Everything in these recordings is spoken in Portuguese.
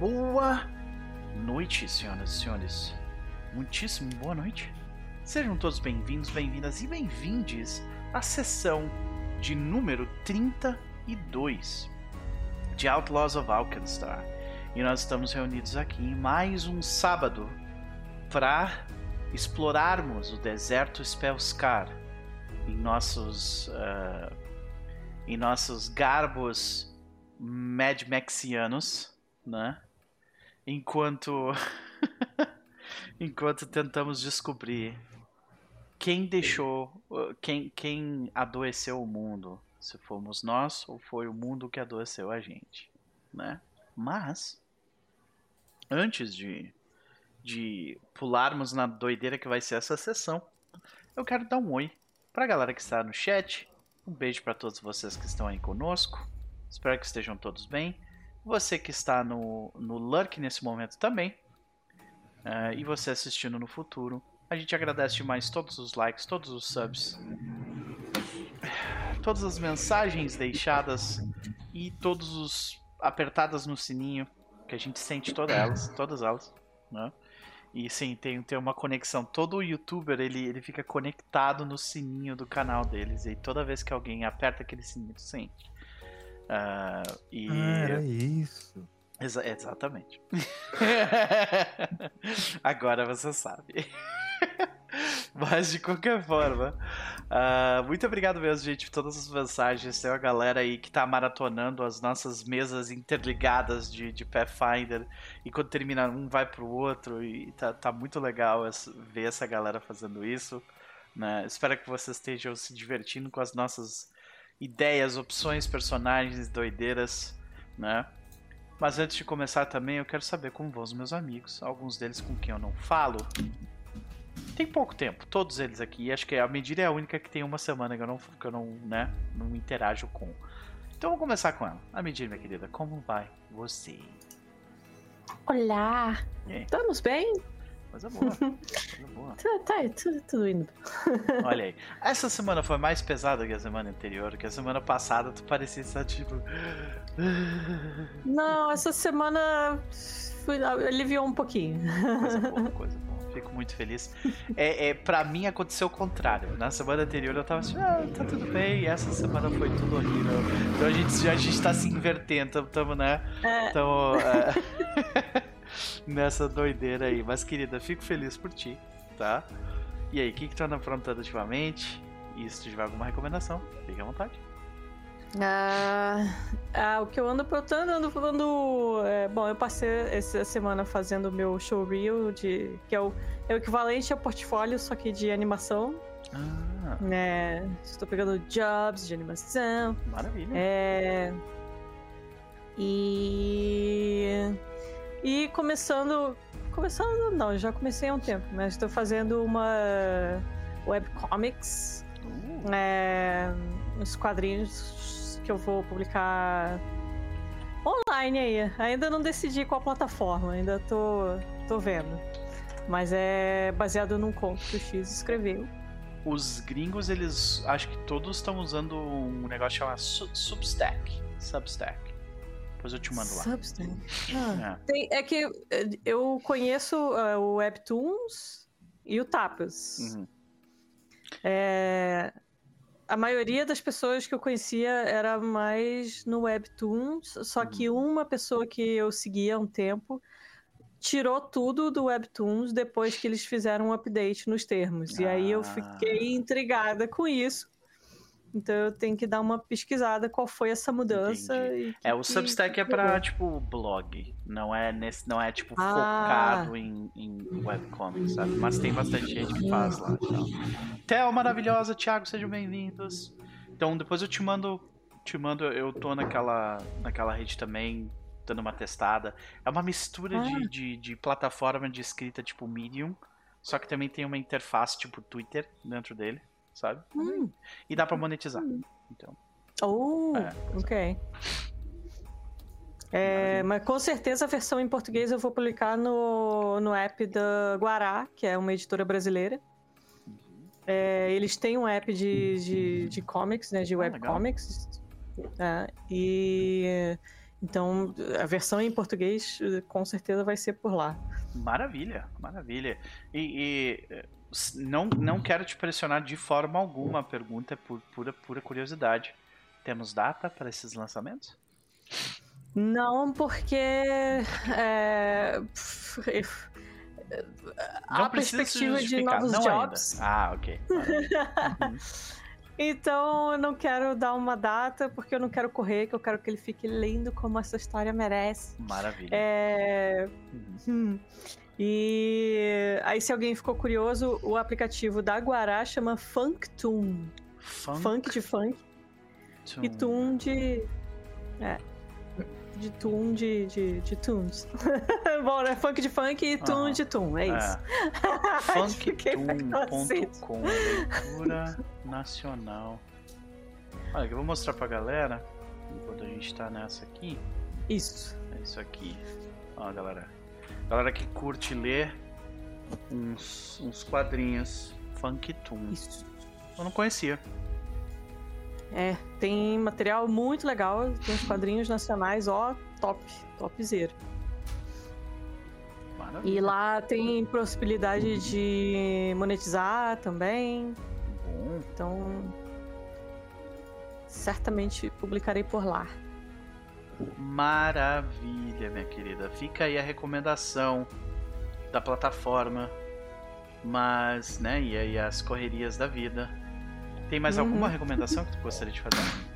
Boa noite, senhoras e senhores. Muitíssimo boa noite. Sejam todos bem-vindos, bem-vindas e bem-vindes à sessão de número 32 de Outlaws of Alkenstar. E nós estamos reunidos aqui em mais um sábado para explorarmos o deserto Spellscar em nossos uh, em nossos garbos Mad Maxianos, né? Enquanto enquanto tentamos descobrir quem deixou, quem, quem adoeceu o mundo, se fomos nós ou foi o mundo que adoeceu a gente, né? Mas antes de de pularmos na doideira que vai ser essa sessão, eu quero dar um oi para a galera que está no chat. Um beijo para todos vocês que estão aí conosco. Espero que estejam todos bem. Você que está no, no Lurk nesse momento também. Uh, e você assistindo no futuro. A gente agradece demais todos os likes, todos os subs, todas as mensagens deixadas e todos os apertadas no sininho que a gente sente todas elas, todas elas, né? E sim, tem, tem uma conexão. Todo youtuber ele, ele fica conectado no sininho do canal deles. E toda vez que alguém aperta aquele sininho, tu sente. Uh, e... Ah, era isso. Exa exatamente. Agora você sabe. Mas de qualquer forma, uh, muito obrigado mesmo, gente, por todas as mensagens. Tem uma galera aí que tá maratonando as nossas mesas interligadas de, de Pathfinder. E quando termina um, vai pro outro. E tá, tá muito legal ver essa galera fazendo isso. Né? Espero que vocês estejam se divertindo com as nossas ideias, opções, personagens, doideiras, né? Mas antes de começar também, eu quero saber como vão os meus amigos, alguns deles com quem eu não falo. Tem pouco tempo, todos eles aqui. Acho que a medida é a única que tem uma semana que eu não, que eu não, né, não interajo com. Então vamos começar com ela. A medida, minha querida, como vai você? Olá! Estamos bem? Coisa boa. Coisa boa. tá, tá tudo, tudo indo. Olha aí. Essa semana foi mais pesada que a semana anterior, que a semana passada tu parecia estar tipo. Não, essa semana fui, aliviou um pouquinho. Coisa boa, coisa boa. Fico muito feliz. É, é, pra mim aconteceu o contrário. Na semana anterior eu tava assim, ah, tá tudo bem. E essa semana foi tudo horrível. Então a gente, a gente tá se invertendo, tamo, né? É. Tamo, é... nessa doideira aí. Mas, querida, fico feliz por ti, tá? E aí, o que, que tu anda aprontando ultimamente? E se tiver alguma recomendação, fique à vontade. Ah, ah, o que eu ando aprontando, ando falando. É, bom, eu passei essa semana fazendo o meu showreel, de, que é o, é o equivalente ao portfólio, só que de animação. Ah. É, estou pegando jobs de animação. Maravilha. É, e e começando. Começando, não, já comecei há um tempo, mas estou fazendo uma webcomics. Uh. É, uns quadrinhos que eu vou publicar online aí. Ainda não decidi qual plataforma, ainda tô, tô vendo. Mas é baseado num conto que o X escreveu. Os gringos, eles acho que todos estão usando um negócio chamado Substack. Substack. Depois eu te mando lá. Substack. Ah. É. Tem, é que eh, eu conheço uh, o Webtoons e o Tapas. Uhum. É, a maioria das pessoas que eu conhecia era mais no Webtoons, só uhum. que uma pessoa que eu seguia há um tempo tirou tudo do Webtoons depois que eles fizeram um update nos termos. Ah. E aí eu fiquei ah. intrigada com isso. Então eu tenho que dar uma pesquisada qual foi essa mudança. é, o Substack é pra, tipo, blog. Não é, nesse, não é tipo, ah. focado em, em webcomics, sabe? Mas tem bastante gente que faz lá. Então. Theo, maravilhosa, Thiago, sejam bem-vindos. Então depois eu te mando. Te mando, eu tô naquela, naquela rede também, dando uma testada. É uma mistura ah. de, de, de plataforma de escrita tipo Medium. Só que também tem uma interface tipo Twitter dentro dele sabe? Hum. E dá para monetizar. Hum. Então. Oh, é, ok. É, mas com certeza a versão em português eu vou publicar no, no app da Guará, que é uma editora brasileira. É, eles têm um app de, de, de comics, né? De ah, webcomics. É, e, Então, a versão em português com certeza vai ser por lá. Maravilha, maravilha. E, e não, não quero te pressionar de forma alguma, a pergunta é por pura, pura curiosidade. Temos data para esses lançamentos? Não, porque. É, a perspectiva de novos não jobs. Ainda. Ah, ok. uhum. Então eu não quero dar uma data, porque eu não quero correr, que eu quero que ele fique lindo como essa história merece. Maravilha. É... Uhum. Hum. E aí, se alguém ficou curioso, o aplicativo da Guará chama Funktoon. Funk, funk de funk. E Toon de. É. De Toon de, de, de Tunes. Bom, né? Funk de funk e Toon ah, de Toon, é isso. É. Funktoon.com Leitura nacional. Olha, eu vou mostrar pra galera. Enquanto a gente tá nessa aqui. Isso. É isso aqui. Ó, galera. Galera que curte ler uns, uns quadrinhos Funk Toon. Isso. Eu não conhecia. É, tem material muito legal, tem uns quadrinhos nacionais, ó, top, topzera. E lá tem possibilidade de monetizar também. Bom. Então, certamente publicarei por lá. Maravilha, minha querida. Fica aí a recomendação da plataforma. Mas, né, e aí as correrias da vida. Tem mais uhum. alguma recomendação que tu gostaria de fazer?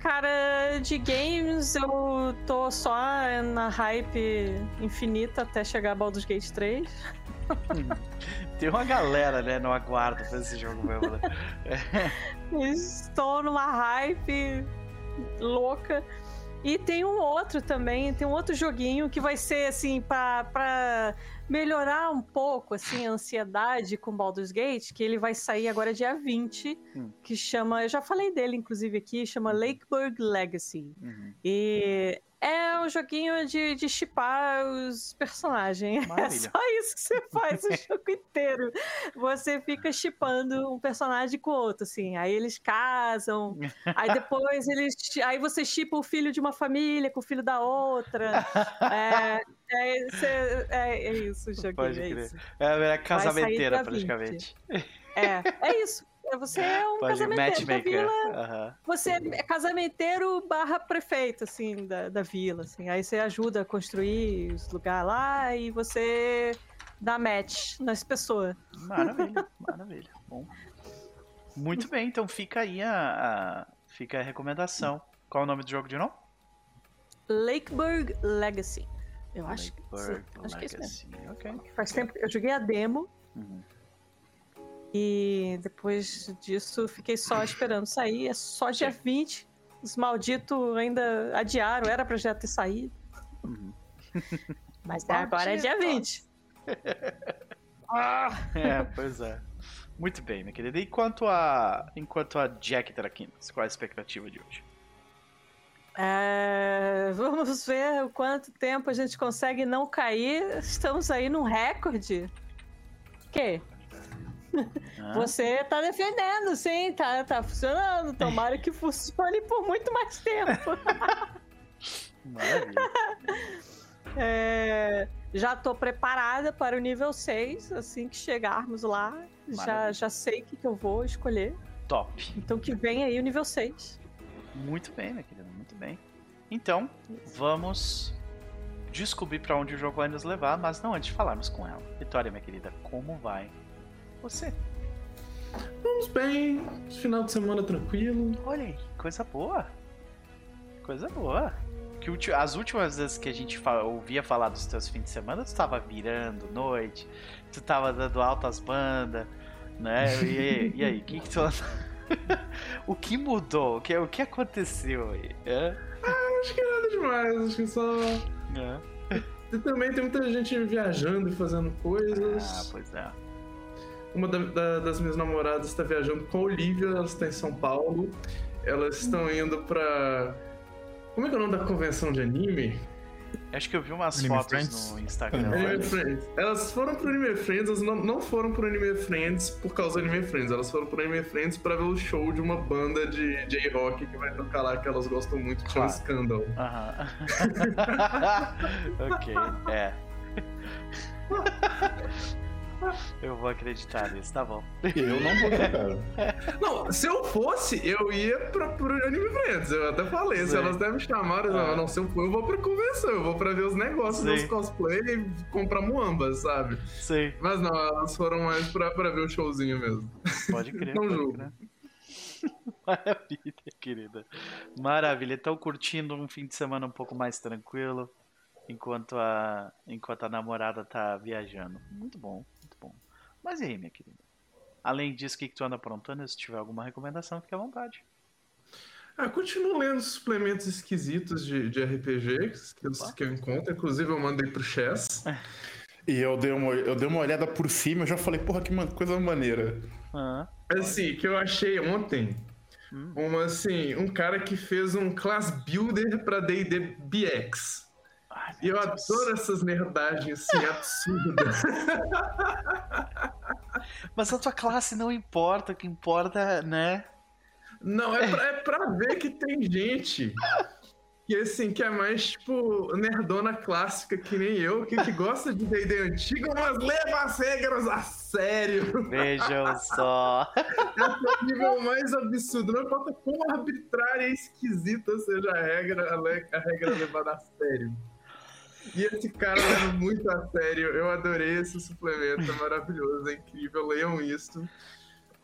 Cara, de games eu tô só na hype infinita até chegar a Baldur's Gate 3. Tem uma galera, né, no aguardo pra esse jogo mesmo, né? Estou numa hype louca. E tem um outro também, tem um outro joguinho que vai ser assim para melhorar um pouco assim a ansiedade com Baldur's Gate, que ele vai sair agora dia 20, hum. que chama, eu já falei dele inclusive aqui, chama uhum. Lakeburg Legacy. Uhum. E é um joguinho de, de chipar os personagens. É Maravilha. É só isso que você faz o jogo inteiro. Você fica chipando um personagem com o outro, assim. Aí eles casam. Aí depois eles. Aí você chipa o filho de uma família com o filho da outra. É, é, é, é isso o joguinho. Pode é isso. É a casamenteira, praticamente. É, é isso. Você é um Pode, casamenteiro da vila. Uhum. Você é casamenteiro barra prefeito, assim, da, da vila. Assim. Aí você ajuda a construir os lugares lá e você dá match nas pessoas. Maravilha, maravilha. Bom. Muito bem, então fica aí a, a, fica a recomendação. Qual é o nome do jogo de novo? Lakeburg Legacy. Eu acho, Lakeburg que, acho Legacy. que é isso mesmo. Okay. Faz tempo eu joguei a demo. Uhum. E depois disso fiquei só esperando sair. É só dia 20. Os malditos ainda adiaram, era pra já ter saído. Uhum. Mas agora é dia 20. ah! É, pois é. Muito bem, minha querida. E quanto a, enquanto a Jack Traquinas, qual a expectativa de hoje? É, vamos ver o quanto tempo a gente consegue não cair. Estamos aí num recorde. O quê? Você tá defendendo, sim, tá, tá funcionando. Tomara que funcione por muito mais tempo. Maravilha. É, já tô preparada para o nível 6. Assim que chegarmos lá, já, já sei o que, que eu vou escolher. Top. Então que vem aí o nível 6. Muito bem, minha querida, muito bem. Então, vamos descobrir para onde o jogo vai nos levar, mas não antes de falarmos com ela. Vitória, minha querida, como vai você? Vamos bem, final de semana tranquilo. Olha aí, coisa boa. Coisa boa. Que as últimas vezes que a gente ouvia falar dos teus fins de semana, tu tava virando noite, tu tava dando altas bandas, né? E, e aí, o que, que tu. o que mudou? O que, o que aconteceu aí? É? Ah, acho que nada demais, acho que só. É. E também tem muita gente viajando e fazendo coisas. Ah, pois é. Uma da, da, das minhas namoradas está viajando com a Olivia, ela está em São Paulo. Elas estão indo para Como é que é o nome da convenção de anime? Acho que eu vi umas Anime fotos Friends? no Instagram. Anime Friends. Elas foram pro Anime Friends, elas não, não foram pro Anime Friends por causa do Anime Friends. Elas foram pro Anime Friends pra ver o show de uma banda de J-Rock que vai tocar lá, que elas gostam muito, que claro. chama Scandal. Aham. ok, é. Eu vou acreditar nisso, tá bom. Eu não vou, cara. Não, se eu fosse, eu ia pra, pro Anime Friends. Eu até falei, Sim. se elas devem chamar, ah. não, se eu for, eu vou pra convenção, eu vou pra ver os negócios Sim. dos cosplay e comprar muambas, sabe? Sim. Mas não, elas foram mais pra, pra ver o showzinho mesmo. Pode crer. não julgo. Maravilha, querida. Maravilha. Estão curtindo um fim de semana um pouco mais tranquilo enquanto a, enquanto a namorada tá viajando. Muito bom. Mas e aí, minha querida? Além disso, o que, que tu anda aprontando? Se tiver alguma recomendação, fique à vontade. Ah, continuo lendo suplementos esquisitos de, de RPG que eu, que eu encontro. Inclusive, eu mandei pro Chess. E eu dei, uma, eu dei uma olhada por cima, eu já falei, porra, que coisa maneira. Ah, assim, que eu achei ontem, hum. uma, assim, um cara que fez um class builder pra D&D BX. Ai, e eu Deus. adoro essas nerdagens assim, absurdas. Mas a tua classe não importa, o que importa, né? Não, é pra, é pra ver que tem gente que assim, que é mais tipo nerdona clássica que nem eu, que, que gosta de D&D antigo, mas leva as regras a sério. Vejam só. É o nível mais absurdo. Não importa quão arbitrária e esquisita seja a regra, a regra levada a sério. E esse cara leva muito a sério. Eu adorei esse suplemento, é maravilhoso, é incrível. Leiam isso.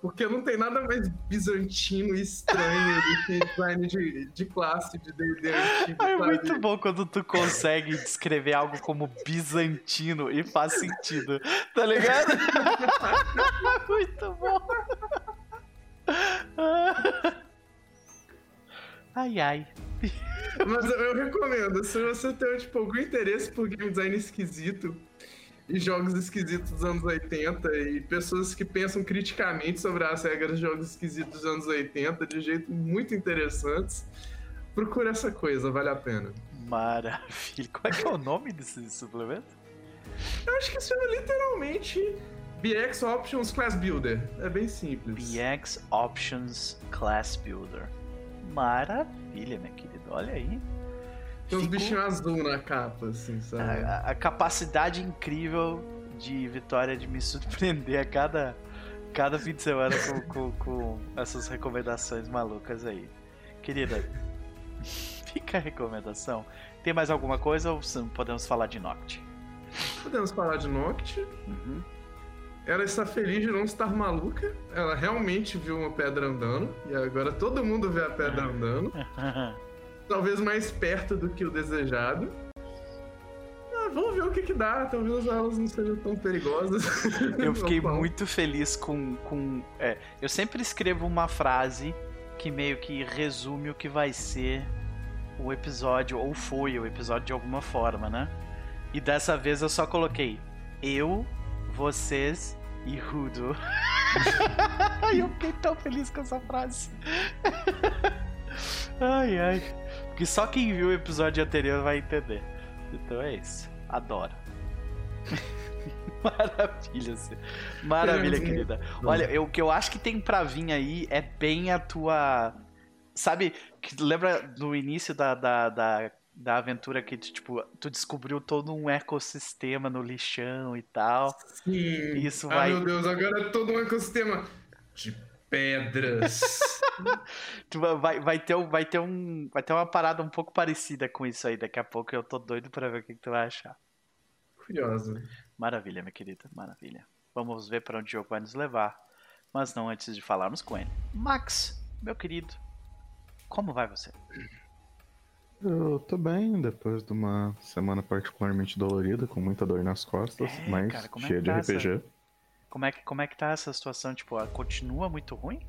Porque não tem nada mais bizantino e estranho do que design de, de classe de D&D antigo, É sabe? muito bom quando tu consegue descrever algo como bizantino e faz sentido, tá ligado? muito bom. Ai, ai. Mas eu recomendo, se você tem tipo, algum interesse por game design esquisito e jogos esquisitos dos anos 80 e pessoas que pensam criticamente sobre as regras de jogos esquisitos dos anos 80 de jeito muito interessantes, procura essa coisa, vale a pena. Maravilha. Qual é que é o nome desse suplemento? Eu acho que se chama literalmente BX Options Class Builder. É bem simples. BX Options Class Builder. Maravilha, minha querida. Olha aí. Tem uns bichinhos azul na capa, assim, sabe? A, a, capacidade incrível de Vitória de me surpreender a cada, cada fim de semana com, com, com essas recomendações malucas aí. Querida, fica a recomendação. Tem mais alguma coisa ou podemos falar de Noct? Podemos falar de Noct. Uhum. Ela está feliz de não estar maluca. Ela realmente viu uma pedra andando. E agora todo mundo vê a pedra andando. talvez mais perto do que o desejado. Ah, vamos ver o que, que dá. Talvez elas não sejam tão perigosas. Eu fiquei muito feliz com. com é, eu sempre escrevo uma frase que meio que resume o que vai ser o episódio, ou foi o episódio de alguma forma, né? E dessa vez eu só coloquei eu, vocês e Rudo. e eu fiquei tão feliz com essa frase. ai, ai. Porque só quem viu o episódio anterior vai entender. Então é isso. Adoro. Maravilha, Maravilha, querida. Olha, o que eu acho que tem pra vir aí é bem a tua. Sabe, que lembra no início da, da, da, da aventura que tipo, tu descobriu todo um ecossistema no lixão e tal. Sim. Isso vai. Ah, meu Deus, agora é todo um ecossistema de pedras. vai, vai, ter, vai, ter um, vai ter uma parada um pouco parecida com isso aí. Daqui a pouco eu tô doido pra ver o que, que tu vai achar. Curioso. Maravilha, minha querida, maravilha. Vamos ver para onde o jogo vai nos levar. Mas não antes de falarmos com ele. Max, meu querido, como vai você? Eu tô bem, depois de uma semana particularmente dolorida, com muita dor nas costas, é, mas cara, é cheia é de tá RPG. Como é, que, como é que tá essa situação? Tipo, continua muito ruim?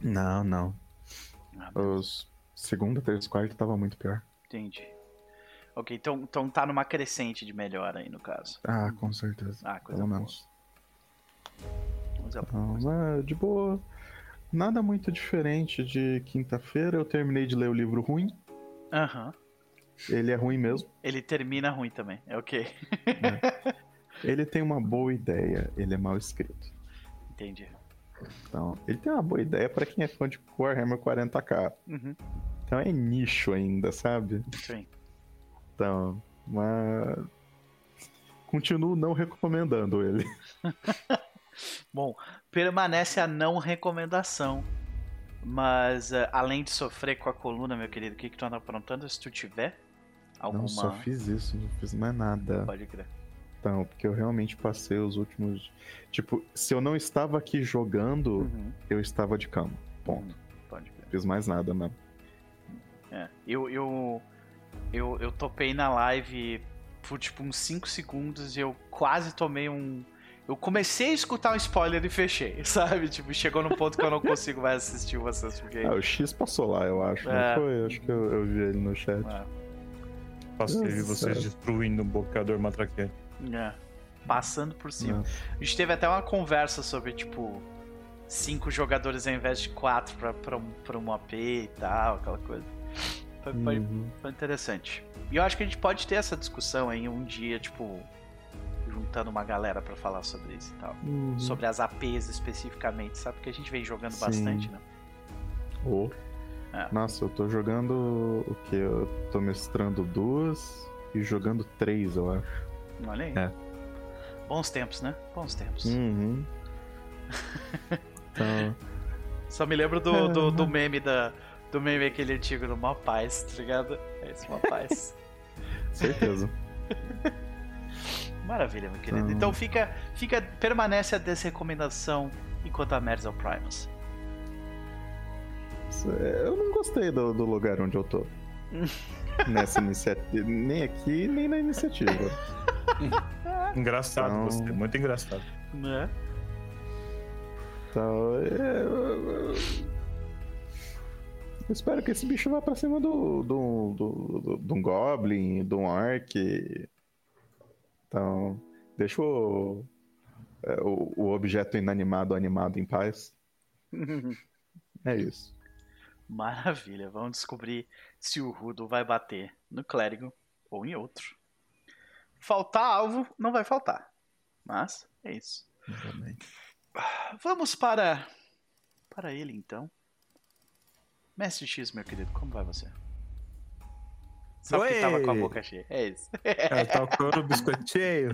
Não, não. Ah, Os segunda, terça, quarta tava muito pior. Entendi. Ok, então, então tá numa crescente de melhora aí no caso. Ah, com certeza. Ah, coisa Pelo menos. Não, é de boa. Nada muito diferente de quinta-feira. Eu terminei de ler o livro ruim. Aham. Ele é ruim mesmo. Ele termina ruim também, é ok. É. Ele tem uma boa ideia, ele é mal escrito. Entendi. Então, ele tem uma boa ideia para quem é fã de Warhammer 40k. Uhum. Então é nicho ainda, sabe? Sim. Então, mas. Continuo não recomendando ele. Bom, permanece a não recomendação. Mas uh, além de sofrer com a coluna, meu querido, o que, que tu anda aprontando? Se tu tiver alguma. Não, só fiz isso, não fiz mais nada. Pode crer. Então, porque eu realmente passei os últimos. Tipo, se eu não estava aqui jogando, uhum. eu estava de cama. Ponto. Uhum. Pode crer. Fiz mais nada mesmo. É, eu, eu, eu, eu topei na live por tipo uns 5 segundos e eu quase tomei um. Eu comecei a escutar um spoiler e fechei, sabe? Tipo, chegou no ponto que eu não consigo mais assistir vocês porque. Ah, o X passou lá, eu acho. É. Não foi? Acho que eu, eu vi ele no chat. É. Passei vi vocês destruindo o bloqueador matraqueiro. É. Passando por cima. A gente teve até uma conversa sobre, tipo, cinco jogadores ao invés de quatro pra, pra, pra um AP e tal, aquela coisa. Foi, uhum. foi, foi, interessante. E eu acho que a gente pode ter essa discussão aí um dia, tipo, juntando uma galera para falar sobre isso e tal. Uhum. Sobre as APs especificamente, sabe? Porque a gente vem jogando Sim. bastante, né? Oh. É. Nossa, eu tô jogando o que? Eu tô mestrando duas e jogando três, eu acho. Olha aí. É. Bons tempos, né? Bons tempos. Uhum. então... Só me lembro do, do, do meme da, do meme aquele antigo do Mó Paz, tá ligado? É isso, Mó Paz. Certeza. Maravilha, meu querido. Então, então fica, fica, permanece a desrecomendação enquanto a Merz ao Primus. Eu não gostei do, do lugar onde eu tô. Nessa iniciativa. Nem aqui, nem na iniciativa. engraçado então... você, muito engraçado. Né? Então, é... Eu espero que esse bicho vá pra cima do, do, do, do, do um Goblin, de um Orc. Então, deixa o, é, o, o objeto inanimado animado em paz. é isso. Maravilha, vamos descobrir se o Rudo vai bater no clérigo ou em outro. Faltar alvo não vai faltar, mas é isso. Exatamente. Vamos para para ele então. Mestre X, meu querido, como vai você? Só que tava com a boca cheia. É isso. É, tava com o biscoito cheio.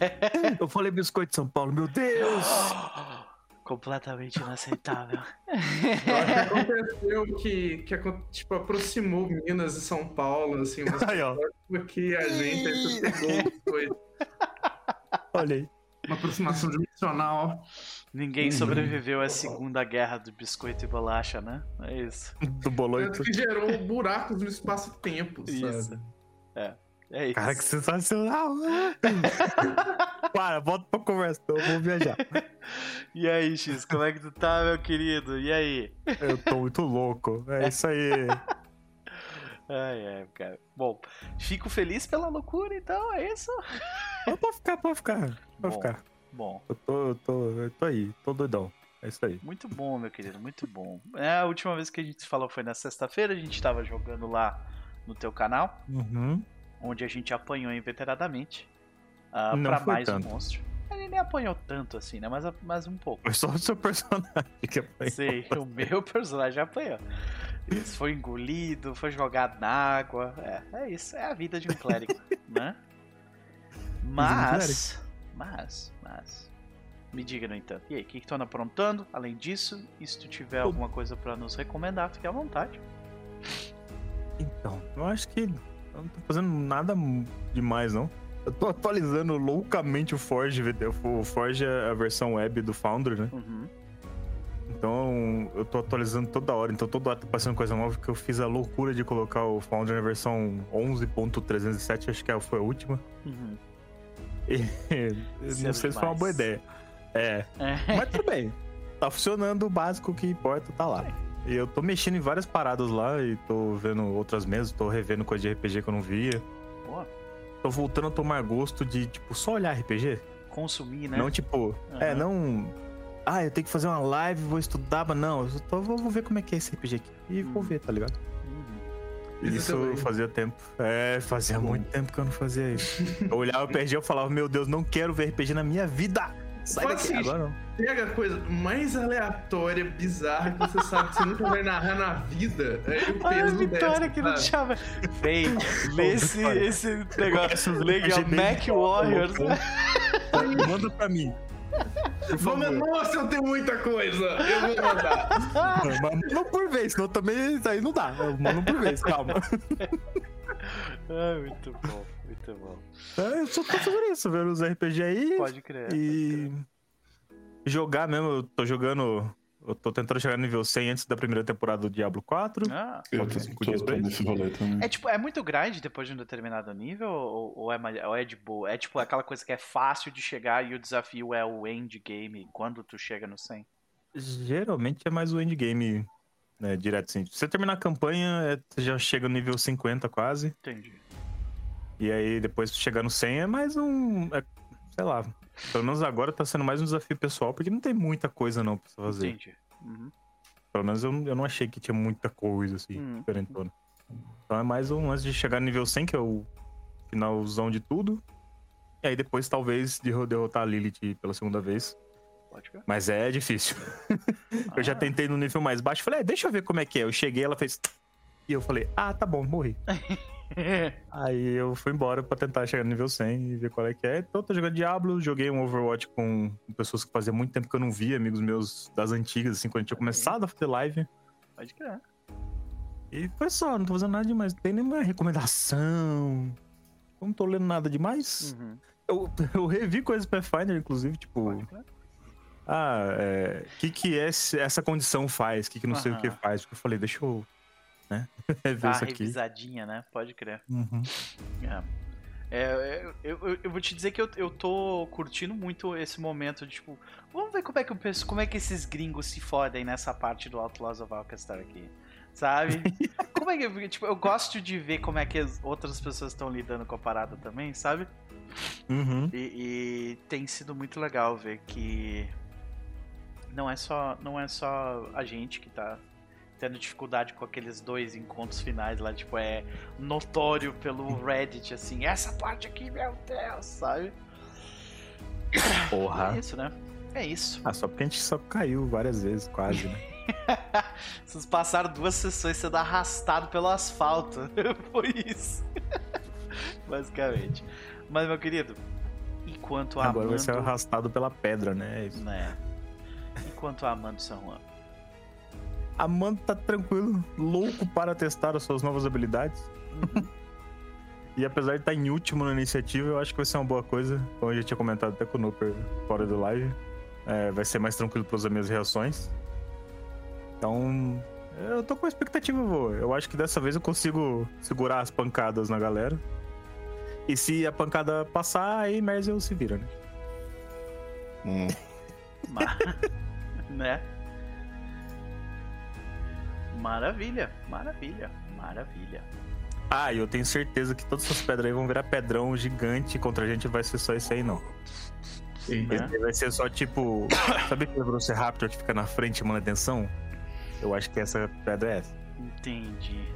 Eu falei biscoito de São Paulo, meu Deus! Completamente inaceitável. aconteceu que, que tipo, aproximou Minas e São Paulo, assim, aí, ó. porque a gente aí pegou. Olha aí. Uma aproximação dimensional. Ninguém uhum. sobreviveu à segunda guerra do biscoito e bolacha, né? É isso. Do boloito. que gerou buracos no espaço-tempo, Isso. É. É isso. Cara, que sensacional! Para, volta pra conversa, eu vou viajar. E aí, X, como é que tu tá, meu querido? E aí? Eu tô muito louco. É isso aí. Ai, ai, cara. Bom, fico feliz pela loucura, então, é isso? Pode ficar, pode ficar. Pode ficar. Bom. Eu tô, eu tô, eu tô aí, tô doidão. É isso aí. Muito bom, meu querido, muito bom. É, a última vez que a gente falou foi na sexta-feira, a gente tava jogando lá no teu canal, uhum. Onde a gente apanhou inveteradamente uh, pra mais tanto. um monstro. Ele nem apanhou tanto assim, né? Mas, mas um pouco. Foi só o seu personagem que apanhou. Sim, o meu personagem apanhou. Isso foi engolido, foi jogado na água. É, é isso, é a vida de um clérigo, né? Mas, mas, mas, me diga no entanto, e aí, o que, que tu anda aprontando? Além disso, e se tu tiver alguma coisa para nos recomendar, fique à vontade. Então, eu acho que eu não tô fazendo nada demais, não. Eu tô atualizando loucamente o Forge, o Forge é a versão web do Foundry, né? Uhum. Então eu tô atualizando toda hora, então toda hora tá passando coisa nova que eu fiz a loucura de colocar o Foundry na versão 11.307, acho que é foi a última. Uhum. E, não sei se foi uma boa ideia. É. é. Mas tudo bem. Tá funcionando, o básico que importa tá lá. E eu tô mexendo em várias paradas lá e tô vendo outras mesas, tô revendo coisa de RPG que eu não via. Boa. Tô voltando a tomar gosto de, tipo, só olhar RPG. Consumir, né? Não, tipo, uhum. é, não. Ah, eu tenho que fazer uma live, vou estudar, mas não, eu tô, vou, vou ver como é que é esse RPG aqui. E uhum. vou ver, tá ligado? Uhum. Isso fazia tempo. É, fazia muito tempo que eu não fazia isso. Eu olhava o RPG e falava, meu Deus, não quero ver RPG na minha vida! Sai daqui, assim, agora não. Pega a coisa mais aleatória, bizarra, que você sabe que você nunca vai narrar na vida. É o peso Olha a vitória que não chama. Vem, lê esse, esse negócio legal. Mac Warriors. Manda pra mim. Vamos, nossa, eu tenho muita coisa. Eu vou mandar. Mas não por vez, senão também aí não dá. Mano por vez, calma. Ah, muito bom, muito bom. É, eu só tô fazendo isso, vendo os RPG aí. Pode crer. E. Pode crer. Jogar mesmo, eu tô jogando eu tô tentando chegar no nível 100 antes da primeira temporada do Diablo 4. Ah, eu tô, tô, tô nesse rolê também. É tipo, é muito grande depois de um determinado nível ou, ou, é, ou é de boa? É tipo aquela coisa que é fácil de chegar e o desafio é o endgame quando tu chega no 100? Geralmente é mais o endgame né, direto assim. Se você terminar a campanha, é, você já chega no nível 50 quase. Entendi. E aí depois chegar no 100 é mais um... É, sei lá, pelo menos agora tá sendo mais um desafio pessoal, porque não tem muita coisa não pra fazer. Entendi. Uhum. Pelo menos eu, eu não achei que tinha muita coisa, assim, uhum. diferentona. Então é mais um lance de chegar no nível 100, que é o finalzão de tudo. E aí depois, talvez, derrotar a Lilith pela segunda vez. Mas é difícil. Ah. eu já ah. tentei no nível mais baixo. Falei, é, deixa eu ver como é que é. Eu cheguei, ela fez... E eu falei, ah, tá bom, morri. Aí eu fui embora pra tentar chegar no nível 100 e ver qual é que é. Então, tô jogando Diablo, joguei um Overwatch com pessoas que fazia muito tempo que eu não via, amigos meus das antigas, assim, quando a gente tinha começado a fazer live. Pode crer. E foi só, não tô fazendo nada demais. Não tem nenhuma recomendação. Não tô lendo nada demais. Uhum. Eu, eu revi coisas Pathfinder, inclusive, tipo. Ah, o é, que que essa condição faz? O que que não uhum. sei o que faz? Porque eu falei, deixa eu né? Ver isso aqui. revisadinha, né? Pode crer. Uhum. É. É, eu, eu, eu, vou te dizer que eu, eu tô curtindo muito esse momento de tipo, vamos ver como é que eu penso, como é que esses gringos se fodem nessa parte do Outlaws of Alcastar aqui. Sabe? como é que. Tipo, eu gosto de ver como é que as outras pessoas estão lidando com a parada também, sabe? Uhum. E, e, tem sido muito legal ver que não é só não é só a gente que tá tendo dificuldade com aqueles dois encontros finais lá, tipo, é notório pelo Reddit, assim, essa parte aqui, meu Deus, sabe? Porra. É isso, né? É isso. Ah, só porque a gente só caiu várias vezes, quase, né? Vocês passaram duas sessões sendo arrastado pelo asfalto. Foi isso. Basicamente. Mas, meu querido, enquanto a Agora Amando... vai ser arrastado pela pedra, né? É isso. Né? Enquanto a Amando San Juan Amanda tá tranquilo, louco para testar as suas novas habilidades. Uhum. e apesar de estar tá em último na iniciativa, eu acho que vai ser uma boa coisa. Como eu já tinha comentado até com o Nooper fora do live. É, vai ser mais tranquilo para usar minhas reações. Então, eu tô com uma expectativa boa. Eu acho que dessa vez eu consigo segurar as pancadas na galera. E se a pancada passar, aí Merzel se vira, né? Hum. né? Maravilha, maravilha, maravilha. Ah, e eu tenho certeza que todas essas pedras aí vão virar pedrão gigante contra a gente vai ser só esse aí, não. Sim, né? Vai ser só tipo. Sabe aquele Velociraptor que fica na frente chamando atenção? Eu acho que essa pedra é essa. Entendi.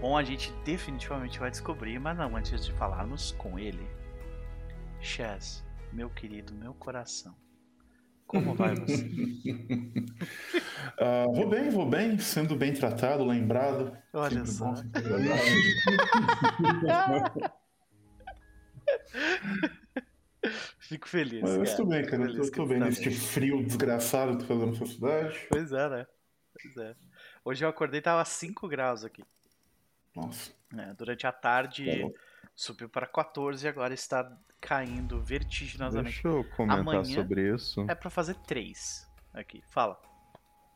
Bom, a gente definitivamente vai descobrir, mas não antes de falarmos com ele. Chaz, meu querido, meu coração. Como vai você? uh, vou bem, vou bem, sendo bem tratado, lembrado. Olha só. Fico feliz. Mas eu estou bem, cara. Eu estou bem tá nesse bem. frio desgraçado que tá fazendo nessa cidade. Pois é, né? Pois é. Hoje eu acordei e tava 5 graus aqui. Nossa. É, durante a tarde tá subiu para 14 e agora está caindo vertiginosamente. Deixa eu comentar Amanhã sobre isso. É para fazer três aqui. Fala.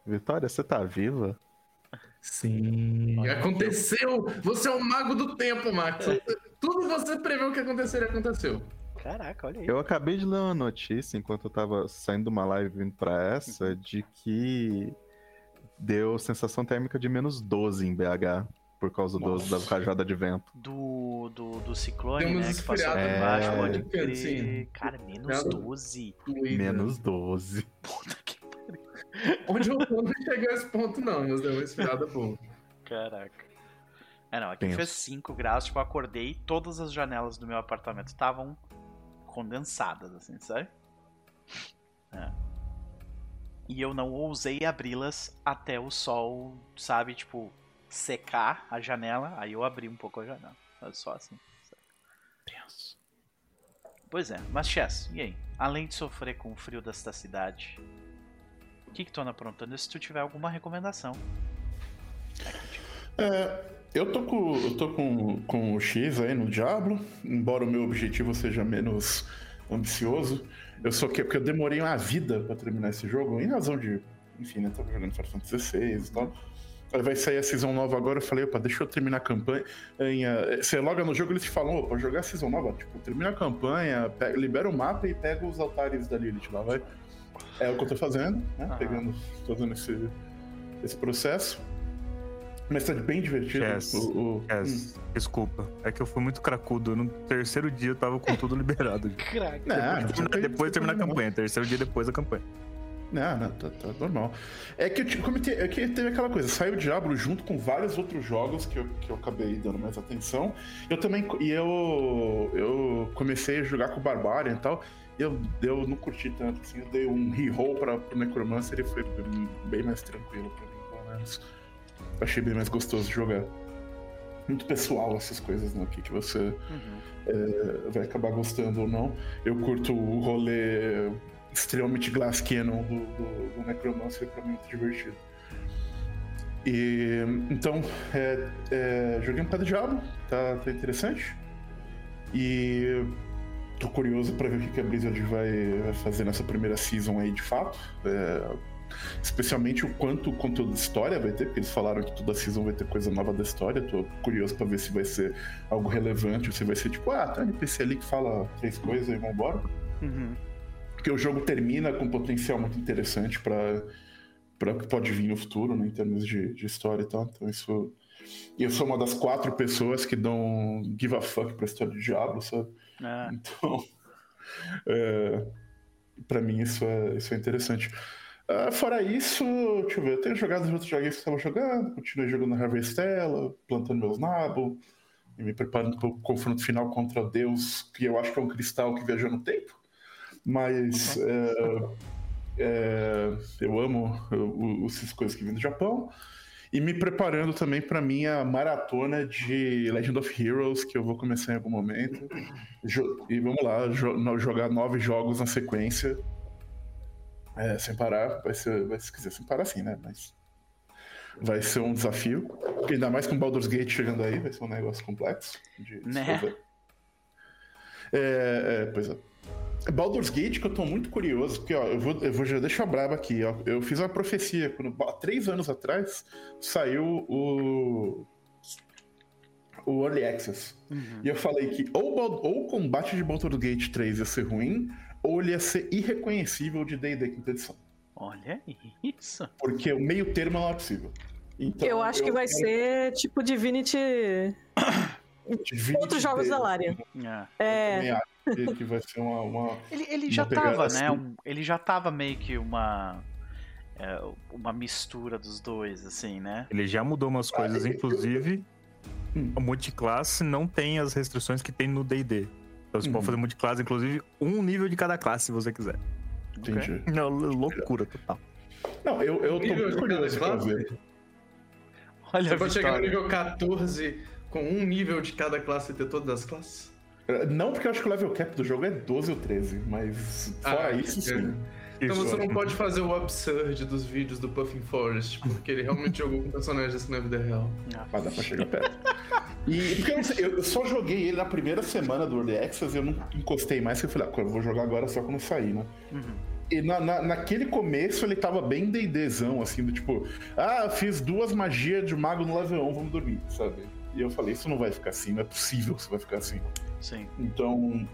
Vitória, você tá viva? Sim. Aconteceu! Você é o mago do tempo, Max. Tudo você preveu que aconteceria aconteceu. Caraca, olha aí. Eu acabei de ler uma notícia enquanto eu tava saindo de uma live vindo pra essa, de que deu sensação térmica de menos 12 em BH por causa do, da rajada de vento. Do, do, do ciclone, Temos né? Que passou por é... baixo, pode crer. Sim. Cara, menos 12. Menos 12. Puta que pariu. Onde eu não cheguei a esse ponto, não, mas deu uma esfriada boa. Caraca. É, não, aqui Penso. fez 5 graus, tipo, eu acordei e todas as janelas do meu apartamento estavam condensadas, assim, sabe? É. E eu não ousei abri-las até o sol, sabe, tipo, secar a janela. Aí eu abri um pouco a janela. Só assim. Tenso. Pois é, mas Chess, e aí? Além de sofrer com o frio desta cidade, o que, que tu anda aprontando se tu tiver alguma recomendação? É, eu tô, com, eu tô com, com o X aí no Diablo, embora o meu objetivo seja menos ambicioso. Eu só que porque eu demorei uma vida para terminar esse jogo, em razão de, enfim, né, tava jogando Final Fantasy XVI e tal. Aí vai sair a season nova agora, eu falei, opa, deixa eu terminar a campanha. Você loga no jogo, eles te falam, opa, jogar a season nova, tipo, termina a campanha, pega, libera o mapa e pega os altares da Lilith lá, vai. É o que eu tô fazendo, né? Pegando, fazendo esse, esse processo. Mas tá bem divertido. Yes, o, o... Yes. Hum. Desculpa. É que eu fui muito cracudo. No terceiro dia eu tava com tudo liberado. Crack. Depois, depois de terminar a campanha. Terceiro dia depois da campanha. Não, não, tá, tá normal. É que, eu, como é que teve aquela coisa, saiu o Diablo junto com vários outros jogos que eu, que eu acabei dando mais atenção. Eu também. E eu, eu comecei a jogar com o Barbarian e tal. Eu, eu não curti tanto, assim, eu dei um reroll para pro Necromancer e foi bem mais tranquilo pra mim, pelo menos. Achei bem mais gostoso de jogar. Muito pessoal essas coisas, né? O que, que você uhum. é, vai acabar gostando ou não. Eu curto o rolê extremamente glass cannon do, do, do Necromancer, pra mim muito divertido. E, então, é, é, joguei um pé do diabo, tá, tá interessante. E tô curioso para ver o que a Blizzard vai, fazer nessa primeira season aí de fato. É, especialmente o quanto conteúdo de história vai ter, porque eles falaram que toda season vai ter coisa nova da história. Tô curioso para ver se vai ser algo relevante, ou se vai ser tipo, ah, tem um NPC ali que fala três coisas e vambora. Uhum. Porque o jogo termina com um potencial muito interessante para para que pode vir no futuro, né, em termos de, de história e tal. Então isso e eu sou uma das quatro pessoas que dão give a fuck pra história do Diablo, sabe? Ah. Então, é, para mim isso é, isso é interessante. Uh, fora isso, deixa eu ver, eu tenho jogado os outros jogos que eu estava jogando, continuei jogando Harvestella, plantando meus nabos, e me preparando para o confronto final contra Deus, que eu acho que é um cristal que viajou no tempo. Mas uhum. é, é, eu amo essas coisas que vêm do Japão. E me preparando também para minha maratona de Legend of Heroes, que eu vou começar em algum momento. E vamos lá, jogar nove jogos na sequência. É, sem parar, vai ser, vai, se quiser sem parar sim, né? Mas vai ser um desafio. Porque ainda mais com Baldur's Gate chegando aí, vai ser um negócio complexo de né? É, é, pois é. Baldur's Gate, que eu tô muito curioso, porque ó, eu vou, eu vou já deixar braba aqui, ó. Eu fiz uma profecia, quando, há três anos atrás, saiu o. O Early Access. Uhum. E eu falei que ou, ou o combate de Baldur's Gate 3 ia ser ruim, ou ele ia ser irreconhecível de D&D quinta edição. Olha isso. Porque o meio termo não é possível. Então, eu acho eu que vai quero... ser tipo Divinity... Divinity Outros jogos da Larian. É. é que vai ser uma. uma ele, ele uma já tava, assim. né? Um, ele já tava meio que uma. É, uma mistura dos dois, assim, né? Ele já mudou umas coisas, ah, inclusive. Hum. O multiclasse não tem as restrições que tem no DD. Então você hum. pode fazer multiclasse, inclusive, um nível de cada classe, se você quiser. Entendi. Okay? Não, loucura total. Não, eu, eu tô curioso pra ver. Olha você pode chegar no nível 14 com um nível de cada classe e ter todas as classes? Não, porque eu acho que o level cap do jogo é 12 ou 13, mas fora ah, isso, sim. Então isso. você não pode fazer o absurd dos vídeos do Puffin Forest, porque ele realmente jogou com personagens assim na vida real. Mas dá pra chegar perto. E porque eu, sei, eu, só joguei ele na primeira semana do Early Access e eu não encostei mais, porque eu falei, ah, eu vou jogar agora só quando sair, né? Uhum. E na, na, naquele começo ele tava bem D&Dzão, assim, do tipo, ah, fiz duas magias de mago no level 1, vamos dormir, sabe? E eu falei, isso não vai ficar assim, não é possível que isso vai ficar assim. Sim. Então,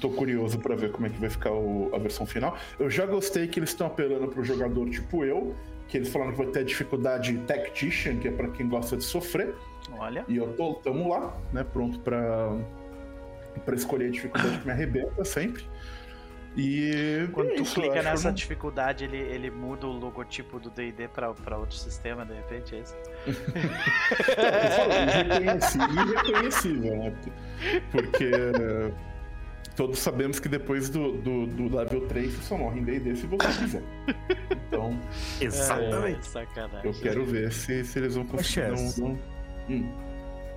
tô curioso para ver como é que vai ficar o, a versão final. Eu já gostei que eles estão apelando pro jogador tipo eu, que eles falaram que vai ter dificuldade Tactician, que é para quem gosta de sofrer. Olha. E eu tô, tamo lá, né, pronto para para escolher a dificuldade que me arrebenta sempre. E. Quando é tu isso, clica nessa não... dificuldade, ele, ele muda o logotipo do DD pra, pra outro sistema, de repente, é isso? irreconhecível, né? Porque todos sabemos que depois do, do, do level 3 você só morre em D&D se você quiser. Então... Exatamente. É, sacanagem. Eu quero ver se, se eles vão conseguir... Não, não... Hum.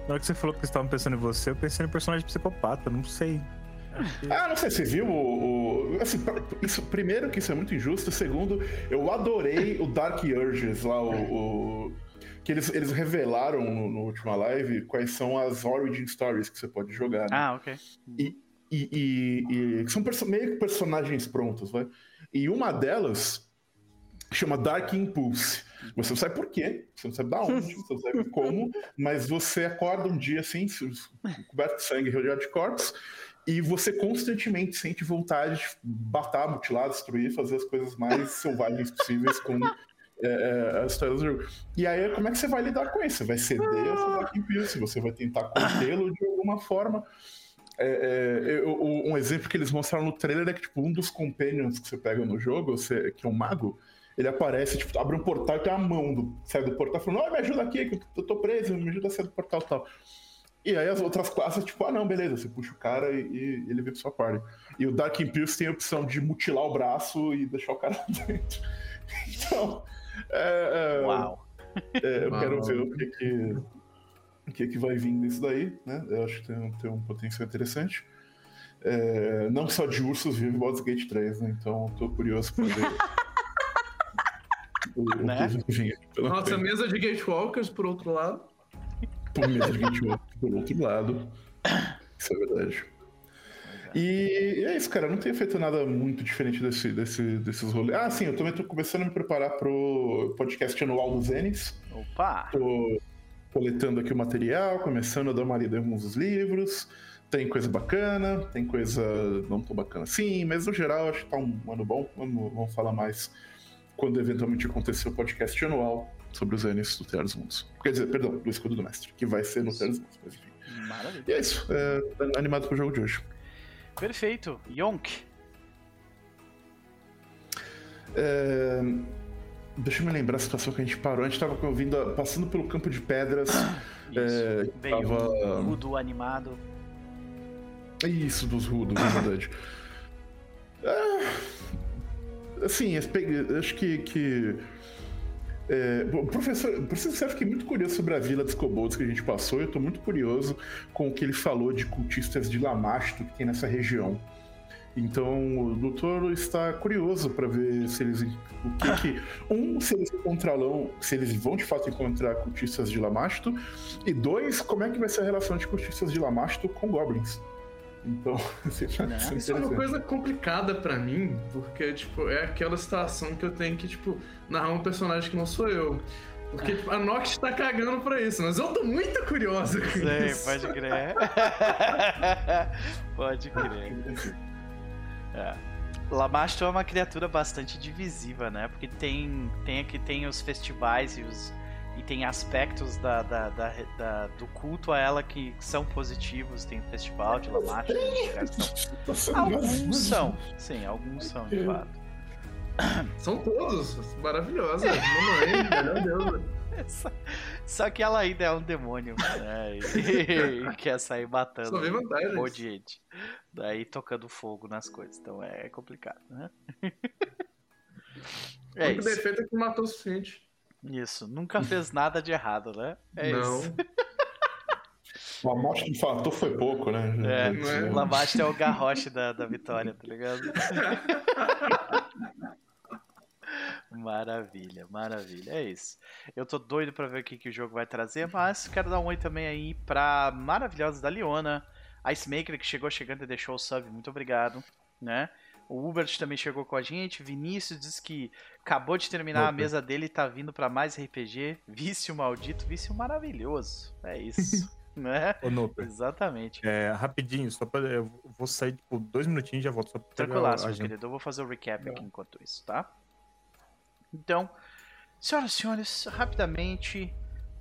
Na hora que você falou que estavam pensando em você, eu pensei no personagem psicopata, não sei. Ah, não sei, você viu o. o assim, isso, primeiro, que isso é muito injusto. Segundo, eu adorei o Dark Urges lá, o. o que eles, eles revelaram no, no última live quais são as origin stories que você pode jogar. Né? Ah, ok. E, e, e, e são meio que personagens prontos, vai. E uma delas chama Dark Impulse. Você não sabe por quê, você não sabe da onde, você não sabe como, mas você acorda um dia assim, coberto de sangue, rodeado de corpos, e você constantemente sente vontade de matar, mutilar, destruir, fazer as coisas mais selvagens possíveis com é, é, a história do jogo. E aí, como é que você vai lidar com isso? Você vai ceder essa Dark Impulse, você vai tentar contê-lo de alguma forma. É, é, eu, um exemplo que eles mostraram no trailer é que, tipo, um dos companions que você pega no jogo, você, que é um mago, ele aparece, tipo, abre um portal e tem a mão do, sai do portal falando, oh, me ajuda aqui, que eu tô preso, me ajuda a sair do portal e tal. E aí as outras classes, tipo, ah não, beleza, você puxa o cara e, e ele vem pra sua party. E o Dark Impulse tem a opção de mutilar o braço e deixar o cara dentro. Então. É, é, Uau! É, eu Uau. quero ver o que que, o que que vai vir nisso daí, né? Eu acho que tem, tem um potencial interessante. É, não só de ursos vive Baldur's Gate 3, né? Então tô curioso pra ver. o, né? o Nossa, tempo. mesa de Gatewalkers, por outro lado. Por de Gatewalkers, por outro lado. Isso é verdade. E é isso, cara. Eu não tenho feito nada muito diferente desse, desse, desses rolês. Ah, sim, eu também tô começando a me preparar pro podcast anual do Zenis. Opa! Tô coletando aqui o material, começando a dar uma lida em alguns dos livros. Tem coisa bacana, tem coisa não tão bacana assim, mas no geral acho que tá um ano bom. Vamos, vamos falar mais quando eventualmente acontecer o podcast anual sobre os Zenis do Terra dos Mundos. Quer dizer, perdão, do Escudo do Mestre, que vai ser no Terra dos Mundos, mas enfim. Maravilha. E é isso, é, animado pro jogo de hoje. Perfeito. Yonk. É... Deixa eu me lembrar a situação que a gente parou. A gente tava ouvindo, passando pelo campo de pedras. Isso. É, Veio tava... um rudo animado. Isso, dos rudos, na verdade. É... Assim, acho que, que é, professor, professor, eu fiquei muito curioso sobre a vila dos kobolds que a gente passou. Eu estou muito curioso com o que ele falou de cultistas de Lamasto que tem nessa região. Então, o doutor está curioso para ver se eles. O que, que Um, se eles encontrarão. Se eles vão de fato encontrar cultistas de Lamasto. E dois, como é que vai ser a relação de cultistas de Lamasto com goblins. Então, assim, é isso é uma coisa complicada para mim, porque, tipo, é aquela situação que eu tenho que, tipo, narrar um personagem que não sou eu. Porque tipo, a Nox tá cagando pra isso, mas eu tô muito curiosa com Sei, isso. pode crer. pode crer. É. Lamasto é uma criatura bastante divisiva, né? Porque tem, tem aqui tem os festivais e os e tem aspectos da, da, da, da, do culto a ela que são positivos. Tem o festival de Lamacha. Alguns são, sim, alguns são, de fato. São todos maravilhosos. Mamãe, meu Deus. Só que ela ainda é um demônio, né? E, e quer sair matando Só um monte de gente. Daí tocando fogo nas coisas. Então é complicado, né? É o único defeito é que matou o suficiente. Isso, nunca fez nada de errado, né? É Não. isso. O Lamoste de fato foi pouco, né? É, é? Lamoste é o garroche da, da vitória, tá ligado? Maravilha, maravilha. É isso. Eu tô doido pra ver o que, que o jogo vai trazer, mas quero dar um oi também aí pra maravilhosa da Leona, Icemaker, que chegou chegando e deixou o sub, muito obrigado, né? O Hubert também chegou com a gente. Vinícius disse que acabou de terminar Opa. a mesa dele e tá vindo para mais RPG. Vício maldito, vício maravilhoso. É isso. né? Ô, Noper. Exatamente. É, rapidinho, só pra. Eu vou sair por tipo, dois minutinhos e já volto. Só pra Tranquilaço, meu querido. Eu vou fazer o recap aqui enquanto isso, tá? Então, senhoras e senhores, rapidamente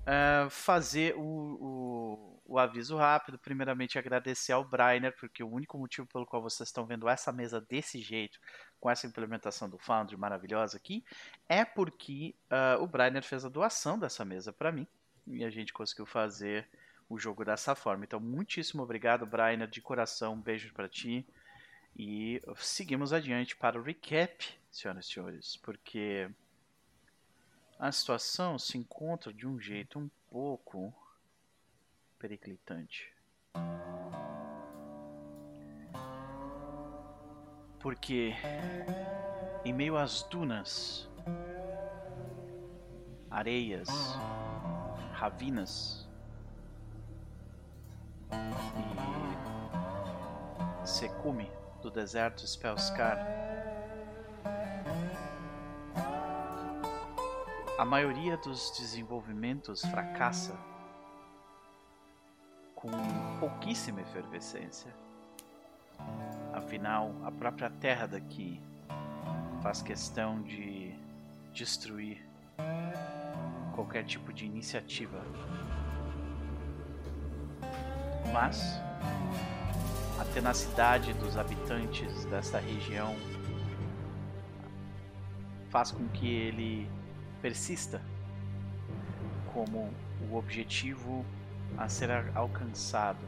uh, fazer o, o o aviso rápido. Primeiramente, agradecer ao Brainer, porque o único motivo pelo qual vocês estão vendo essa mesa desse jeito, com essa implementação do Foundry maravilhosa aqui, é porque uh, o Brainer fez a doação dessa mesa para mim e a gente conseguiu fazer o jogo dessa forma. Então, muitíssimo obrigado, Brainer, de coração. Um beijo para ti. E seguimos adiante para o recap, senhoras e senhores, porque a situação se encontra de um jeito um pouco periclitante. Porque em meio às dunas, areias, ravinas e secume do deserto Spellscar, a maioria dos desenvolvimentos fracassa com pouquíssima efervescência. Afinal, a própria terra daqui faz questão de destruir qualquer tipo de iniciativa. Mas a tenacidade dos habitantes desta região faz com que ele persista como o objetivo a ser alcançado,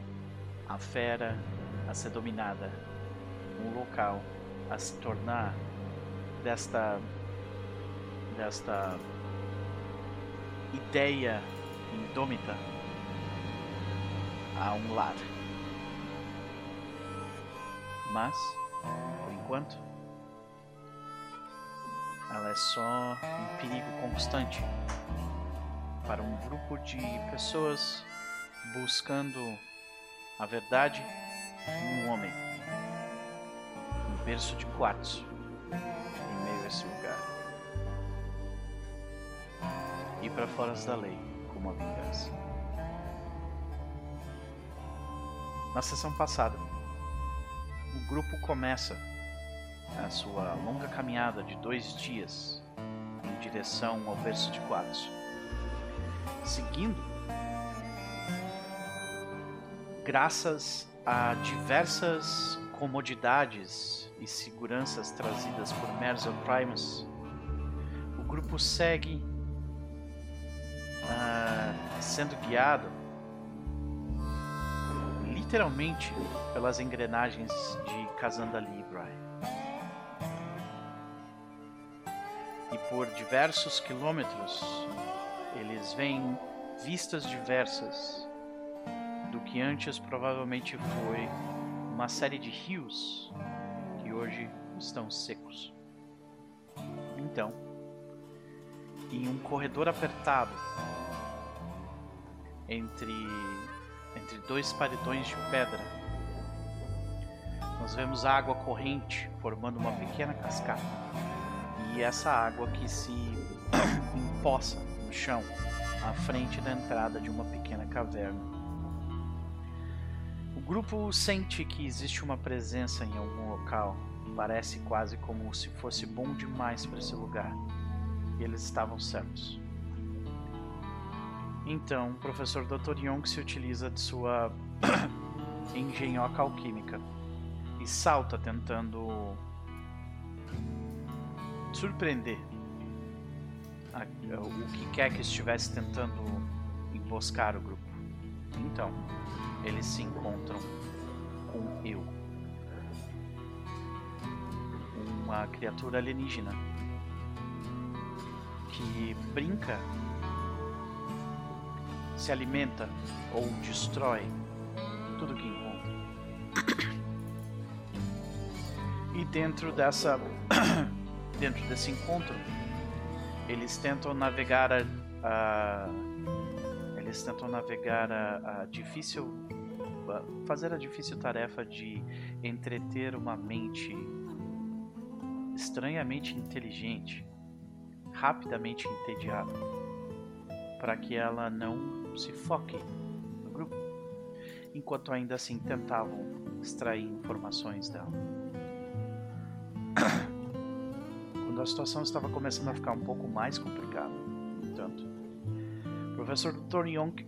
a fera a ser dominada, um local a se tornar desta desta ideia indômita a um lar. Mas, por enquanto, ela é só um perigo constante para um grupo de pessoas buscando a verdade em um homem, um berço de quartzo em meio a esse lugar e para fora da lei como a vingança. Na sessão passada, o grupo começa a sua longa caminhada de dois dias em direção ao berço de quartzo, seguindo graças a diversas comodidades e seguranças trazidas por Merzel Primus, o grupo segue uh, sendo guiado literalmente pelas engrenagens de Kazanda Libra. E por diversos quilômetros eles veem vistas diversas do que antes provavelmente foi uma série de rios que hoje estão secos. Então, em um corredor apertado entre entre dois paredões de pedra, nós vemos água corrente formando uma pequena cascata e essa água que se empoça no chão à frente da entrada de uma pequena caverna grupo sente que existe uma presença em algum local. Parece quase como se fosse bom demais para esse lugar. E eles estavam certos. Então, o professor Dr. Young se utiliza de sua engenhoca alquímica e salta tentando surpreender o que quer que estivesse tentando emboscar o grupo. Então, eles se encontram com eu. Uma criatura alienígena que brinca, se alimenta ou destrói tudo que encontra. E dentro dessa dentro desse encontro, eles tentam navegar a, a eles tentam navegar a, a difícil fazer a difícil tarefa de entreter uma mente estranhamente inteligente, rapidamente entediada, para que ela não se foque no grupo, enquanto ainda assim tentavam extrair informações dela. Quando a situação estava começando a ficar um pouco mais complicada, no entanto, professor Dr. Young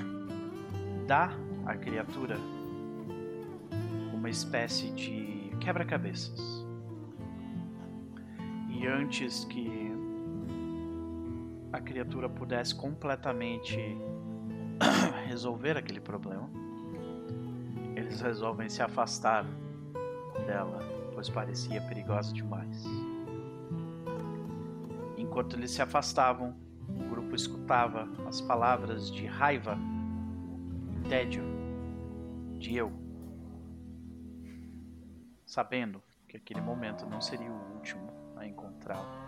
dá à criatura uma espécie de quebra-cabeças. E antes que a criatura pudesse completamente resolver aquele problema, eles resolvem se afastar dela, pois parecia perigosa demais. Enquanto eles se afastavam, o grupo escutava as palavras de raiva, tédio, de eu, sabendo que aquele momento não seria o último a encontrá-lo.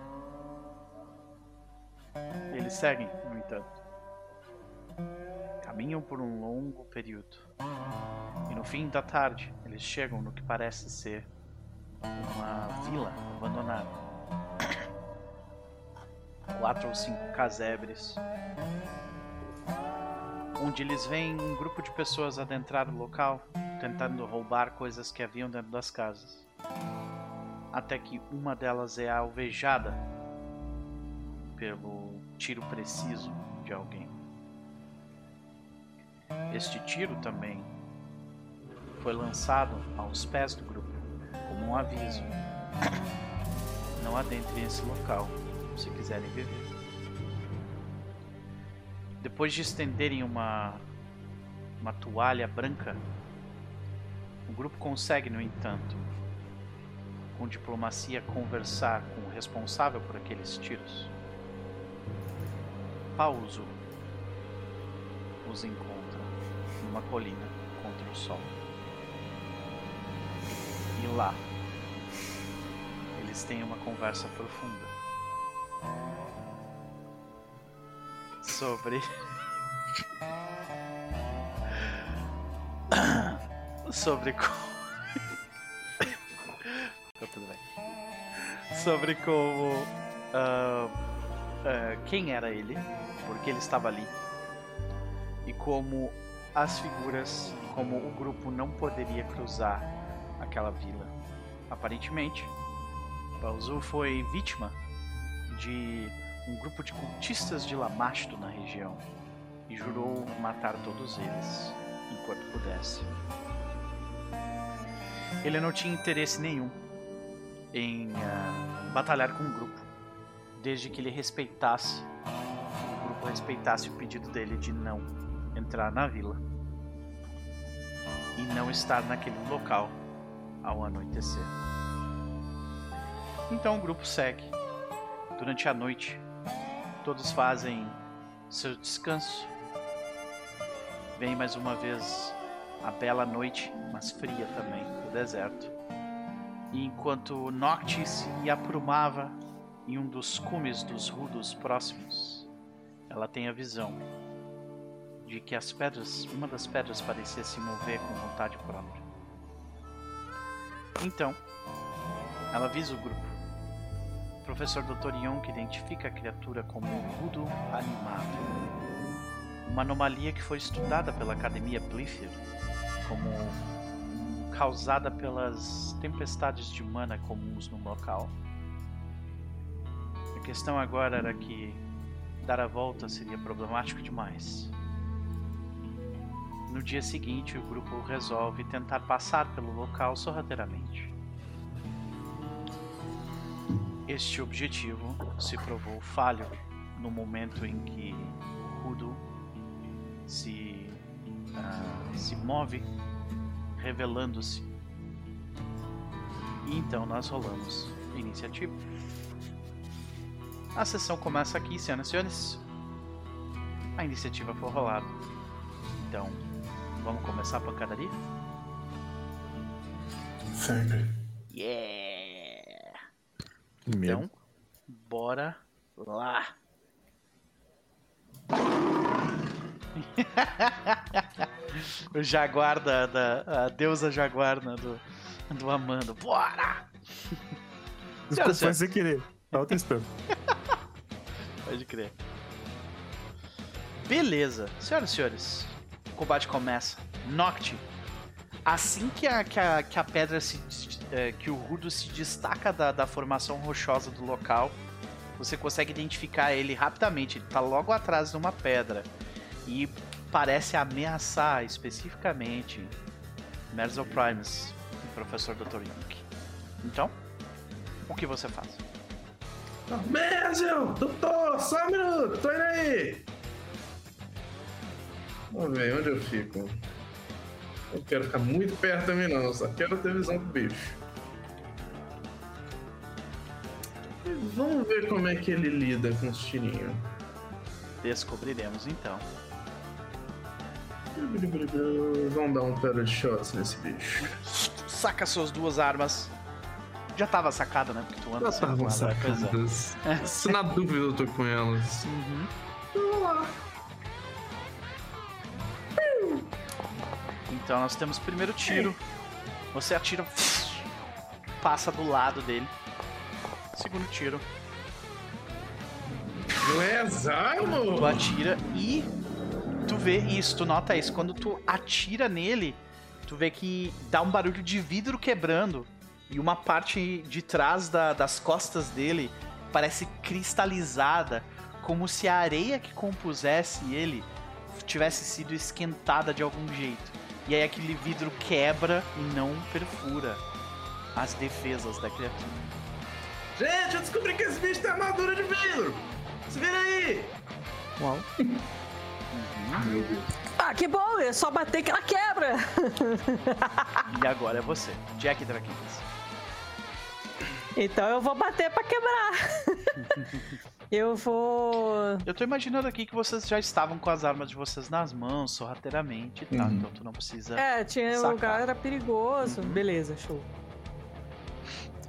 Eles seguem, no entanto. Caminham por um longo período. E no fim da tarde, eles chegam no que parece ser uma vila abandonada. Quatro ou cinco casebres. Onde eles veem um grupo de pessoas adentrar o local, tentando roubar coisas que haviam dentro das casas. Até que uma delas é alvejada pelo tiro preciso de alguém. Este tiro também foi lançado aos pés do grupo como um aviso. Não adentre esse local se quiserem viver. Depois de estenderem uma, uma toalha branca, o grupo consegue, no entanto, com diplomacia, conversar com o responsável por aqueles tiros. Pauso os encontra numa colina contra o sol. E lá eles têm uma conversa profunda sobre sobre como tá sobre como uh, uh, quem era ele porque ele estava ali e como as figuras, como o grupo não poderia cruzar aquela vila. Aparentemente, Balzu foi vítima de um grupo de cultistas de Lamasto na região e jurou matar todos eles enquanto pudesse. Ele não tinha interesse nenhum em uh, batalhar com o grupo, desde que ele respeitasse respeitasse o pedido dele de não entrar na vila e não estar naquele local ao anoitecer. Então o grupo segue. Durante a noite, todos fazem seu descanso. Vem mais uma vez a bela noite, mas fria também, do deserto. E enquanto Noctis se aprumava em um dos cumes dos rudos próximos, ela tem a visão de que as pedras, uma das pedras parecia se mover com vontade própria. Então, ela avisa o grupo. Professor Dr. Young identifica a criatura como um rudo animado, uma anomalia que foi estudada pela Academia Bliffer como causada pelas tempestades de mana comuns no local. A questão agora era que Dar a volta seria problemático demais. No dia seguinte, o grupo resolve tentar passar pelo local sorrateiramente. Este objetivo se provou falho no momento em que Rudo se, uh, se move, revelando-se. E então nós rolamos iniciativa. A sessão começa aqui, senhoras e senhores. A iniciativa foi rolada. Então, vamos começar a pancadaria? Sempre. Yeah! Então, bora lá. o jaguar da, da, a deusa jaguar né, do, do Amando. Bora! Desculpa, foi sem querer. Tava testando. Pode crer. Beleza. Senhoras e senhores, o combate começa. Noct. Assim que a, que a, que a pedra se. É, que o Rudo se destaca da, da formação rochosa do local, você consegue identificar ele rapidamente. Ele tá logo atrás de uma pedra. E parece ameaçar especificamente Merzel Primes, o professor Dr. Young. Então, o que você faz? Merzel! Doutor, só um minuto, tô indo aí! Vamos ver, onde eu fico? Não quero ficar muito perto de mim não, só quero ter visão do bicho. E vamos ver como é que ele lida com os tirinhos. Descobriremos então. Vamos dar um pera de shots nesse bicho. Saca suas duas armas. Já tava sacada, né? Porque tu anda Já estavam coisa. sacadas. Se na dúvida eu tô com elas. Uhum. Vamos lá. Então nós temos o primeiro tiro. Você atira, passa do lado dele. Segundo tiro, Não é azar, tu atira e tu vê isso, tu nota isso. Quando tu atira nele, tu vê que dá um barulho de vidro quebrando e uma parte de trás da- das costas dele parece cristalizada, como se a areia que compusesse ele tivesse sido esquentada de algum jeito. E aí aquele vidro quebra e não perfura as defesas da criatura. Gente, eu descobri que esse bicho tem armadura de vidro! Se vira aí! Uau. Ah, que bom, é só bater que ela quebra. E agora é você, Jack Drakentis. Então eu vou bater pra quebrar. eu vou. Eu tô imaginando aqui que vocês já estavam com as armas de vocês nas mãos, sorrateiramente e tal, Uhum. então tu não precisa. É, tinha Sacar. um lugar era perigoso. Uhum. Beleza, show.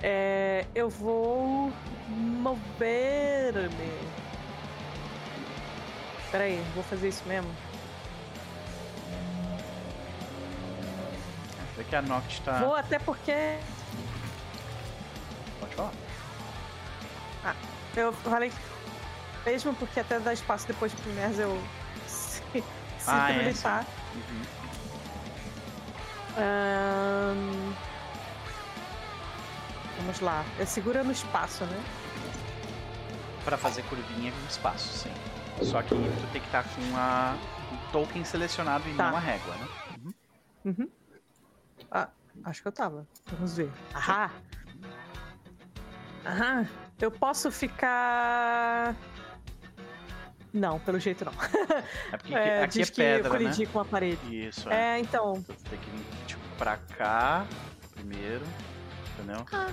É, eu vou mover-me. Peraí, vou fazer isso mesmo. Vê que a Noct tá. Vou até porque Pode falar. Eu falei mesmo porque até dá espaço depois pro Mers eu se, se Ah, é. Uhum. Ahn, Vamos lá. É segura no espaço, né? Pra fazer curvinha com espaço, sim. Só que tu tem que estar com a... o token selecionado e Tá. não a régua, né? Uhum. Ah, acho que eu tava. Vamos ver. Ahá! Aham! Eu posso ficar. Não, pelo jeito não. É porque É, aqui diz é que pedra, né? colidi com a parede. Isso, é. É, então. Então tu tem que vir, tipo, pra cá primeiro, entendeu? Ah.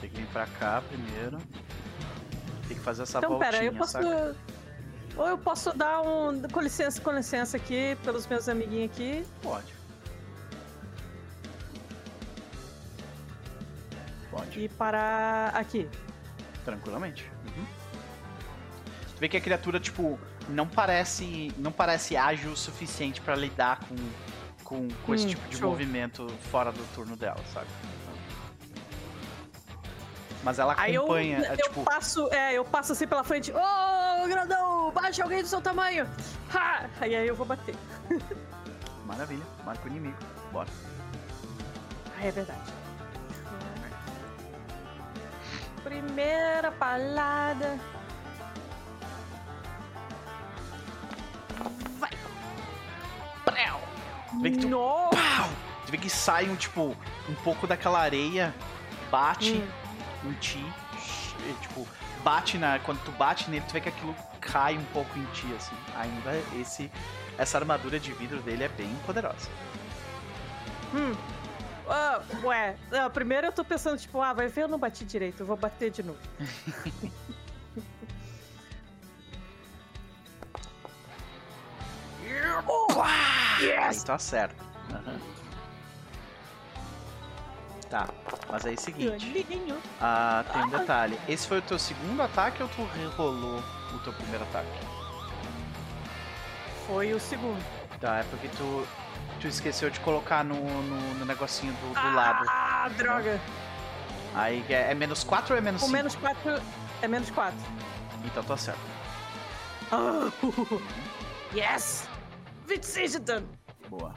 Tem que vir pra cá primeiro. Tem que fazer essa Então, voltinha, pera, eu posso. saca? Ou eu posso dar um. Com licença, com licença aqui, pelos meus amiguinhos aqui. Pode. Pode. E parar aqui. Tranquilamente. Uhum. Tu vê que a criatura, tipo, não parece. não parece ágil o suficiente pra lidar com, com, com esse Hum, tipo de show. movimento fora do turno dela, sabe? Mas ela Aí eu, acompanha, é, eu tipo, passo, é, eu passo assim pela frente. Ô, grandão, baixa alguém do seu tamanho. Ha! E aí eu vou bater. maravilha, marca o inimigo. Bora. Ah, é verdade. Primeira palada. Vai. Preu. Vê que tu-. Pau! Tu vê que sai um, tipo, um pouco daquela areia, bate Hum. em ti, tipo, bate na. Quando tu bate nele, tu vê que aquilo cai um pouco em ti, assim. Ainda esse. Essa armadura de vidro dele é bem poderosa. Hum. Ah, ué, não, primeiro eu tô pensando, tipo, ah, vai ver, eu não bati direito, eu vou bater de novo. Aí tu acerta. Aham. Tá, mas aí é o seguinte. Ah, tem um detalhe. Esse foi o teu segundo ataque ou tu rerolou o teu primeiro ataque? Foi o segundo. Tá, é porque tu, tu esqueceu de colocar no, no, no negocinho do, do lado. Ah, droga. Aí é, é menos 4 ou é menos Com 5? menos 4 é menos 4. Então tu acerta. Ah, yes! 26 de dano. Boa.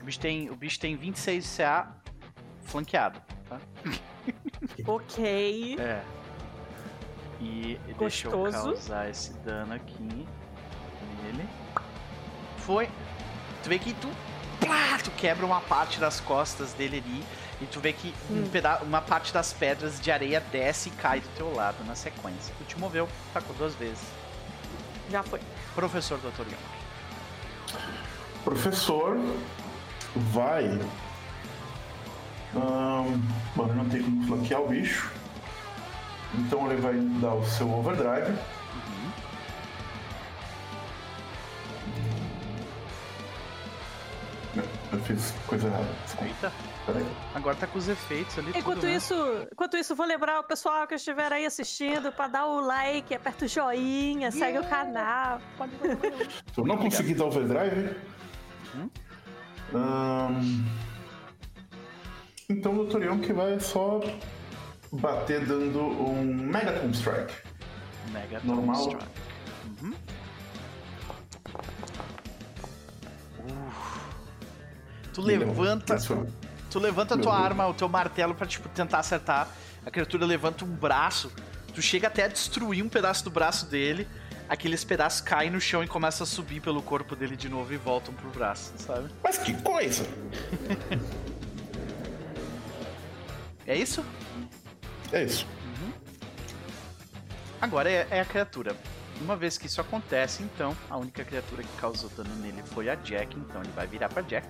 O bicho tem, o bicho tem 26 CA flanqueado, tá? Ok. É. E deixa eu Gostoso. causar esse dano aqui nele. foi. Tu vê que tu. Plá, tu quebra uma parte das costas dele ali. E tu vê que um Hum. peda uma parte das pedras de areia desce e cai do teu lado na sequência. Tu te moveu, tacou duas vezes. Já foi. Professor Dr. Young. Professor vai. Bom, não tem como flanquear o bicho. Então ele vai dar o seu overdrive. Eu fiz coisa errada. Eita, Peraí. agora tá com os efeitos ali. Enquanto tudo, né? isso, enquanto isso, vou lembrar o pessoal que estiver aí assistindo pra dar o like, aperta o joinha, segue o canal. Pode Se eu não conseguir dar overdrive. ahn, então o Dr. Yonk vai só bater dando um Megaton Strike. Mega Normal. Strike. Uhum. Tu levanta, tu levanta a Meu tua Deus. arma, o teu martelo pra tipo tentar acertar. A criatura levanta um braço. Tu chega até a destruir um pedaço do braço dele. Aqueles pedaços caem no chão e começam a subir pelo corpo dele de novo e voltam pro braço, sabe? Mas que coisa! É isso? É isso. Agora é, é a criatura. Uma vez que isso acontece, então, a única criatura que causou dano nele foi a Jack, então ele vai virar pra Jack.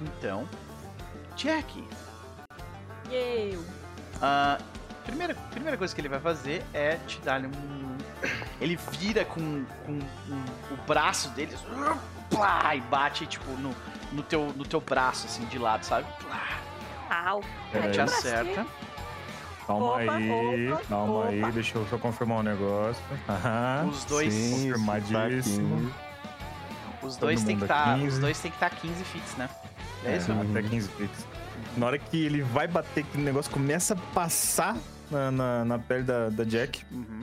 Então, Jack, Eu. a primeira, primeira coisa que ele vai fazer é te dar um. Ele vira com, com um- o braço dele plá, e bate tipo no, no, teu, no teu braço, assim, de lado, sabe? Plá, Au. É, te acerta. Calma Opa, aí, opa, calma opa. aí, deixa eu só confirmar um negócio. Aham. Os dois. Sim, confirmadíssimo. tá Os dois tem que estar. a 15. Os dois tem que estar 15 fits, né? É, isso? Até 15 fits. Na hora que ele vai bater, que o negócio começa a passar na, na, na pele da, da Jack, Uhum.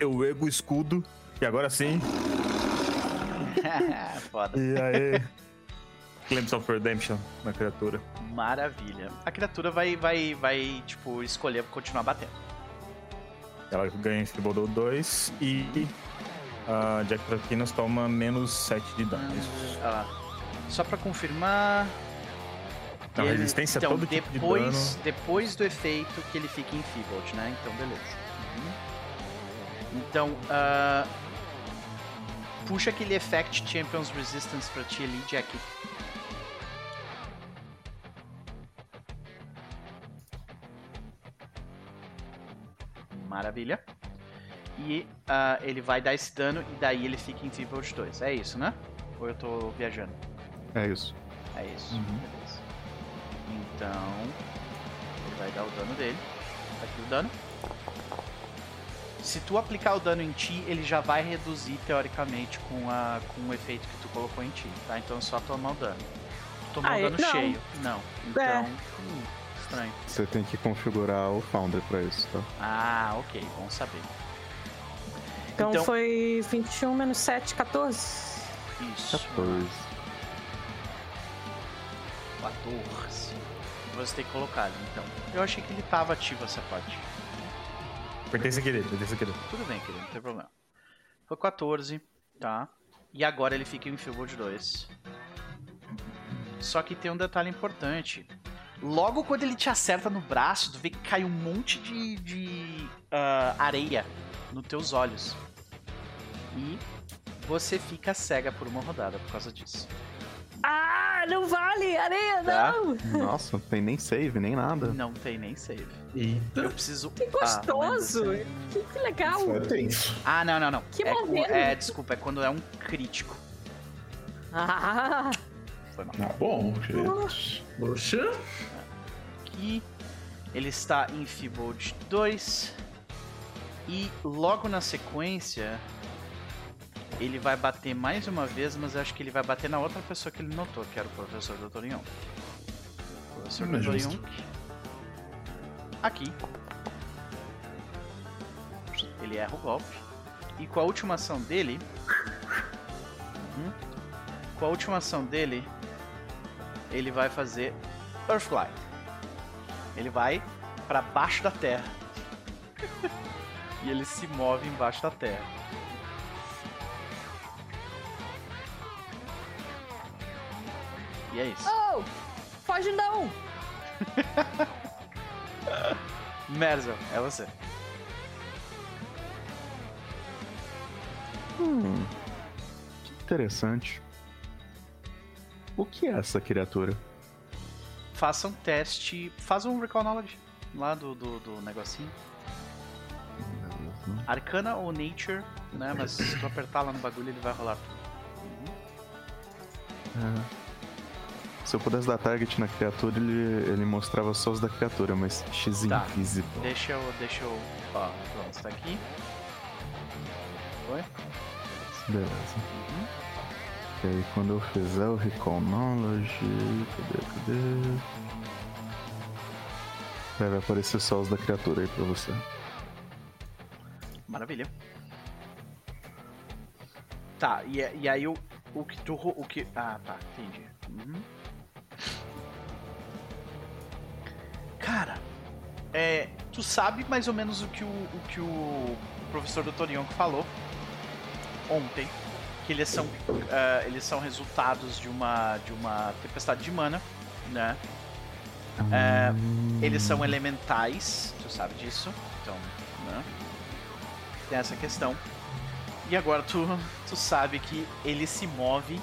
eu ergo o escudo, e agora sim, Foda. e aí... Glimpse of Redemption na criatura. Maravilha. A criatura vai, vai, vai, tipo, escolher continuar batendo. Ela ganha Feeble 2 e a Jack Traquinas toma menos 7 de dano. Ah, só pra confirmar. Não, ele- resistência então, todo tipo de depois, dano. depois do efeito que ele fica em Feebled, né? Então, beleza. Uhum. Então, ah, puxa aquele Effect Champions Resistance pra ti ali, Jack. Maravilha. E ah, ele vai dar esse dano e daí ele fica em Feebled 2. É isso, né? Ou eu tô viajando? É isso. É isso, Uhum. Então, ele vai dar o dano dele. Aqui o dano. Se tu aplicar o dano em ti, ele já vai reduzir teoricamente com, a, com o efeito que tu colocou em ti, tá? Então é só tomar o dano. Tu tomou Ah, o dano não. cheio. Não. Então. É. hum, estranho. Você tem que configurar o Founder pra isso, tá? Ah, ok, bom saber. Então, Então- foi 21 menos 7, 14. Isso. 14. 14. Você tem que colocar ali, então. Eu achei que ele tava ativo essa parte. Apertei sem querer, apertei sem querer. Tudo bem, querido, não tem problema. Foi 14, tá? E agora ele fica em Field 2. Só que tem um detalhe importante. Logo quando ele te acerta no braço, tu vê que cai um monte de, de ah, areia nos teus olhos. E você fica cega por uma rodada por causa disso. Ah, não vale! Areia, Tá. não! Nossa, não tem nem save, nem nada. Não tem nem save. Eita. Eu preciso. Que Ah, gostoso! assim- que, que legal! Isso é tenso. Ah, não, não, não. Que é, co- momento. é, desculpa, é quando é um crítico. Ah, Foi mal. Ah, bom. Poxa. aqui. Ele está em Feebled 2. E logo na sequência, ele vai bater mais uma vez, mas eu acho que ele vai bater na outra pessoa que ele notou, que era o professor Dr. Young. Professor Não Dr. Young. Aqui. Ele erra o golpe. E com a última ação dele. Uhum. Com a última ação dele, ele vai fazer Earthglide. Ele vai pra baixo da terra. e ele se move embaixo da terra. E é isso. Oh! Foge não! Merzel, é você. Hum, que interessante. O que é essa criatura? Faça um teste. Faz um Recall Knowledge lá do, do, do negocinho. Arcana ou Nature, né? Mas se tu apertar lá no bagulho, ele vai rolar tudo. É. Se eu pudesse dar target na criatura, ele, ele mostrava só os da criatura, mas X Tá. invisible. Deixa eu. Deixa eu. Ó, pronto, tá aqui. Foi? Beleza. Uhum. E aí quando eu fizer o Recall Knowledge. Cadê, cadê? Vai aparecer só os da criatura aí pra você. Maravilha. Tá, e, e aí o, o que tu. O que, ah, tá, entendi. Uhum. Cara, é, tu sabe mais ou menos o que o, o, que o professor Dr. Young falou ontem. Que eles são, ah, eles são resultados de uma, de uma tempestade de mana, né? É, Eles são elementais, tu sabe disso, então, né? Tem essa questão. E agora tu, tu sabe que ele se move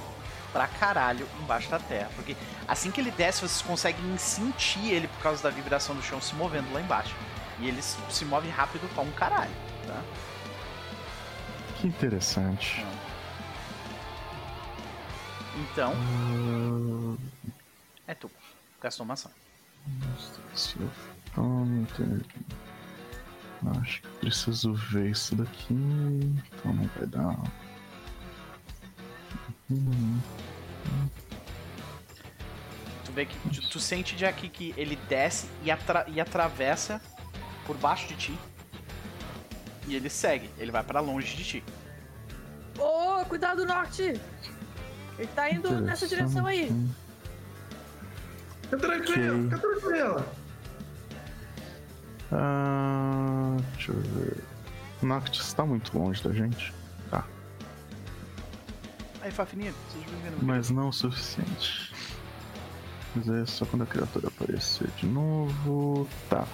pra caralho embaixo da terra. Porque assim que ele desce, vocês conseguem sentir ele por causa da vibração do chão se movendo lá embaixo. E ele se move rápido pra um caralho, tá? Que interessante. Então, Ah, é tu. Gastou uma ação. Ah, Acho que preciso ver isso daqui. Então não vai dar. Hum, Tu vê que tu, tu sente de aqui que ele desce e, atra- e atravessa por baixo de ti. E ele segue, ele vai pra longe de ti. Ô, cuidado, Norte! Ele tá indo nessa direção aí. Fica tranquilo, fica tranquilo. Ah, deixa eu ver. Noctis está muito longe da gente, Aí, seja bem-vindo. mas não o suficiente. Mas é só quando a criatura aparecer de novo. Tá.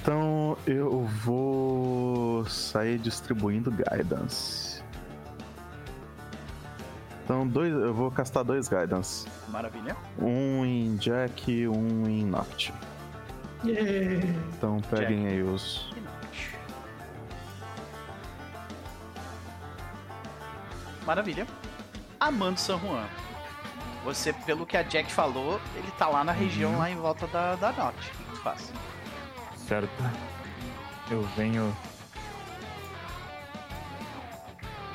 Então eu vou sair distribuindo guidance. Então dois, eu vou castar dois guidance. Maravilha. Um em Jack e um em Noct. Yeah. Então peguem aí os. E. Maravilha. Amando San Juan. Você, pelo que a Jack falou, ele tá lá na região, lá em volta da, da Note. O que tu faz? Certo. Eu venho.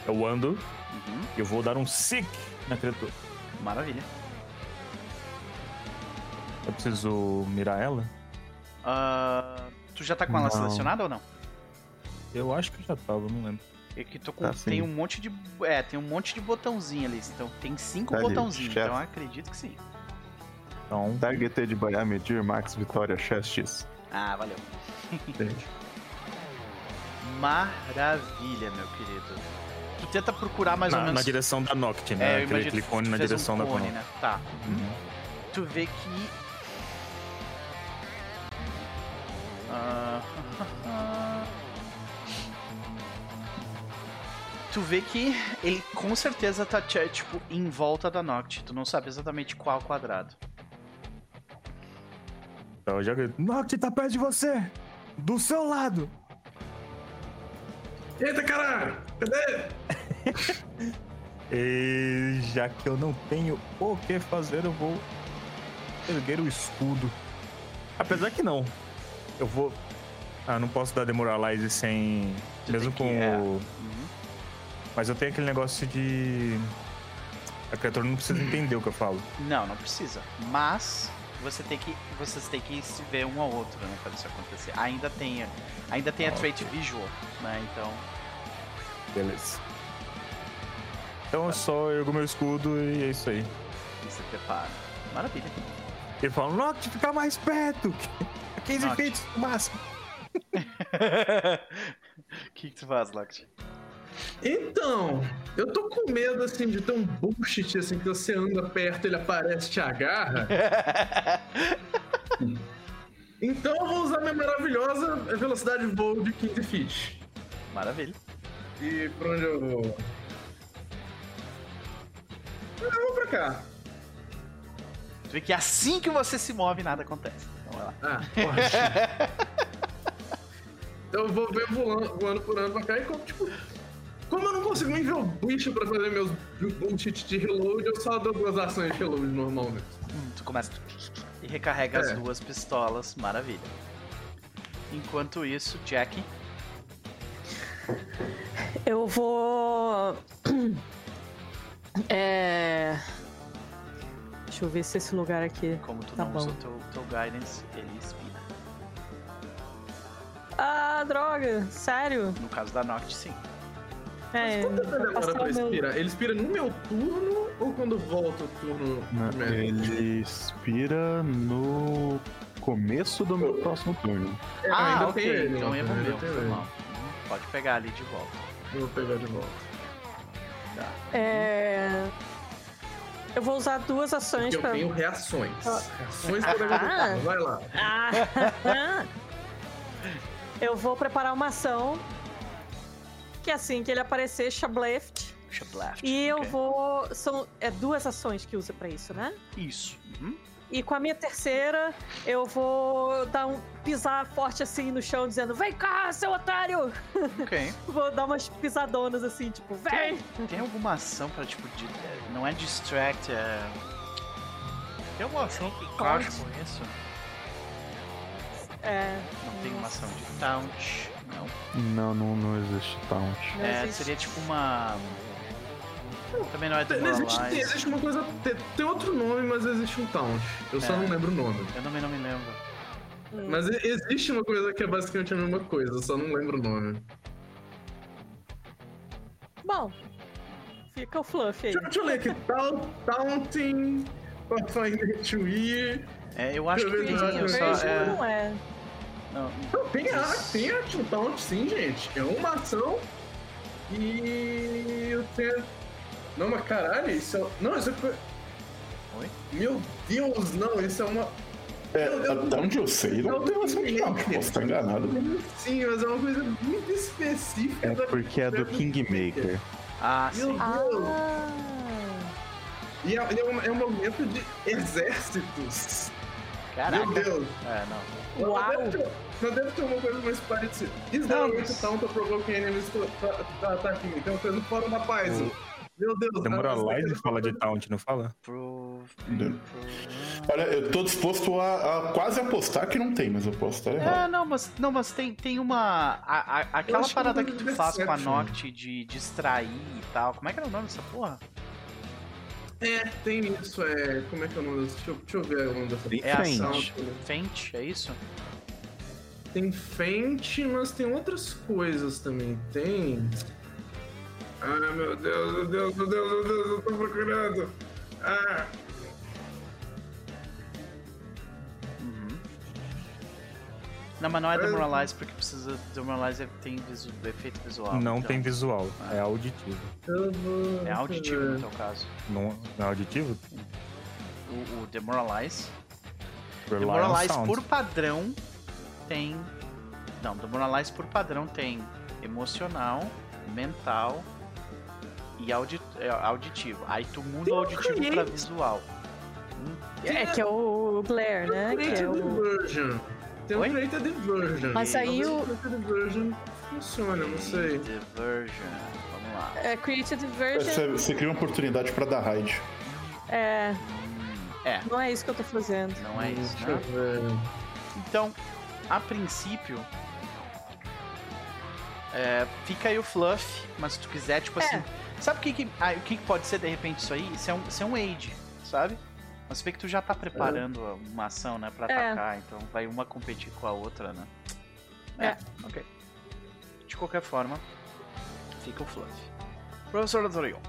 Eu ando Uhum. e eu vou dar um sick na criatura. Maravilha. Eu preciso mirar ela? Ah, tu já tá com ela Não. selecionada ou não? Eu acho que já tava, não lembro. É que tô com, Tá, tem um monte de. É, tem um monte de botãozinho ali. Então tem cinco Tá ali, botãozinhos. Então eu acredito que sim. Então, Targeted by Amedir Max Vitória X. Ah, valeu. Maravilha, meu querido. Tu tenta procurar mais ou na, menos. na direção da Noct, É, né? eu Aquele, imagino aquele que cone tu na direção um da cone, né? Tá. Uhum. Tu vê que. Ah, tu vê que ele com certeza tá ti- tipo em volta da Noct. Tu não sabe exatamente qual quadrado. Então eu já grito, Noct tá perto de você! Do seu lado! Eita caralho! Cadê? E já que eu não tenho o que fazer, eu vou erguer o escudo. Apesar que não. Eu vou. Ah, não posso dar Demoralize sem. Tu Mesmo com que- é. o. Uhum. Mas eu tenho aquele negócio de. A criatura não precisa entender o que eu falo. Não, não precisa. Mas você tem que vocês têm que se ver um ao outro, né, para isso acontecer. Ainda tem ainda tem a trait visual, né? Então, Beleza. Então eu só ergo meu escudo e é isso aí. se prepara. Maravilha. Ele fala, Noct, fica mais perto! A 15 Noct. feet no máximo. O que, que tu faz, Loct? Então, eu tô com medo, assim, de ter um bullshit, assim, que você anda perto, ele aparece e te agarra. então eu vou usar minha maravilhosa velocidade de voo de 15 feet. Maravilha. E pra onde eu vou? Eu vou pra cá. Tu vê que assim que você se move, nada acontece. Então vai lá. Ah, então eu vou ver voando, voando por ano pra cá e como, tipo. Como eu não consigo nem ver o bicho pra fazer meus bullshit de reload, eu só dou duas ações de reload normalmente. Hum, tu começa e recarrega É. as duas pistolas. Maravilha. Enquanto isso, Jack. Eu vou. É. Deixa eu ver se esse lugar aqui. Como tu Tá não bom. usa o teu, teu guidance, ele expira. Ah, droga! Sério? No caso da Noct, sim. É, tempo vou demora passar pra o meu- expirar? Ele expira no meu turno ou quando volta o turno? Não, ele expira no começo do meu próximo turno. É, ah, ainda ok. tem ele, então Ainda meu, foi mal. Pode pegar ali de volta. Eu vou pegar de volta. É. Eu vou usar duas ações Porque eu pra. tenho reações. Ah. Reações para executar. Vai lá. Ah! Eu vou preparar uma ação. Que assim que ele aparecer, Shableft. Shableft. E eu ok. vou. São é duas ações que usa pra isso, né? Isso. Uhum. E com a minha terceira, eu vou dar um pisar forte assim no chão, dizendo: Vem cá, seu otário! Ok. Vou dar umas pisadonas assim, tipo, vem! Tem alguma ação pra, tipo, de, é, não é distract, é... Tem alguma ação que encaixa com isso? É. Não tem uma ação de taunt, não. Não, não, não existe taunt. Não É, existe. seria tipo uma... Também não é Tem- Existe, tem- existe uma coisa. Tem, tem outro nome, mas existe um taunt. Eu só É. não lembro o nome. Eu também não me lembro. Hum. Mas existe uma coisa que é basicamente a mesma coisa, eu só não lembro o nome. Bom, fica o fluff aí. Deixa, deixa eu ler aqui. Taunt, taunting, Pathfinder to ir. É, eu acho que Deixa eu ver tem, eu só... É, Não é. Não, Não, tem a, tem a to taunt sim, gente. É uma ação. E tenho. Não, mas caralho, isso é. Não, isso é. co- Oi? Meu Deus, não, isso é uma. É, até onde eu sei, não tem ação de taunt. Posso estar enganado. Sim, mas é uma coisa muito específica. É porque é do Kingmaker. Ah, Meu sim. Deus! Ah! E é, é um, é um momento de exércitos. Caraca. Meu Deus! É, não. Uau. Mas deve ter uma coisa mais parecida. Is there Não, a way to counter provoking enemies to attack me? Tem uma coisa fora da paz. Meu Deus. Demoralize ah, fala de taunt, não fala? Pro... Olha, eu tô disposto a, a quase apostar que não tem, mas eu posso estar errado. É, não, mas, não, mas tem, tem uma. a- a- aquela que parada que uma tu faz com a. Noct de distrair e tal. Como é que era o nome dessa porra? É, tem isso, é. Como é que é o nome dessa? Deixa, eu- deixa eu ver o nome dessa Tem É ação. Fente, é isso? Tem Fente, mas tem outras coisas também. Tem. Ah, meu Deus, meu Deus, meu Deus, meu Deus, eu tô procurando. Ah, Não, mas não é Demoralize porque precisa. Demoralize tem visu, efeito visual. não então tem visual, Ah. é auditivo. vou. É auditivo no eu teu caso. Não, não é auditivo? O, o Demoralize. Rely Demoralize por padrão tem. Não, Demoralize por padrão tem emocional, mental e audi- é, auditivo. Aí tu muda o auditivo pra visual. É que é o Glare, né? Que é o. Diversion. Tem um Oi? Create a Diversion. Mas aí o- Create a Diversion funciona, não sei. Diversion. Vamos lá. É Creative Version. Você, você cria uma oportunidade pra dar raid. É. É, Não é isso que eu tô fazendo. não é isso, Deixa né? ver. Então, a princípio. é, fica aí o fluff, mas se tu quiser, tipo É. assim. Sabe o que, que, ah, o que que pode ser de repente isso aí? Isso é um, isso é um aid, sabe? Mas vê que tu já tá preparando uma ação, né, pra É. atacar, então vai uma competir com a outra, né? É. ok. De qualquer forma, fica o fluff. Professor Azorion.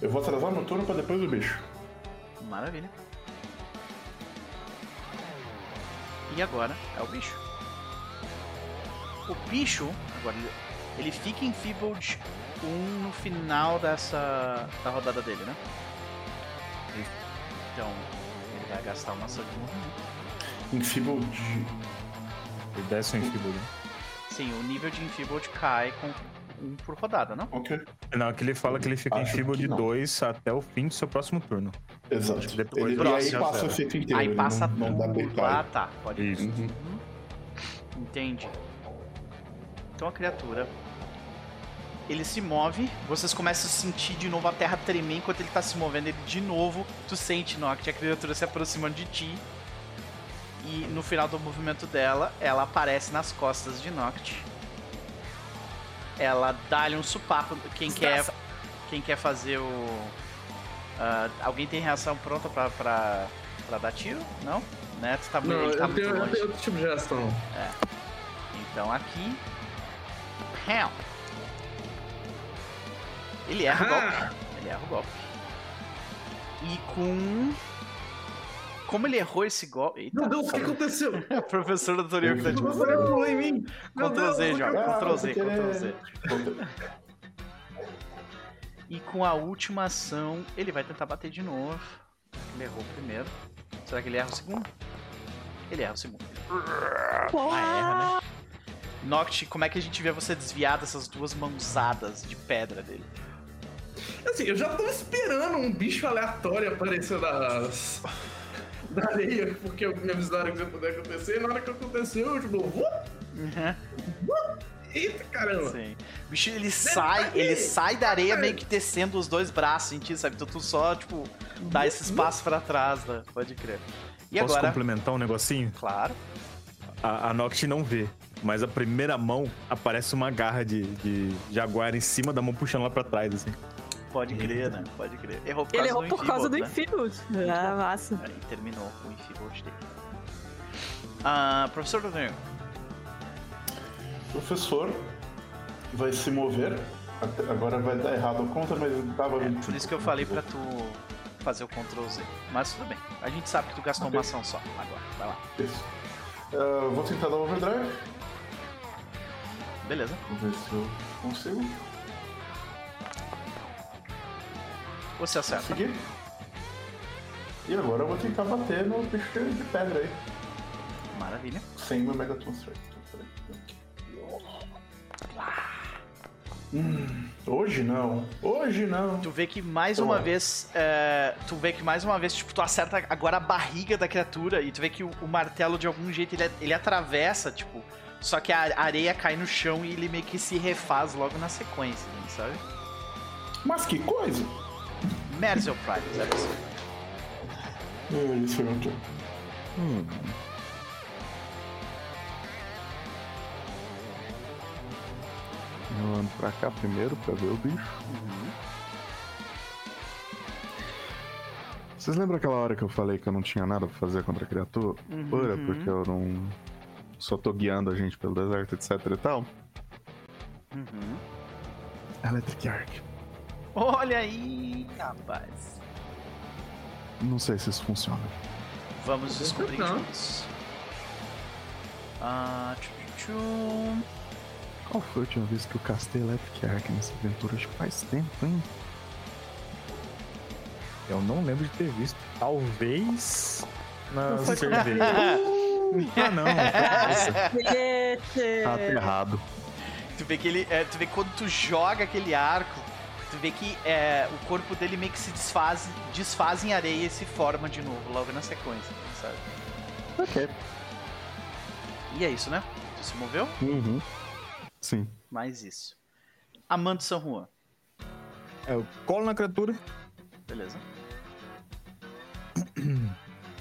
Eu vou atrasar meu turno pra depois do bicho. Maravilha. E agora é o bicho. O bicho, agora ele Ele fica em Feebled 1 no final dessa da rodada dele, né? Então, ele vai gastar uma ação de movimento. Enfeebled. Ele desce um Enfeebled. Sim, o nível de Enfeebled cai com um por rodada, não? Ok. Não, aqui ele fala que ele fica Acho que não. 2 até o fim do seu próximo turno. Exato. Que depois Ele, do e aí próximo, passa o efeito inteiro. Aí ele passa não, não dá tudo. backfire. Ah, tá. Pode ir. Isso. Uhum. Entendi. Então a criatura. Ele se move, vocês começam a sentir de novo a terra tremer enquanto ele tá se movendo. Ele de novo, tu sente, Noct, a criatura se aproximando de ti. E no final do movimento dela, ela aparece nas costas de Noct. Ela dá-lhe um supapo. Quem quer, quem quer fazer o. ah, alguém tem reação pronta pra, pra, pra dar tiro? Não? Né? Tu tá, Não, ele tá eu muito tenho, eu longe. tenho outro tipo de reação. Então aqui. Pam. Ele erra o Ah! golpe. Ele erra o golpe. E com. Como ele errou esse golpe. Eita, Meu Deus, o que aconteceu? a professora do Toriel que tá O tipo. professor pulou em mim. Ctrl Z, joga. Ctrl Z, Ctrl Z. E com a última ação, ele vai tentar bater de novo. Ele errou o primeiro. Será que ele erra o segundo? Ele erra o segundo. Ah, erra, né? Noct, como é que a gente vê você desviar dessas duas mãozadas de pedra dele? Assim, eu já tava esperando um bicho aleatório aparecer das... da areia, porque me avisaram que isso ia poder acontecer, e na hora que aconteceu, eu tipo, "What? eita caramba. Sim. O bicho ele sai, ele sai da areia meio que descendo os dois braços em ti, sabe? Então tu só, tipo, dá esse espaço pra trás, né? Pode crer. E Posso agora? complementar um negocinho? Claro. A, a Noct não vê, mas a primeira mão aparece uma garra de, de jaguar em cima da mão puxando lá pra trás, assim. Pode crer, né? Pode crer. Errou por Ele causa errou do por causa do Enfeebled, Enfeebled. Ah, massa. né? Aí terminou com o Enfeebled dele. Ah, professor Daniel. Professor vai se mover. Até- Agora vai dar errado o contra, mas ele tava. É, por isso que eu falei pra tu fazer o Ctrl Z. Mas tudo bem. A gente sabe que tu gastou uma ação só. Agora, vai lá. Isso. Ah, vou tentar dar overdrive. Beleza. Vamos ver se eu consigo Você acerta. conseguir. E agora eu vou tentar bater no bicho de pedra aí. Maravilha. Sem meu Megaton Strike. Hum, hoje não. Hoje não. Tu vê que mais uma vez. é, tu vê que mais uma vez, tipo, tu acerta agora a barriga da criatura e tu vê que o, o martelo, de algum jeito, ele, ele atravessa, tipo. Só que a areia cai no chão e ele meio que se refaz logo na sequência, sabe? Mas que coisa! Merzel Prime, é você. É, isso foi meu turno. Hum. Eu ando pra cá primeiro pra ver o bicho. Vocês lembram aquela hora que eu falei que eu não tinha nada pra fazer contra a criatura? Uhum. Porque eu não. Só tô guiando a gente pelo deserto, etc e tal? Uhum. Electric Arc. Olha aí, rapaz. Não sei se isso funciona. Vamos descobrir Não. juntos. Ah, tchu, tchu, tchu. Qual foi a última vez que eu castei Electric Arc nessa aventura? Acho que faz tempo, hein? Eu não lembro de ter visto. Talvez na Não foi cerveja. ah, não. Tá aterrado. Tu vê que ele. é, tu vê que quando tu joga aquele arco, tu vê que é, o corpo dele meio que se desfaz, desfaz em areia e se forma de novo, logo na sequência, sabe? Ok. E é isso, né? Tu se moveu? Uhum. Sim. Mais isso. Amando San Juan. É, Eu colo na criatura, Beleza.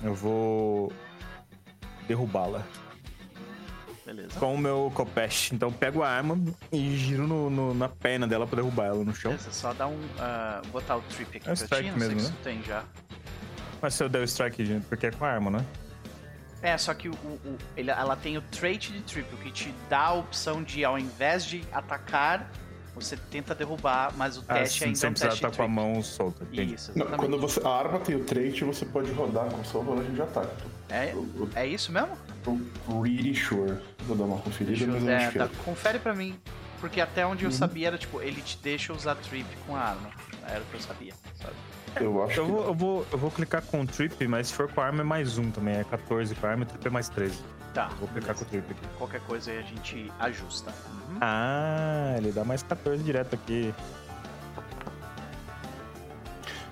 eu vou derrubá-la Beleza. com o meu copeste. Então eu pego a arma e giro no- no- na perna dela pra derrubar ela no chão. Beleza, só dá um. ah, botar o trip aqui É pra strike ti, não sei mesmo, se né? tu tem já. Mas se eu der o strike, gente, porque é com a arma, né? É, só que o, o- o- ele- ela tem o trait de trip, o que te dá a opção de, ao invés de atacar, você tenta derrubar, mas o Ah, teste sim, ainda é um teste estar de com a mão solta. entendi. Isso, Não, exatamente. quando você, a arma tem o trait, você pode rodar com sua rolagem de ataque. É, eu é isso mesmo? Tô pretty sure. Vou dar uma conferida, mas eu é, tá, confere pra mim. Porque até onde eu uhum. sabia era tipo, ele te deixa usar trip com a arma. Era o que eu sabia, sabe? Eu acho eu que... vou, eu, vou, eu vou clicar com o trip, mas se for com a arma é mais um também. É 14 com a arma e trip é mais 13. Tá. Vou clicar beleza. com o trip aqui. Qualquer coisa aí a gente ajusta. Uhum. Ah, ele dá mais 14 direto aqui.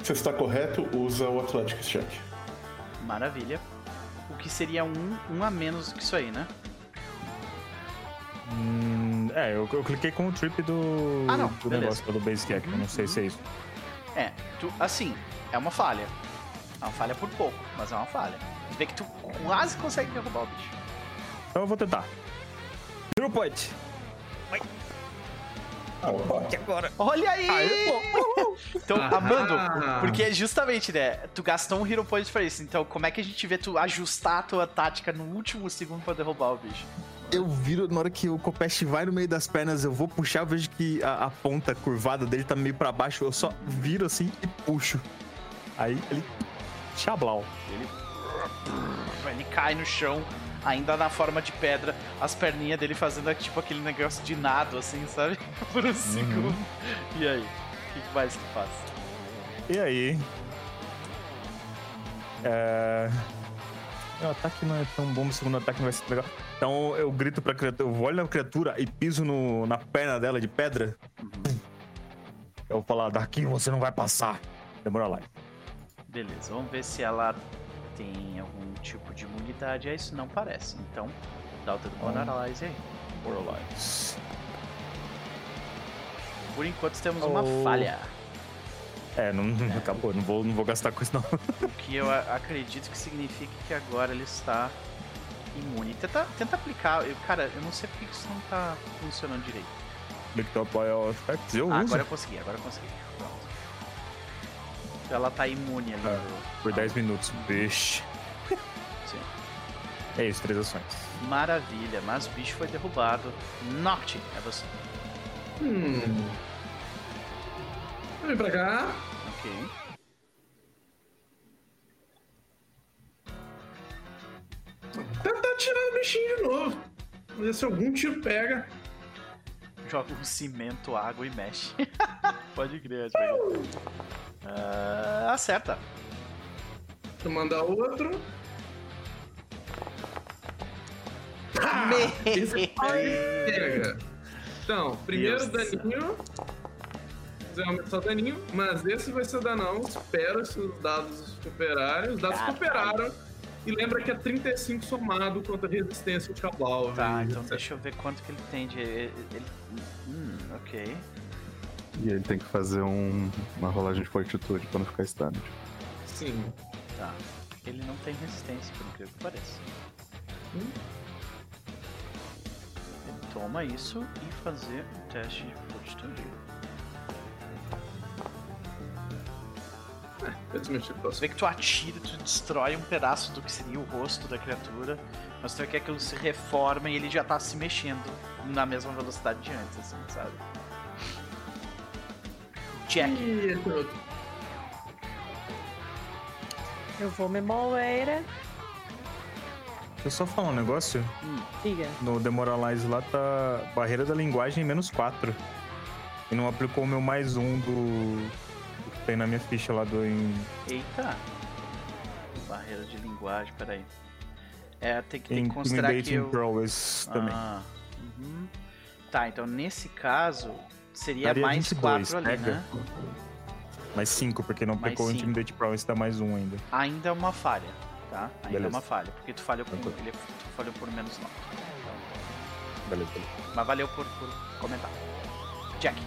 Se está correto, usa o Athletics Check. Maravilha. Que seria um, um a menos que isso aí, né? Hum, é, eu, eu, cliquei com o trip do, ah, não. do negócio do Basic Hack, uhum. não sei se é isso. É, tu, assim, é uma falha. É uma falha por pouco, mas é uma falha. Tu vê que tu quase consegue derrubar o bicho. Então eu vou tentar. Hero Point! Vai. Agora. Olha aí! então, ah, Amando, porque justamente, né, tu gastou um Hero Point pra isso. Então, como é que a gente vê tu ajustar a tua tática no último segundo pra derrubar o bicho? Eu viro, na hora que o Copeste vai no meio das pernas, eu vou puxar, eu vejo que a, a ponta curvada dele tá meio pra baixo, eu só viro assim e puxo. Aí ele. Chablau. Ele. Ele cai no chão, ainda na forma de pedra, as perninhas dele fazendo tipo aquele negócio de nado, assim, sabe? Por um uhum. segundo. E aí? O que mais que faz? E aí? É... O ataque não é tão bom, o segundo ataque não vai ser legal. Então eu grito pra criatura, eu olho na criatura e piso no, na perna dela de pedra. Uhum. Eu vou falar, daqui você não vai passar. Demora lá. Beleza, vamos ver se ela tem algum tipo de imunidade a isso? Não parece. Então, dá o dedo Moralize aí. Moralize. Por enquanto temos oh. uma falha. É, não, acabou, não vou, não vou gastar com isso não. O que eu acredito que significa que agora ele está imune. Tenta, tenta aplicar. Eu, cara, eu não sei porque isso não tá funcionando direito. Victor Boy Effects, eu ah, uso. Agora eu consegui, agora eu consegui. Ela tá imune ali. É, por 10 minutos. Vixe. Sim. É isso, três ações. Maravilha, mas o bicho foi derrubado. Noct, é você. Hum. Vem pra cá. Ok. Tentar tirar o bichinho de novo. Ver se algum tiro pega. Joga um cimento, água e mexe. Pode crer, uh! Uh, Acerta. Tu manda outro. Ah, pega. Então, primeiro Deus daninho. Geralmente só daninho, mas esse vai ser danão. Espera se os dados superarem. Os dados Caralho. superaram. E lembra que é 35 somado contra a resistência de cabal. Tá, então deixa eu ver quanto que ele tem de. Ele... Hum, ok. E ele tem que fazer um, uma rolagem de fortitude pra não ficar stunned. Sim. Tá. Ele não tem resistência, por incrível que pareça. Hum. Ele toma isso e fazer um teste de fortitude. Você vê que tu atira, tu destrói um pedaço do que seria o rosto da criatura, mas tu vê que aquilo se reforma e ele já tá se mexendo na mesma velocidade de antes, assim, sabe? Jack. Eu vou me mover. Deixa eu só falar um negócio. Hum. Diga. No Demoralize lá tá barreira da linguagem menos 4. E não aplicou o meu mais um do tem na minha ficha lá do. Em... Eita! Barreira de linguagem, peraí. É, tem que, tem que considerar que eu... Prowess também. Ah, uhum. Tá, então nesse caso seria Daria mais 22, 4 ali, pega. né? Mais 5, porque não pegou o Intimidate Prowess, dá mais um ainda. Ainda é uma falha, tá? Ainda Beleza. é uma falha, porque tu falhou, com, ele, tu falhou por menos 9. Então... Beleza, beleza. Mas valeu por, por comentar. Jack.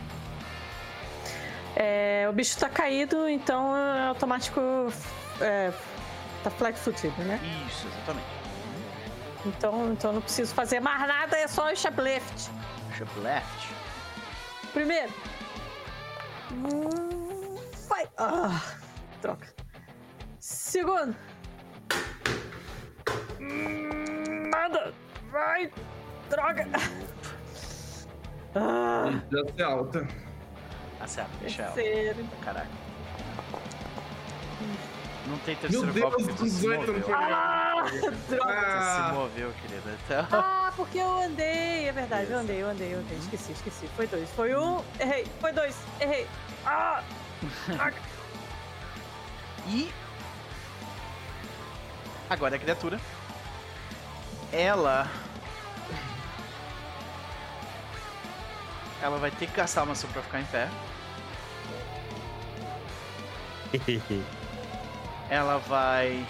É, o bicho tá caído, então é automático. É, tá flat-footed, né? Isso, exatamente. Então, então não preciso fazer mais nada, é só o shoplift. Shoplift? Primeiro. Vai. Ah, troca. Segundo. Nada. Vai. Droga. Ah. Deve alta. Acerta, deixa ela. Terceiro. Caraca. Não tem terceiro Meu Deus, golpe. 18 não foi. Ah, se moveu, querida. Então, Ah, porque eu andei. É verdade, eu andei, eu andei, eu andei. Esqueci, esqueci. Foi dois. Foi um, errei. Foi dois, errei. Ah! E. Agora a criatura. Ela. Ela vai ter que gastar uma ação pra ficar em pé. Ela vai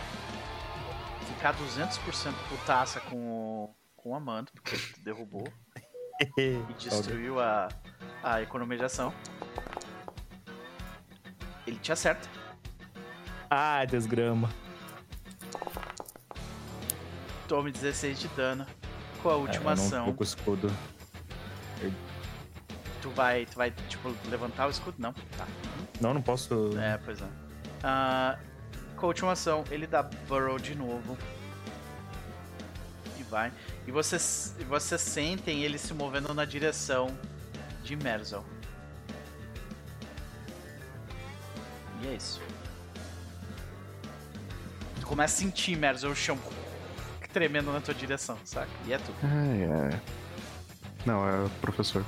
ficar 200% putaça com o, com o Amando, porque ele derrubou e destruiu a, a economização. Ele te acerta. ah, desgrama. Tome 16 de dano. Com a última É, eu não ação, tô com escudo. tu vai, tu vai, tipo, levantar o escudo? Não, tá. Não, não posso. É, pois é. Ah, com a última ação, ele dá Burrow de novo. E vai. E vocês, vocês sentem ele se movendo na direção de Merzel. E é isso. Tu começa a sentir, Merzel, o chão tremendo na tua direção, saca? E é tudo. Ai, ai. Não, é o professor.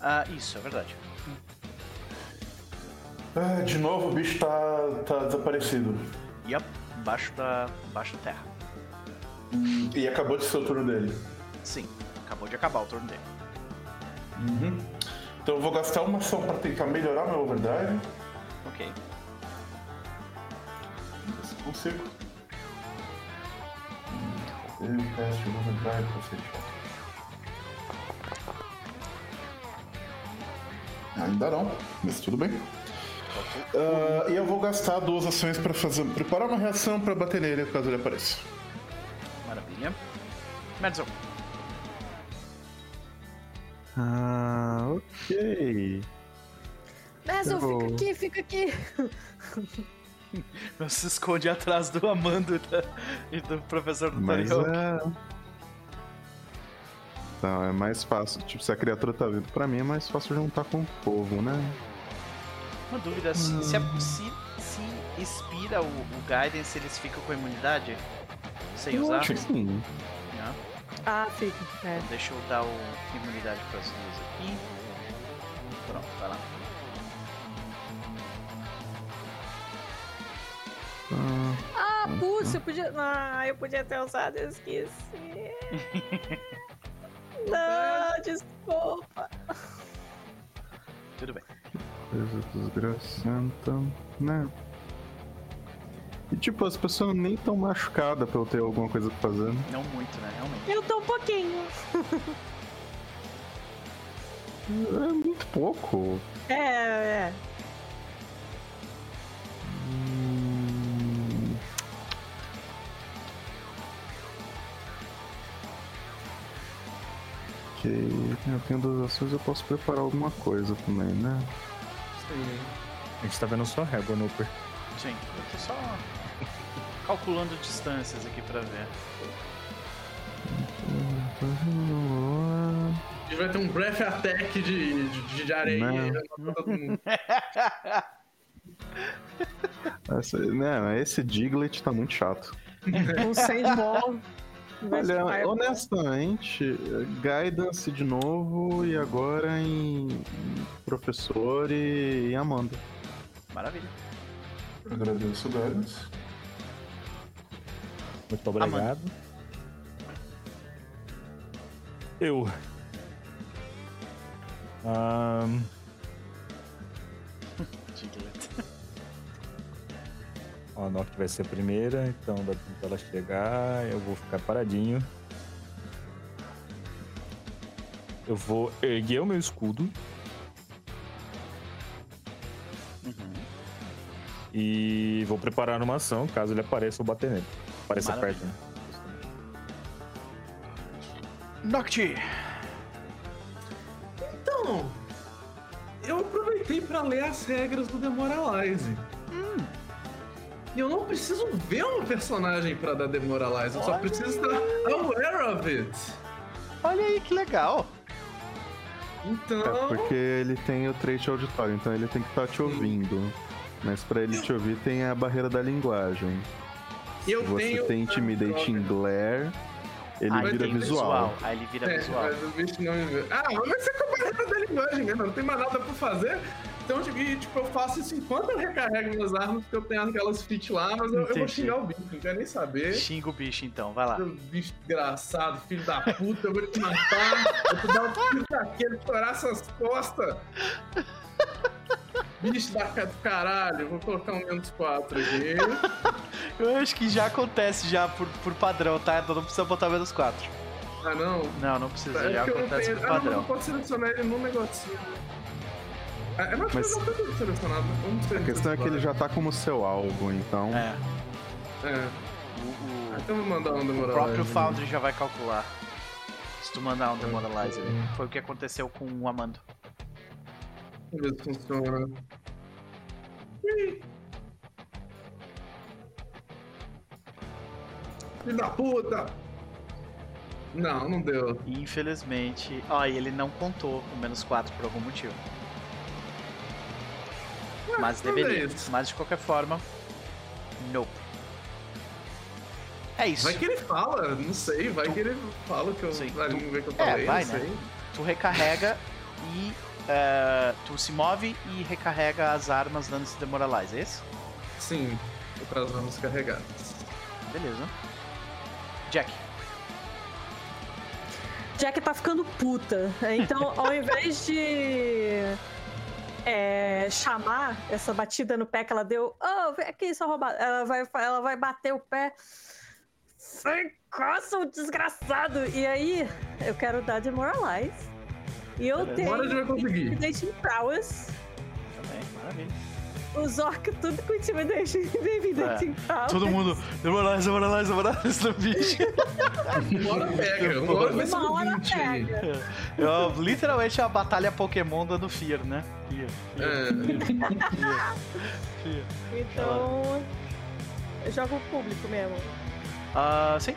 Ah, isso, é verdade. Ah, de novo o bicho tá, tá desaparecido. Yep, embaixo da, embaixo da terra. E acabou de ser o turno dele. Sim, acabou de acabar o turno dele. Uhum. Então eu vou gastar uma ação pra tentar melhorar meu overdrive. Ok. Ver se consigo. O teste de overdrive pra fechar. Ainda não, mas tudo bem. Ah, e eu vou gastar duas ações pra fazer, preparar uma reação pra bater nele caso ele apareça. Maravilha. Merzel. Ah, ok. Eu- fica aqui, fica aqui. Se esconde atrás do Amando da- e do professor do Mas é. Então, é mais fácil. Tipo, se a criatura tá vindo pra mim, é mais fácil juntar com o povo, né? Uma dúvida, se, se, a- se, se expira o, o Guidance, eles ficam com a imunidade? Sem Eu usar? acho que sim. Não. Ah, fica. É. Deixa eu dar o imunidade para as duas aqui. Pronto, vai lá. Ah, Ah, putz, eu podia. Ah, eu podia ter usado, eu esqueci. Não, desculpa. Tudo bem. Coisa desgraçanta, né? E tipo, as pessoas nem tão machucadas pra eu ter alguma coisa pra fazer. né? Não muito, né? Realmente. Eu tô um pouquinho. É muito pouco. É, é. Hum, Ok, eu tenho duas ações, eu posso preparar alguma coisa também, né? A gente tá vendo só régua no upper. Sim, eu tô só calculando distâncias aqui pra ver. A gente vai ter um breath attack de, de, de areia. Não. pra todo mundo. Essa, né, esse Diglett tá muito chato. Um sandball. Olha, honestamente, Guidance de novo e agora em Professor e, e Amanda. Maravilha. Agradeço, Guidance. Muito obrigado. Eu. Ahn, a Noct vai ser a primeira, então dá tempo dela chegar. Eu vou ficar paradinho. Eu vou erguer o meu escudo Uhum. e vou preparar uma ação caso ele apareça ou bater nele. Apareça Maravilha. perto, né? Nocti! Então, eu aproveitei pra ler as regras do Demoralize. E eu não preciso ver uma personagem pra dar Demoralize, eu só Olha preciso estar aware of it. Olha aí que legal! Então, É porque ele tem o trait auditório, então ele tem que estar te ouvindo. Mas pra ele te ouvir tem a barreira da linguagem. Eu Se você tenho. tem Intimidating Glare, ele Aí vira tem visual. Aí ele vira É, visual. mas o bicho não me vê. Ah, mas vai ser com a barreira da linguagem mesmo, não tem mais nada pra fazer. Então, tipo, e, tipo, eu faço isso enquanto eu recarrego minhas armas, porque eu tenho aquelas fit lá, mas eu, eu vou xingar o bicho, não quero nem saber. Xinga o bicho então, vai lá. Seu bicho desgraçado, filho da puta, eu vou te matar, vou te dar um tiro daquele, estourar essas costas. Bicho da ca- do caralho, vou colocar um menos 4 aqui. Eu acho que já acontece já por, por padrão, tá? Então não precisa botar menos 4. Ah, não. Não, não precisa, É já eu acontece tenho. por Ah, não, eu padrão. posso selecionar ele no negocinho. Ah, eu não acho Mas- que eu não selecionado. Ver A questão é que ele já tá como seu alvo, então. É, É. o, o- Então vou mandar um o demoralizer. próprio Foundry já vai calcular. Se tu mandar um Demoralizer. Foi o que aconteceu com o Amando. Vamos ver se funciona. Filho da puta! Não, não deu. Infelizmente. Ó, e ele não contou o menos 4 por algum motivo. Mas mas é deveria. Mas de qualquer forma. Nope. É isso. Vai que ele fala, não sei, vai que ele fala que eu. Sim, a tu- língua que eu é, falei, vai, não né? sei. Tu recarrega e. eh, tu se move e recarrega as armas dando esse demoralize, é isso? Sim, outras armas carregadas. Beleza. Jack. Jack tá ficando puta. Então, ao invés de é, chamar essa batida no pé que ela deu, oh, vem aqui, sua roubada. Ela vai, ela vai bater o pé. Sem coça, o desgraçado! E aí, eu quero dar Demoralize. E eu Beleza. tenho Agora a gente vai conseguir. Prowess. Também, maravilha. Os orcs tudo com Intimidation Intimidating Prowess. Todo mundo. Demoralize, demoralize, demoralize no bicho. Uma hora pega, uma hora vai ser Uma hora 20 aí. pega. Eu, literalmente é a batalha Pokémon dando Fear, né? Fear, É. Fear, Fear. Então, eu jogo o público mesmo. Ah, sim.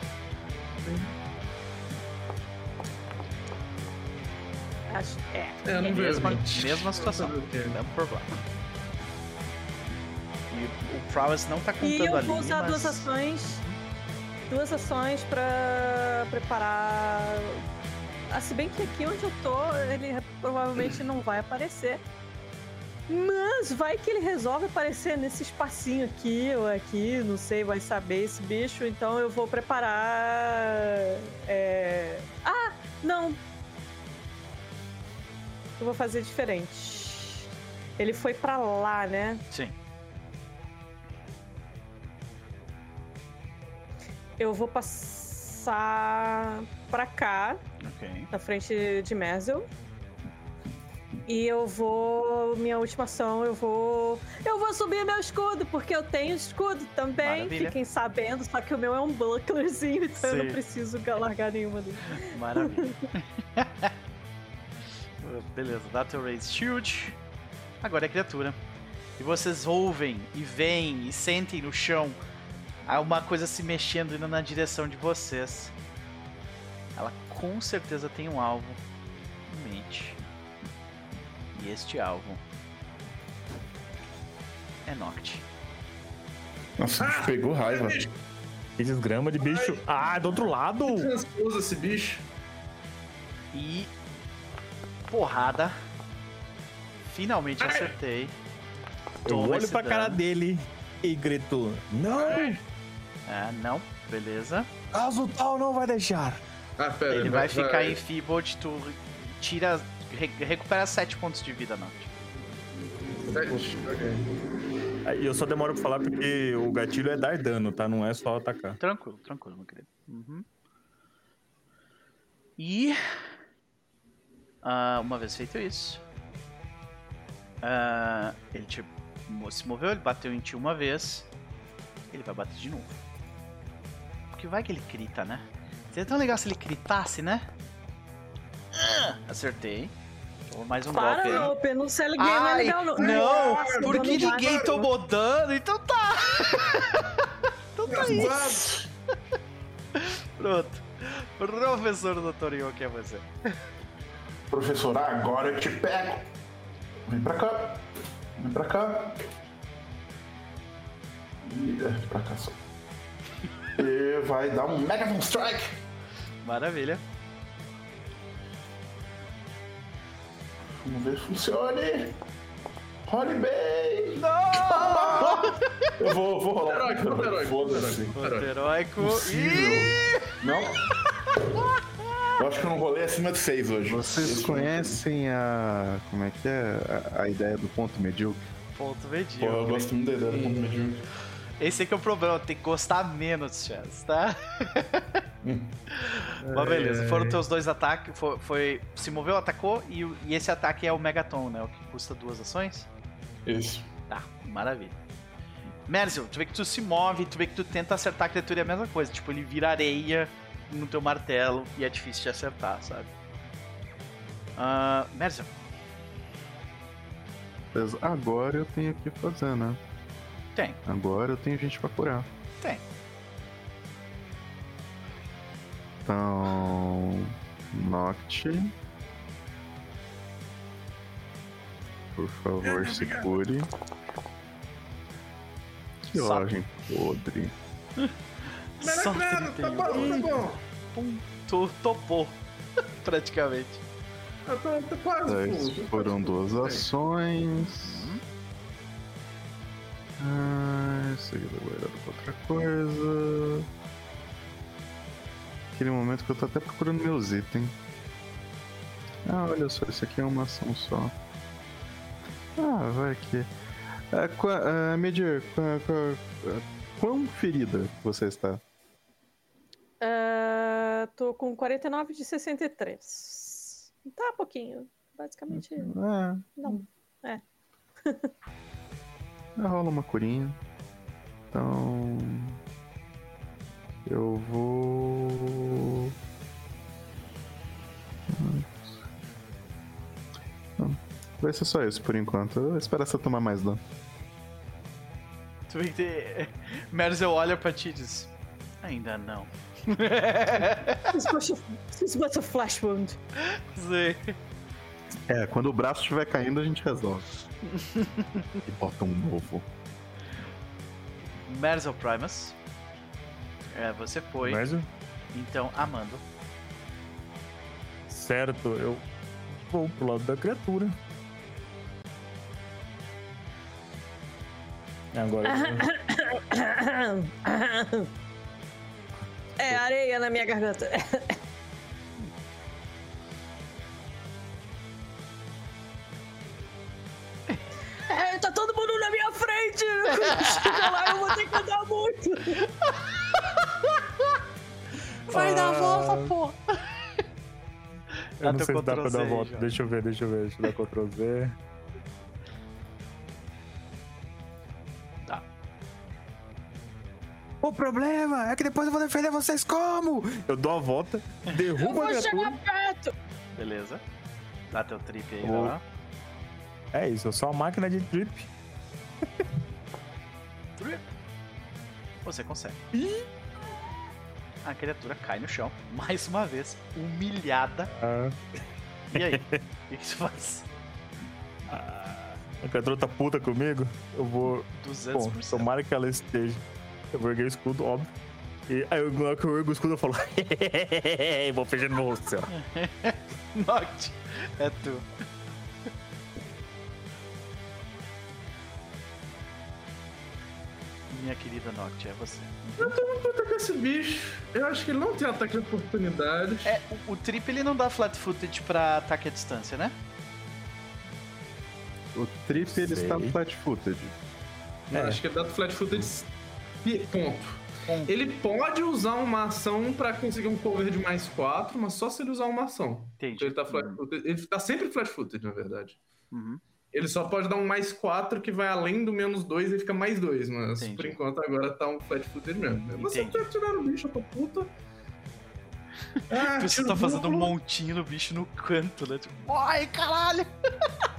Acho, é. É, não vejo. Mesma, 20. mesma situação. Vamos fazer o quê? Mesmo problema. E Prowess não tá E contando eu ali, vou usar mas... duas ações. Duas ações pra preparar. Ah, se bem que aqui onde eu tô, ele provavelmente não vai aparecer. Mas vai que ele resolve aparecer nesse espacinho aqui ou aqui, não sei, vai saber esse bicho. Então eu vou preparar. é, Ah, não. Eu vou fazer diferente. Ele foi pra lá, né? Sim. Eu vou passar pra cá, Ok. na frente de Merzel. E eu vou. Minha última ação, eu vou. Eu vou subir meu escudo, porque eu tenho escudo também. Maravilha. Fiquem sabendo, só que o meu é um bucklerzinho, então eu Sim. não preciso largar nenhuma dele. Maravilha. Beleza, dá teu raise shield. Agora é criatura. E vocês ouvem e veem e sentem no chão uma coisa se mexendo indo na direção de vocês. Ela com certeza tem um alvo em mente. E este alvo é Noct. Nossa, o bicho pegou raiva. Que desgrama de bicho. Ah, do outro lado! Transpôs esse bicho. E porrada. Finalmente acertei. Eu Toma olho pra cara dano. dele e grito: Não! Ah, não, beleza. Caso tal não vai deixar. Ah, pera. Ele vai ficar em Feebled, tu tira. re- recupera 7 pontos de vida, Noct. Sete, ok. E eu só demoro pra falar porque o gatilho é dar dano, tá? Não é só atacar. Tranquilo, tranquilo, meu querido. Uhum. E. ah, uma vez feito isso. ah, ele te, mo- se moveu, ele bateu em ti uma vez. Ele vai bater de novo. Porque vai que ele crita, né? Seria tão legal se ele critasse, né? Ah, acertei. Mais um Para, golpe aí. Nope, não sei ninguém, não é legal, não. não, Nossa, porque dano ninguém baixo. tomou dano, então tá. então tá isso. Pronto. Professor Dr. Yoki é você. Professor, agora eu te pego. Vem pra cá. Vem pra cá. E é, pra cá só. E vai dar um Megaton Strike. Maravilha. Vamos ver se funcione. Role bem! Não! Eu vou, vou rolar. Heróico, heróico, Foda-se. Heróico. Não? Eu acho que eu não rolei acima de 6 hoje. Vocês Esse conhecem a. Como é que é? A, a ideia do ponto medíocre? Ponto Pô, eu medíocre. gosto muito da ideia do ponto medíocre. Esse aqui é o problema, tem que gostar menos, Chance, tá? Mas beleza, foram teus dois ataques. Foi, foi- se moveu, atacou, e, e esse ataque é o Megaton, né? O que custa duas ações? Isso. Tá, maravilha. Merzil, tu vê que tu se move, tu vê que tu tenta acertar a criatura e é a mesma coisa. Tipo, ele vira areia no teu martelo e é difícil de acertar, sabe? Uh, Merzil, Beleza, Agora eu tenho o que fazer, né? Tem. Agora eu tenho gente pra curar. Tem. Então. Noct. Por favor, se cure. Que oragem podre. Só tá 31. bom, tá bom. Tu topou, praticamente. Eu tô, tô quase foram duas ações. Ah, aqui tá guardado pra outra coisa. Aquele momento que eu tô até procurando meus itens. Ah, olha só, isso aqui é uma ação só. Ah, vai aqui. Ah, qua, ah, Medir, qua, qua, ah, quão ferida você está? Ah, tô com 49 de 63. Tá pouquinho. Basicamente. Ah, Não. É. Rola uma curinha. Então. Eu vou. Não, Vai ser só isso por enquanto. Eu vou esperar você tomar mais dano. Tu vê que tem... Merzel olha pra ti e diz: Ainda não. This was a, this was a flash wound. Sim. É, quando o braço estiver caindo, a gente resolve. e bota um novo. Merzel Primus. É, você foi. Mas, Então, Amando. certo, eu vou pro lado da criatura. Agora. É areia na minha garganta. Lá, eu vou ter que andar muito! Vai dar a volta, Ah. pô! Eu não sei se dá pra dar a volta. João. Deixa eu ver, deixa eu ver. Deixa eu dar Ctrl Z. Tá. O problema é que depois eu vou defender vocês como? Eu dou a volta, derrubo a vou chegar perto! Beleza. Dá teu trip aí, vai lá. É isso, eu sou a máquina de. Trip. Você consegue. A criatura cai no chão, mais uma vez, humilhada. Ah, E aí? O que que você faz? a criatura tá puta comigo. Eu vou. 200%. Bom, tomara que ela esteja. Eu vou erguer o escudo, óbvio. E aí, na hora que eu ergo o escudo, eu falo. vou fechar no rosto, céu. Noct, é tu. Minha querida Noct, é você. Eu tô muito puta com esse bicho. Eu acho que ele não tem ataque de oportunidade. É, o, o trip ele não dá flat footage pra ataque à distância, né? O trip ele Sei. está flat footed. É. acho que é dado flat footed. Ponto. Ponto. Ele pode usar uma ação pra conseguir um cover de mais 4, mas só se ele usar uma ação. Entendi. Então ele tá flat footed. Ele tá sempre flat footed, na verdade. Uhum. Ele só pode dar um mais 4 que vai além do menos 2 e fica mais 2, mas Entendi. por enquanto agora tá um flat footed mesmo. Você Entendi. tá tirando o bicho, eu tô puta. Ah, Você tá fazendo um montinho no bicho no canto, né? Tipo, ai, caralho!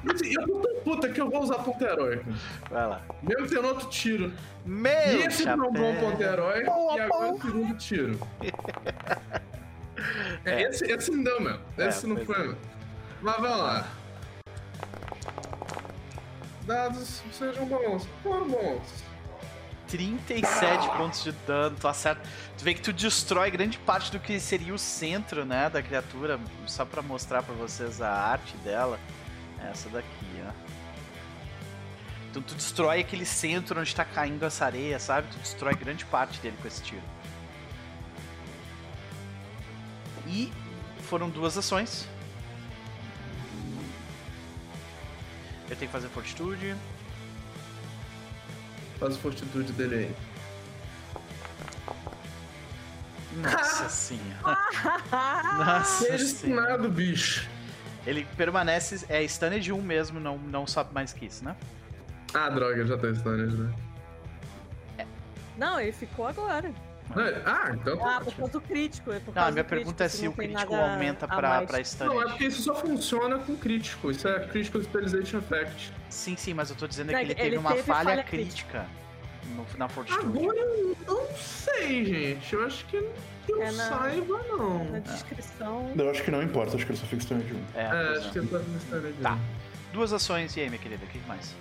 Eu tô tão puta que eu vou usar ponto heróico. Vai lá. Mesmo tendo outro tiro. Meu e esse chapéu. trombou ponto heróico Boa, e agora boa. o segundo tiro. É, É. Esse, esse não deu mesmo. É, Esse não pois foi é. mesmo. Mas vamos lá. Dados sejam bons. Foram bons. 37 pontos de dano, tu acerta. Tu vê que tu destrói grande parte do que seria o centro, né, da criatura, só para mostrar para vocês a arte dela. Essa daqui, ó. Então tu destrói aquele centro onde tá caindo essa areia, sabe? Tu destrói grande parte dele com esse tiro. E foram duas ações. Eu tenho que fazer fortitude. Faz fortitude dele aí. Nossa senhora. Nossa Seja senhora. estunado, bicho. Ele permanece. É stunned 1 mesmo, não, não sobe mais que isso, né? Ah, droga, já tô stunned, né? Não, ele ficou agora. Ah, então Ah, por do crítico. é por Não, a minha do pergunta é crítico, se o crítico aumenta pra, pra Não, é porque isso só funciona com crítico. Isso é Critical Stabilization Effect. Sim, sim, mas eu tô dizendo Não, que ele, ele teve uma teve falha, falha crítica, no, na fortitude. Agora eu não sei, gente. Eu acho que que eu É na- saiba, não. Na descrição. Eu acho que não importa, acho que ele só fica de um. É, É, acho é. que eu tô no stunned. Tá. Duas ações, e aí, minha querida, o que mais?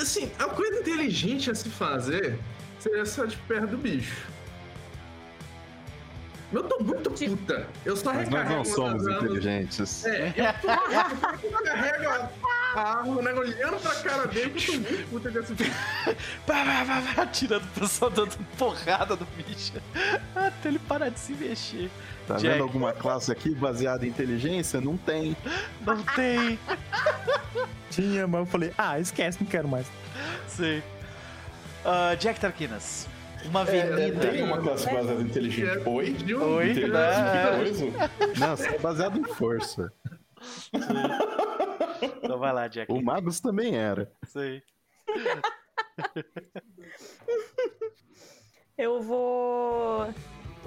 Assim, a coisa inteligente a se fazer seria só de perto do bicho. Eu tô muito puta. Eu só Mas nós não somos inteligentes. É, eu tô carrego a a arma, né, olhando pra cara dele, eu tô muito puta com esse bicho. Pá, pá, pá, pá, Tirando o pessoal dando porrada no bicho. Até ele parar de se mexer. Tá Jack. vendo alguma classe aqui baseada em inteligência? Não tem. Não tem. Tinha, mas eu falei, ah, esquece, não quero mais. Sim. Ah, Jack Tarquinas. Uma É, avenida. tem uma classe baseada em inteligente. Oi? Oi, Inteligente, né? Não, isso é baseado em força. Então vai lá, Jack. O Magus também era. Sim. Eu vou.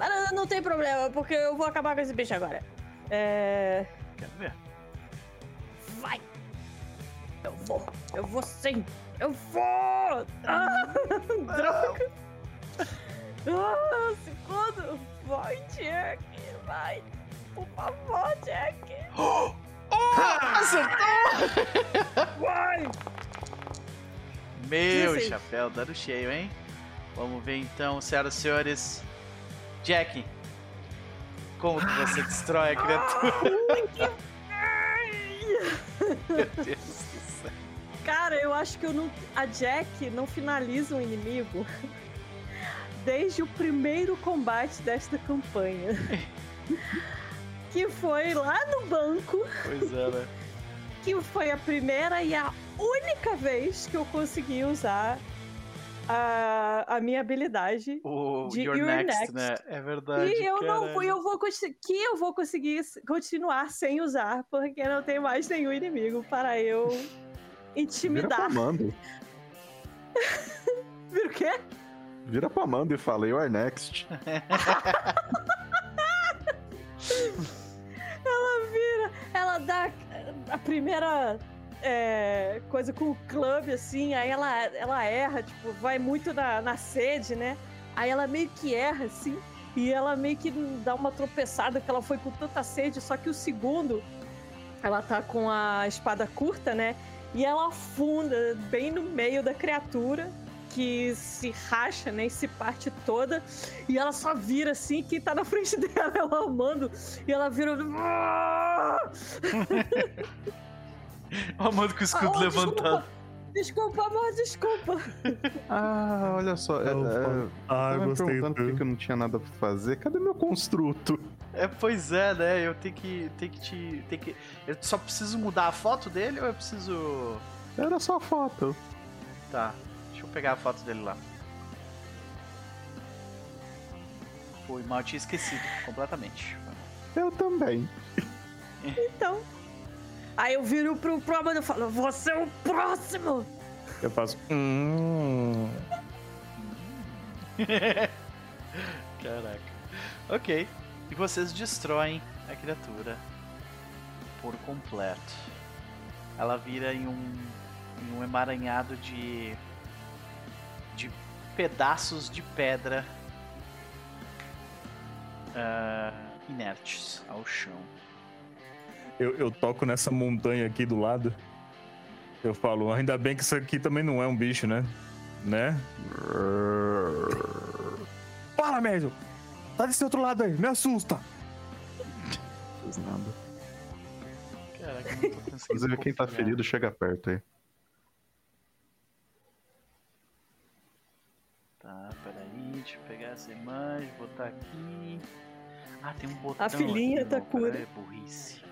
Ah, não, tem problema, porque eu vou acabar com esse bicho agora. É. Quero ver. Vai! Eu vou! Eu vou sim! Eu vou! Ah, droga! Ah, segundo! Vai, Jack! Vai! Por favor, Jack! Oh! Acertou! Vai! Meu chapéu, dando cheio, hein? Vamos ver então, senhoras e senhores. Jack, como que você destrói a criatura? Meu Deus do céu. Cara, eu acho que eu não. A Jack não finaliza um inimigo desde o primeiro combate desta campanha. que foi lá no banco, Pois é, né? que foi a primeira e a única vez que eu consegui usar a, a minha habilidade. O De Your You're Next, Next. né? É verdade. E eu não caralho. fui, eu vou que eu vou conseguir continuar sem usar, porque não tem mais nenhum inimigo para eu Vira intimidar. pra Amanda. Vira o quê? Vira pra Amanda e fala, you are next. Ela vira, ela dá a primeira é, coisa com o clube, assim, aí ela, ela erra, tipo, vai muito na, na sede, né? Aí ela meio que erra, assim, e ela meio que dá uma tropeçada, que ela foi com tanta sede, só que o segundo, ela tá com a espada curta, né? E ela afunda bem no meio da criatura, que se racha, né? E se parte toda. E ela só vira assim, quem tá na frente dela é o Amando. E ela vira. O Amando com o escudo Ah, oh, levantado. Desculpa, amor, desculpa. Ah, olha só. É, Ufa. é, Ah, me gostei perguntando por que tanto. que eu não tinha nada pra fazer. Cadê meu construto? É, pois é, né? Eu tenho que. Tenho que te. Tenho que... Eu só preciso mudar a foto dele ou eu preciso. Era só foto. Tá. Deixa eu pegar a foto dele lá. Foi mal, eu tinha esquecido completamente. Eu também. Então. Aí eu viro pro, pro Amando e falo: Você é o próximo! Eu faço. Hum. Caraca. Ok. E vocês destroem a criatura por completo. Ela vira em um, em um emaranhado de. de pedaços de pedra ah, inertes ao chão. Eu, eu toco nessa montanha aqui do lado. Eu falo, ainda bem que isso aqui também não é um bicho, né? Né? Para, Médio! Tá desse outro lado aí, me assusta! Não fiz nada. Caraca, não tô conseguindo. Inclusive, quem tá ferido, chega perto aí. Tá, peraí, deixa eu pegar essa imagem, botar aqui. Ah, tem um botão. A filhinha aqui, tá não, cura. peraí, burrice.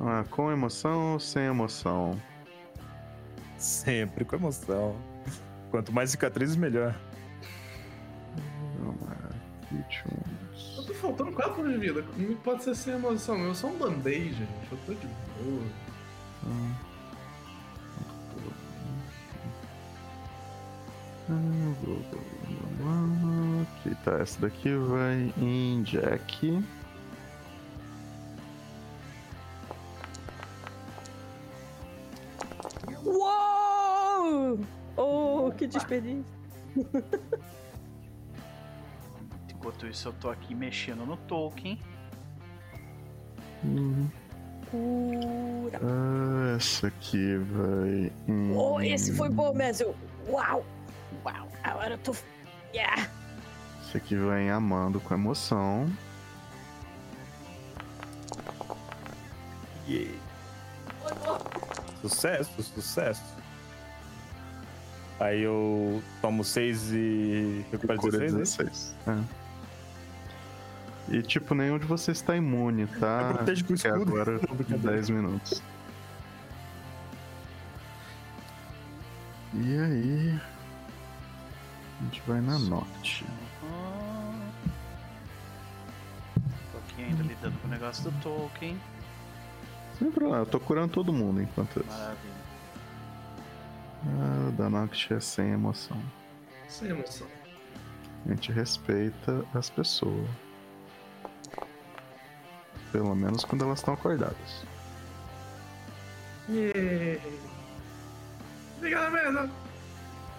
Ah, com emoção ou sem emoção? Sempre com emoção. Quanto mais cicatrizes, melhor. Vamos lá. Vítimas. Eu tô faltando 4 pontos de vida. Não pode ser sem emoção. Eu sou um band-aid, gente. Eu tô de boa. Ok, tá. Essa daqui vai em Jack. Uou! Oh, que desperdício. Enquanto isso, eu tô aqui mexendo no Tolkien. Hum, Cura. ah, essa aqui vai em. Oh, esse foi bom, Mézio. Uau! Uau! Agora eu tô. Yeah! Esse aqui vai Amando com emoção. Yeah. Sucesso, sucesso. Aí eu tomo 6 e recupero Cura 16, é 16. É. E tipo, nenhum de vocês tá imune, tá? Eu protejo com Que escudo. agora Não, brincadeira. 10 minutos. E aí. A gente vai na. Uhum. Tô aqui ainda lidando com o negócio do Tolkien. Sem problema, eu tô curando todo mundo enquanto isso. Maravilha. Ah, o da Noct é sem emoção. Sem emoção. A gente respeita as pessoas. Pelo menos quando elas estão acordadas. Yeah. Liga na mesa.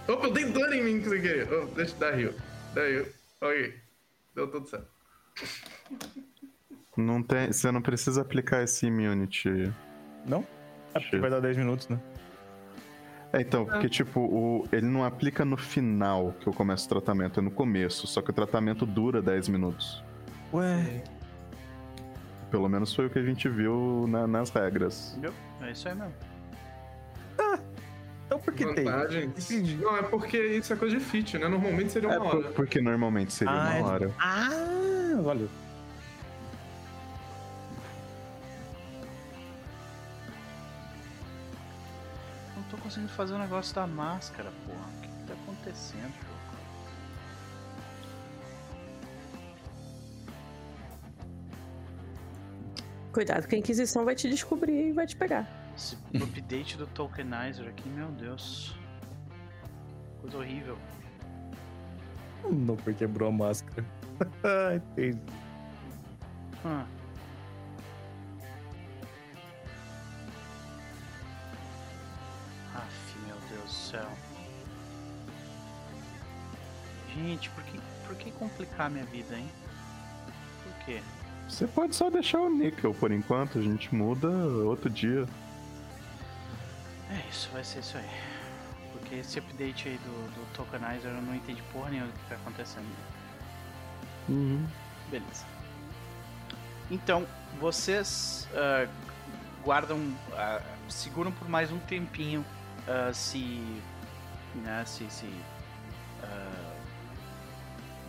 Opa, eu dei dano em mim sem querer. Oh, deixa eu dar rio. Dá rio. Ok. Deu tudo certo. Não tem, você não precisa aplicar esse immunity. Não? É porque vai dar 10 minutos, né? É, então, porque tipo, o, ele não aplica no final que eu começo o tratamento, é no começo. Só que o tratamento dura 10 minutos. Ué. Pelo menos foi o que a gente viu na- nas regras. Entendeu? É isso aí mesmo. Então por que tem? Vantagens. Entendi. Não, é porque isso é coisa de fit, né? Normalmente seria É, uma por- hora. porque normalmente seria Ah, uma é- hora. Ah, valeu. Conseguindo fazer o negócio da máscara, porra. O que, que tá acontecendo, jogo? Cuidado que a Inquisição vai te descobrir e vai te pegar. Esse update do Tokenizer aqui, meu Deus. Coisa horrível. Não, porque quebrou a máscara. Ah, Entendi. Hum. Gente, por que, por que complicar minha vida, hein? Por quê? Você pode só deixar o níquel por enquanto, a gente muda outro dia. É, isso vai ser isso aí. Porque esse update aí do, do Tokenizer eu não entendi porra nenhuma do que tá acontecendo. Uhum. Beleza. Então, vocês ah, guardam, ah, seguram por mais um tempinho ah, se, né, se, se ah,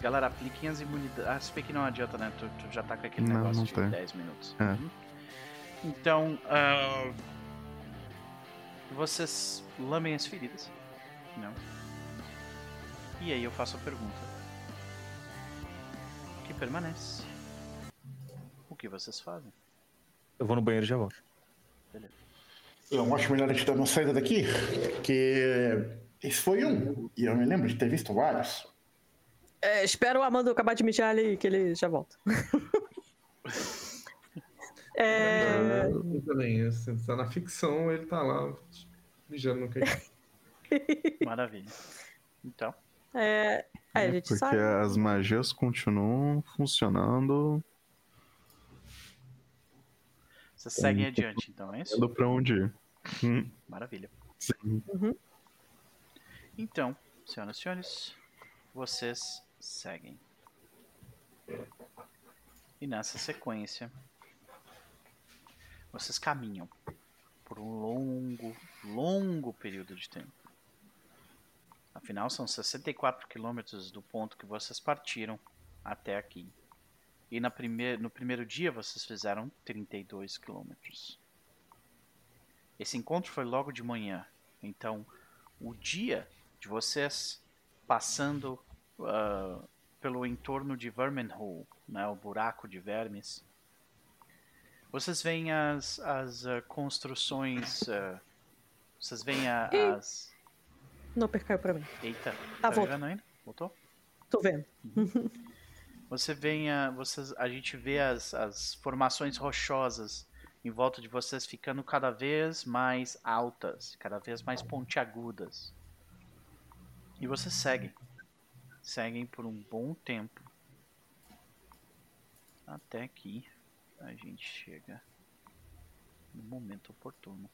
galera, apliquem as imunidades. Ah, se bem que não adianta, né? Tu, tu já tá com aquele Não, negócio não de tem. 10 minutos. É. Uhum. Então, ah, vocês lambem as feridas, não? E aí eu faço a pergunta que permanece. O que vocês fazem? Eu vou no banheiro e já volto. Eu acho melhor a gente dar uma saída daqui, porque esse foi um, e eu me lembro de ter visto vários. É, espera o Amando acabar de mijar ali que ele já volta. é, Eu também, assim, tá na ficção, ele tá lá mijando no queijo. Maravilha. Então, é, É, gente porque sabe. as magias continuam funcionando, vocês seguem adiante, então, é isso? indo pra onde ir. Hum, Maravilha. Sim. Uhum. Então, senhoras e senhores, vocês seguem. E nessa sequência, vocês caminham por um longo, longo período de tempo. Afinal, são 64 quilômetros do ponto que vocês partiram até aqui. E na primeir, no primeiro dia vocês fizeram 32 quilômetros. Esse encontro foi logo de manhã. Então, o dia de vocês passando uh, pelo entorno de Verminhole, né, o buraco de vermes, vocês veem as, as uh, construções. Uh, vocês veem a, as. Não percaiu pra mim. Eita, Ah, tá voltou. vendo ainda? Voltou? Tô vendo. Você vem a, vocês, a gente vê as, as formações rochosas em volta de vocês ficando cada vez mais altas, cada vez mais pontiagudas. E vocês seguem. Seguem por um bom tempo. Até que a gente chega no momento oportuno.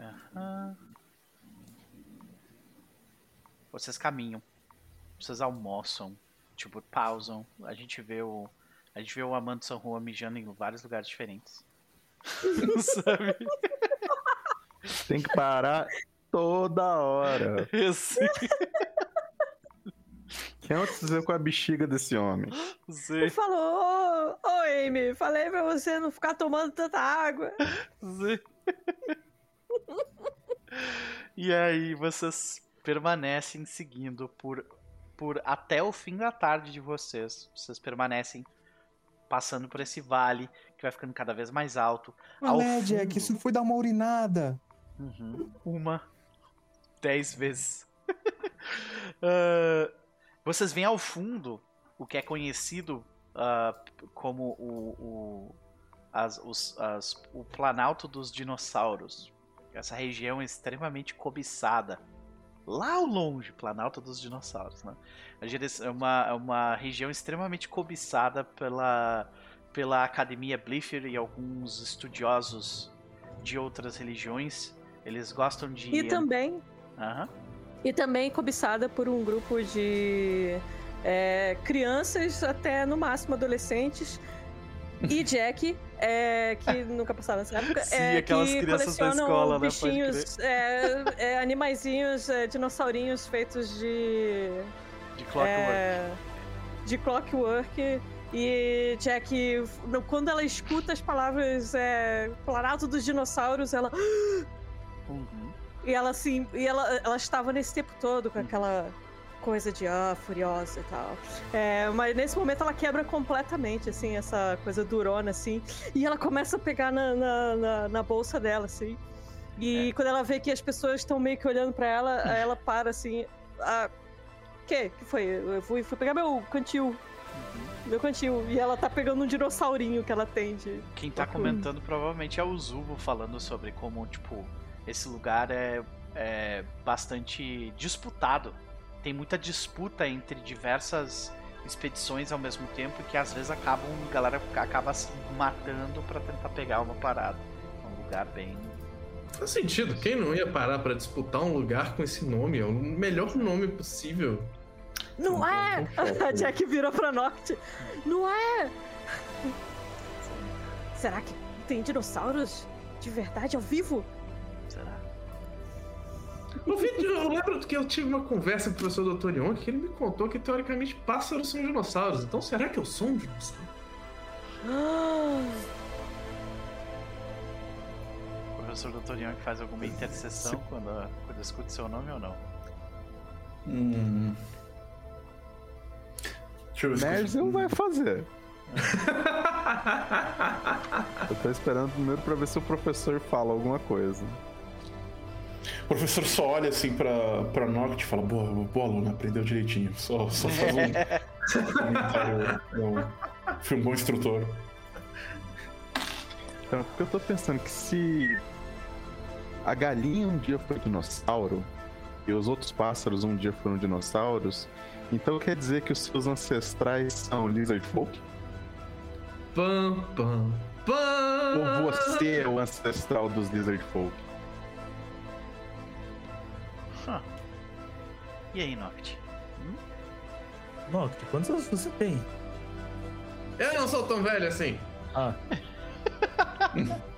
Aham. Vocês caminham vocês almoçam, tipo, pausam. A gente vê o. A gente vê o Amando San Juan mijando em vários lugares diferentes. Sabe? Tem que parar toda hora. Isso. Quem aconteceu com a bexiga desse homem? Sim, Falou, ô, ô Amy, falei pra você não ficar tomando tanta água. sim. E aí vocês permanecem seguindo por, por até o fim da tarde de vocês. Vocês permanecem passando por esse vale que vai ficando cada vez mais alto. Olé, Jack, fundo- isso foi dar uma urinada. Uhum. Uma. Dez vezes. Ah, vocês veem ao fundo o que é conhecido ah, como o, o, as- os- as- o Planalto dos Dinossauros. Essa região é extremamente cobiçada. Lá ao longe, Planalto dos Dinossauros. Né? É uma, é uma região extremamente cobiçada pela, pela Academia Bliffer e alguns estudiosos de outras religiões. Eles gostam de. E também, Aham. e também cobiçada por um grupo de é, crianças, até no máximo adolescentes, e Jack, é, que nunca passaram nessa época, Sim, é, aquelas que crianças da colecionam escola, né? Bichinhos, é, é, animaizinhos, é, dinossaurinhos feitos de De Clockwork. é, de Clockwork. E Jack, quando ela escuta as palavras é, Planalto dos Dinossauros, ela. Uhum. E ela assim. E ela, ela estava nesse tempo todo com aquela coisa de ah, furiosa e tal. É, mas nesse momento ela quebra completamente, assim, essa coisa durona, assim. E ela começa a pegar na, na, na- na bolsa dela, assim. E quando ela vê que as pessoas estão meio que olhando pra ela, ela para assim. Ah, que? que foi? Eu fui, fui pegar meu cantil. Meu cantil. E ela tá pegando um dinossaurinho que ela tem de. Quem tá comentando provavelmente é o Zubo falando sobre como, tipo, esse lugar é, é bastante disputado. Tem muita disputa entre diversas expedições ao mesmo tempo que às vezes acabam, a galera acaba se matando pra tentar pegar uma parada. É um lugar bem. Faz sentido. Quem não ia parar pra disputar um lugar com esse nome? É o melhor nome possível. Não é! A Jack virou pra norte. Não é! Será que tem dinossauros de verdade ao vivo? Eu, vi- eu lembro que eu tive uma conversa com o professor Dr. Young que ele me contou que teoricamente pássaros são dinossauros. Então será que eu sou um dinossauro? O professor Dr. Young faz alguma intercessão quando, quando escuta seu nome ou não? Hum. Se Merzel vai fazer. Eu tô esperando primeiro pra ver se o professor fala alguma coisa. O professor só olha assim pra, pra Noct e fala: boa, boa aluna, aprendeu direitinho. Só, só faz um comentário. Não, fui um bom instrutor. Então, porque eu tô pensando que se a galinha um dia foi dinossauro e os outros pássaros um dia foram dinossauros, então quer dizer que os seus ancestrais são lizard folk? Pam, pam, pam. Ou você é o ancestral dos Lizard Folk? Huh. E aí, Noct? Hum? Noct, quantos anos você tem? Eu não sou tão velho assim. Ah.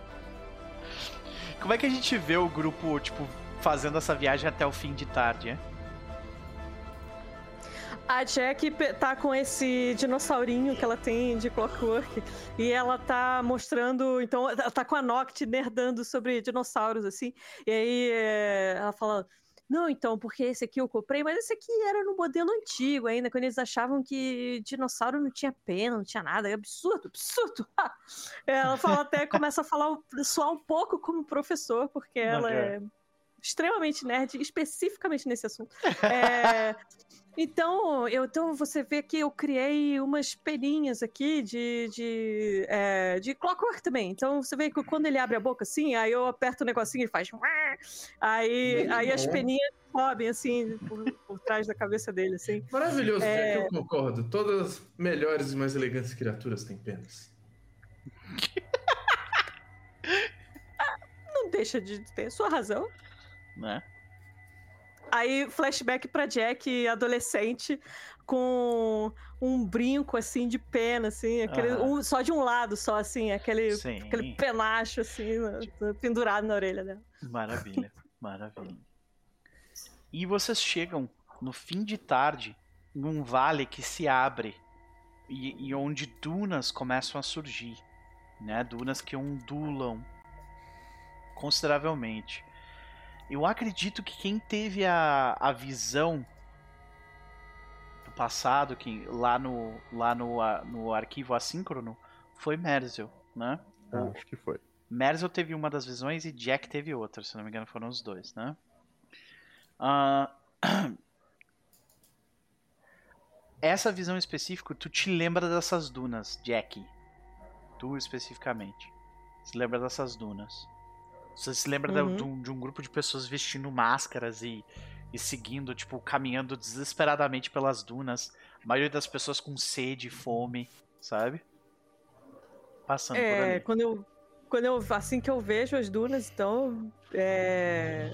Como é que a gente vê o grupo, tipo, fazendo essa viagem até o fim de tarde, é? A Jack tá com esse dinossaurinho que ela tem de Clockwork e ela tá mostrando, então, ela tá com a Noct nerdando sobre dinossauros, assim, e aí é, ela fala, não, então, porque esse aqui eu comprei, mas esse aqui era no modelo antigo ainda, quando eles achavam que dinossauro não tinha pena, não tinha nada. É absurdo, absurdo. ela fala até, começa a falar, soar um pouco como professor, porque ela okay. é extremamente nerd, especificamente nesse assunto. É, então, eu, então você vê que eu criei umas peninhas aqui de, de, é, de clockwork também. Então você vê que quando ele abre a boca assim, aí eu aperto o negocinho e faz. Aí, aí as peninhas sobem assim por, por, trás da cabeça dele. Assim. Maravilhoso, é... eu concordo. Todas as melhores e mais elegantes criaturas têm penas. Não deixa de ter sua razão. Né? Aí, flashback pra Jack, adolescente, com um brinco, assim, de pena, assim, aquele, uhum. um, só de um lado, só, assim, aquele, aquele penacho, assim, pendurado na orelha dela. Maravilha, maravilha. E vocês chegam no fim de tarde num vale que se abre e, e onde dunas começam a surgir, né? Dunas que ondulam consideravelmente. Eu acredito que quem teve a, a visão do passado, que lá no, lá no, no arquivo assíncrono, foi Merzel, né? Ah, acho que foi. Merzel teve uma das visões e Jack teve outra, se não me engano foram os dois, né? Uh... Essa visão específica, tu te lembra dessas dunas, Jack. Tu especificamente. Se lembra dessas dunas. Você se lembra uhum. de, um, de, um, grupo de pessoas vestindo máscaras e, e seguindo, tipo, caminhando desesperadamente pelas dunas. A maioria das pessoas com sede, fome, sabe? Passando é, por ali. Quando eu, quando eu, assim que eu vejo as dunas, então. É,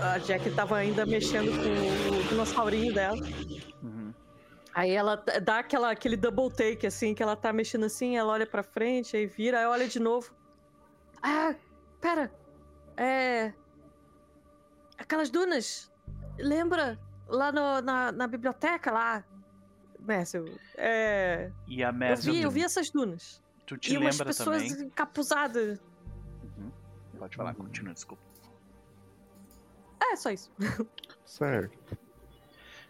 a Jack tava ainda mexendo com o dinossaurinho dela. Uhum. Aí ela dá aquela, aquele double take, assim, que ela tá mexendo assim, ela olha pra frente, aí vira, aí olha de novo. Ah, pera, é. Aquelas dunas. Lembra? Lá no, na, na biblioteca, lá. Mércio. É. E a Mércio. Eu vi, eu vi essas dunas. Tu te e lembra umas pessoas também? encapuzadas. Uhum. Pode falar, continua, desculpa. É, só isso. Certo.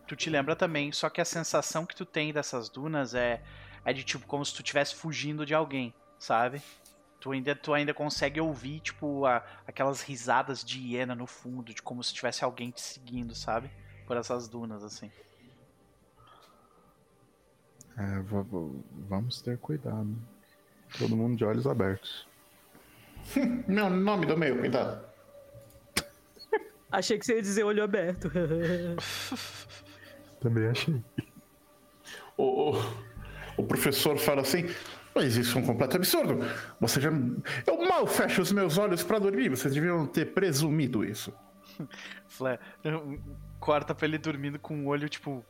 Tu te lembra também, só que a sensação que tu tem dessas dunas é, é de tipo como se tu estivesse fugindo de alguém, sabe? Tu ainda, tu ainda consegue ouvir, tipo, a, aquelas risadas de hiena no fundo, de como se tivesse alguém te seguindo, sabe? Por essas dunas, assim. É, vamos ter cuidado. Todo mundo de olhos abertos. Meu nome do meio, cuidado. Achei que você ia dizer olho aberto. Também achei. O, o, o professor fala assim: mas isso é um completo absurdo. Você já. Eu mal fecho os meus olhos para dormir. Vocês deviam ter presumido isso. Flé, corta pra ele dormindo com o olho, tipo,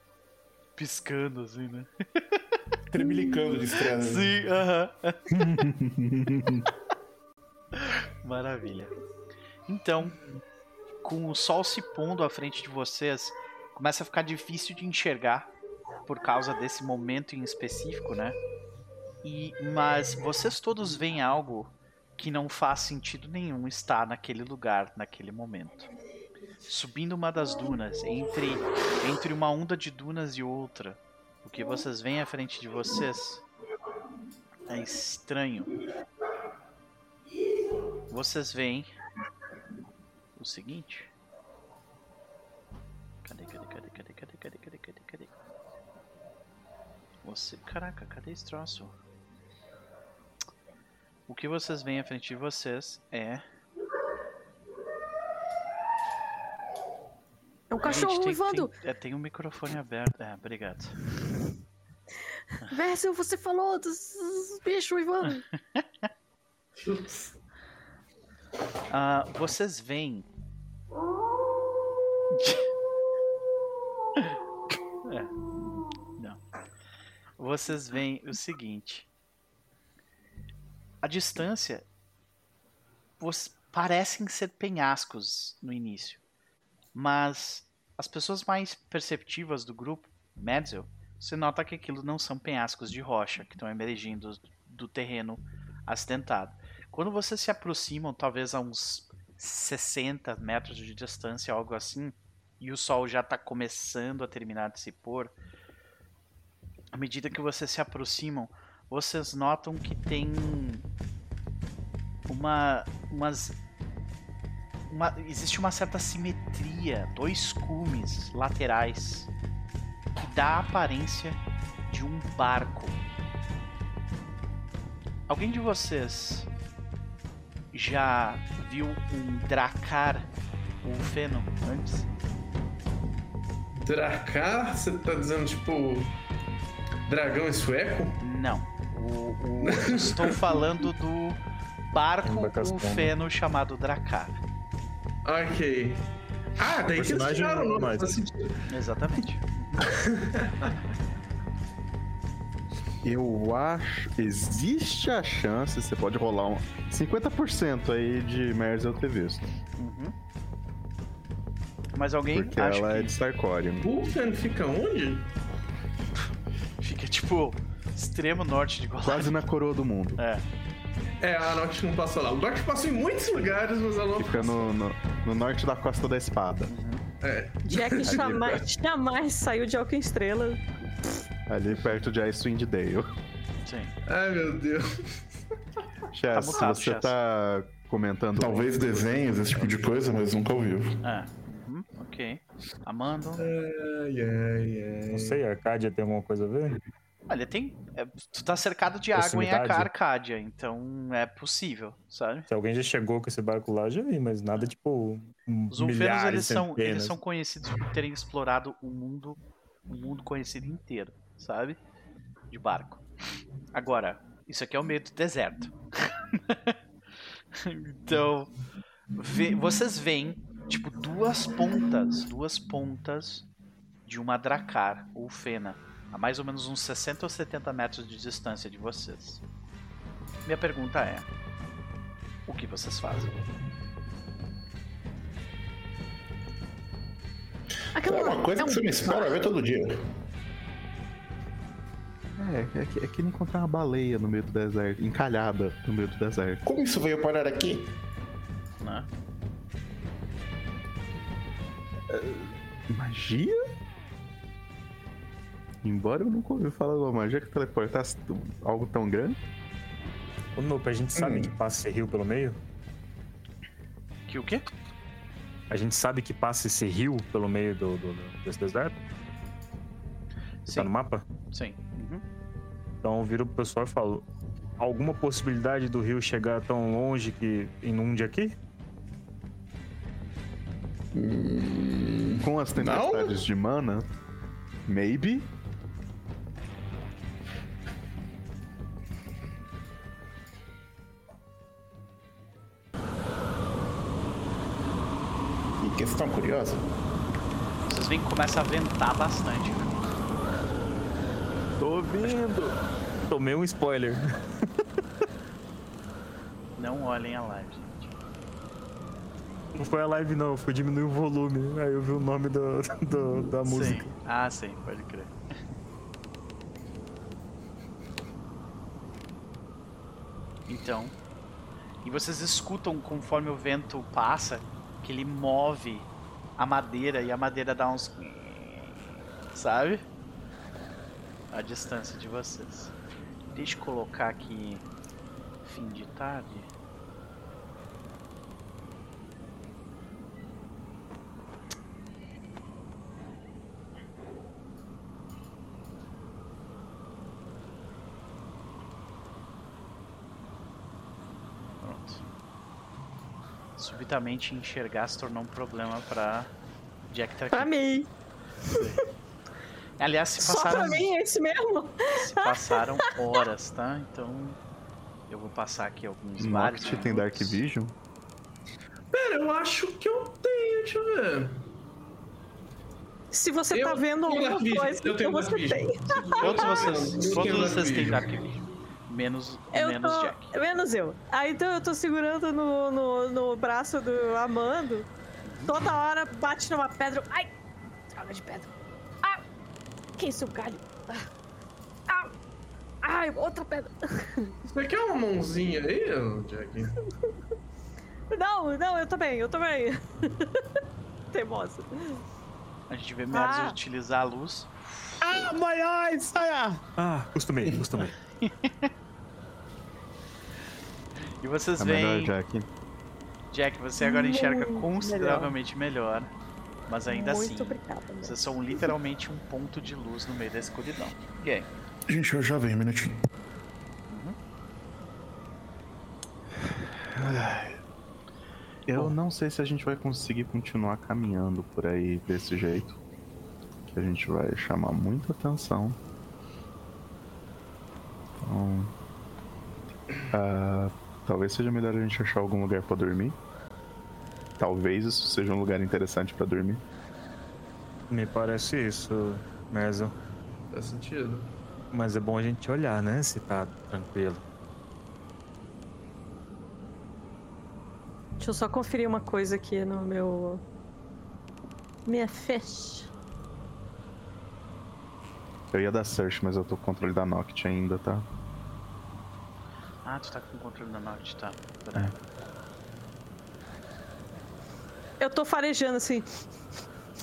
piscando, assim, né? Tremilicando de estresse. Sim, aham. Uh -huh. Maravilha. Então, com o sol se pondo à frente de vocês, começa a ficar difícil de enxergar por causa desse momento em específico, né? E, mas vocês todos veem algo que não faz sentido nenhum estar naquele lugar, naquele momento. Subindo uma das dunas, entre, entre uma onda de dunas e outra, o que vocês veem à frente de vocês é estranho. Vocês veem o seguinte. Cadê, cadê, cadê, cadê, cadê, cadê, cadê, cadê, cadê? Você. Caraca, cadê esse troço? O que vocês veem à frente de vocês é. É um cachorro tem, uivando! Tem, é, tem um microfone aberto. É, obrigado. Vessel, você falou dos, dos bichos, Ivan. uh, vocês veem. é. Não. Vocês veem o seguinte. A distância parecem ser penhascos no início, mas as pessoas mais perceptivas do grupo, Medzel, você nota que aquilo não são penhascos de rocha que estão emergindo do terreno acidentado. Quando vocês se aproximam, talvez a uns 60 metros de distância, algo assim, e o sol já está começando a terminar de se pôr, à medida que vocês se aproximam, vocês notam que tem uma, umas uma, existe uma certa simetria, dois cumes laterais que dá a aparência de um barco. Alguém de vocês já viu um dracar ou feno antes? Dracar? Você tá dizendo tipo dragão em sueco? Não. O, o estou falando do barco ou feno chamado dracar. Ok. Ah, daí que eles tiraram o nome, Exatamente. Eu acho. Existe a chance, você pode rolar um 50% aí de Merzel ter visto. Uhum. Mas alguém. Porque ela que... é de Sarkorium. Pulsen fica onde? Fica tipo extremo norte de Gotham. Quase na coroa do mundo. É. É, a Noct não passou lá. O Noct passou em muitos lugares, mas ela não Fica no, no, no, norte da Costa da Espada. É. Jack jamais, jamais saiu de Alken Estrela. Ali perto de Icewind Dale. Sim. Ai, meu Deus. Chess, tá você Chess. tá comentando... Talvez desenhos, esse tipo de coisa, mas nunca ao vivo. É. Hum, ok. Amando. Ai, ai, ai. Não sei, a Arcadia tem alguma coisa a ver? Olha, tem. É, tu tá cercado de água em Arcádia, então é possível, sabe? Se alguém já chegou com esse barco lá, já vi, mas nada tipo. Os Ulfenos, eles são, eles são conhecidos por terem explorado o mundo, o mundo conhecido inteiro, sabe? De barco. Agora, isso aqui é o meio do deserto. então, vê, vocês veem, tipo, duas pontas, duas pontas de uma dracar ou fena a mais ou menos uns 60 ou 70 metros de distância de vocês. Minha pergunta é: o que vocês fazem? Aquela... É uma coisa é um... que você me espera ver todo dia. É, é que, é que encontrar uma baleia no meio do deserto, encalhada no meio do deserto. Como isso veio parar aqui? Né? Uh, magia? Embora eu nunca ouvi falar de uma magia que teleportasse algo tão grande. Ô, Nope, a gente sabe hum. que passa esse rio pelo meio? Que o quê? A gente sabe que passa esse rio pelo meio do, do, do desse deserto? Sim. Tá no mapa? Sim. Uhum. Então vira pro pessoal e falo: alguma possibilidade do rio chegar tão longe que inunde aqui? Hum, com as tempestades Não? de mana, maybe. Questão curiosa? Vocês veem que começa a ventar bastante. Né? Tô ouvindo. Tomei um spoiler. Não olhem a live, gente. Não foi a live não, foi diminuir o volume. Aí eu vi o nome do, do da música. Sim. Ah, sim, pode crer. Então. E vocês escutam conforme o vento passa que ele move a madeira e a madeira dá uns. Sabe? A distância de vocês. Deixa eu colocar aqui fim de tarde. Subitamente enxergar se tornou um problema pra Jack Pra mim. Aliás, se passaram. Só pra mim é esse mesmo? Se passaram horas, tá? Então. Eu vou passar aqui alguns vários. Noct tem Dark Vision? Pera, eu acho que eu tenho, deixa eu ver. Se você Eu tá vendo alguma coisa, eu tenho então você tem. Todos vocês, Eu todos vocês têm. Dark Vision. Menos, Eu menos tô, Jack. menos eu. Aí então eu tô segurando no, no, no braço do Amando. Toda hora bate numa pedra. Ai! Droga de pedra. Ah! Que isso, galho? Ah! Ah! Ai, outra pedra. Você quer uma mãozinha aí, Jack? Não, não, eu tô bem, eu tô bem. Teimosa. A gente vê Merz Ah. utilizar a luz. Ah, my eyes! Ah, ah costumei, costumei. E vocês É melhor veem. Jack. Jack, você agora enxerga Muito consideravelmente melhor. Mas ainda Muito assim, obrigada. meu. vocês são literalmente um ponto de luz no meio da escuridão. Game. Gente, eu já venho, um minutinho. Eu não sei se a gente vai conseguir continuar caminhando por aí desse jeito. Que a gente vai chamar muita atenção. Então. ah, talvez seja melhor a gente achar algum lugar pra dormir. Talvez isso seja um lugar interessante pra dormir. Me parece isso, Merzel. Faz sentido. Mas é bom a gente olhar, né? Se tá tranquilo. Deixa eu só conferir uma coisa aqui no meu. Minha ficha. Eu ia dar search, mas eu tô com controle da Noct ainda, tá? Ah, tu tá com o controle da Noct, tá. Peraí. Eu tô farejando assim.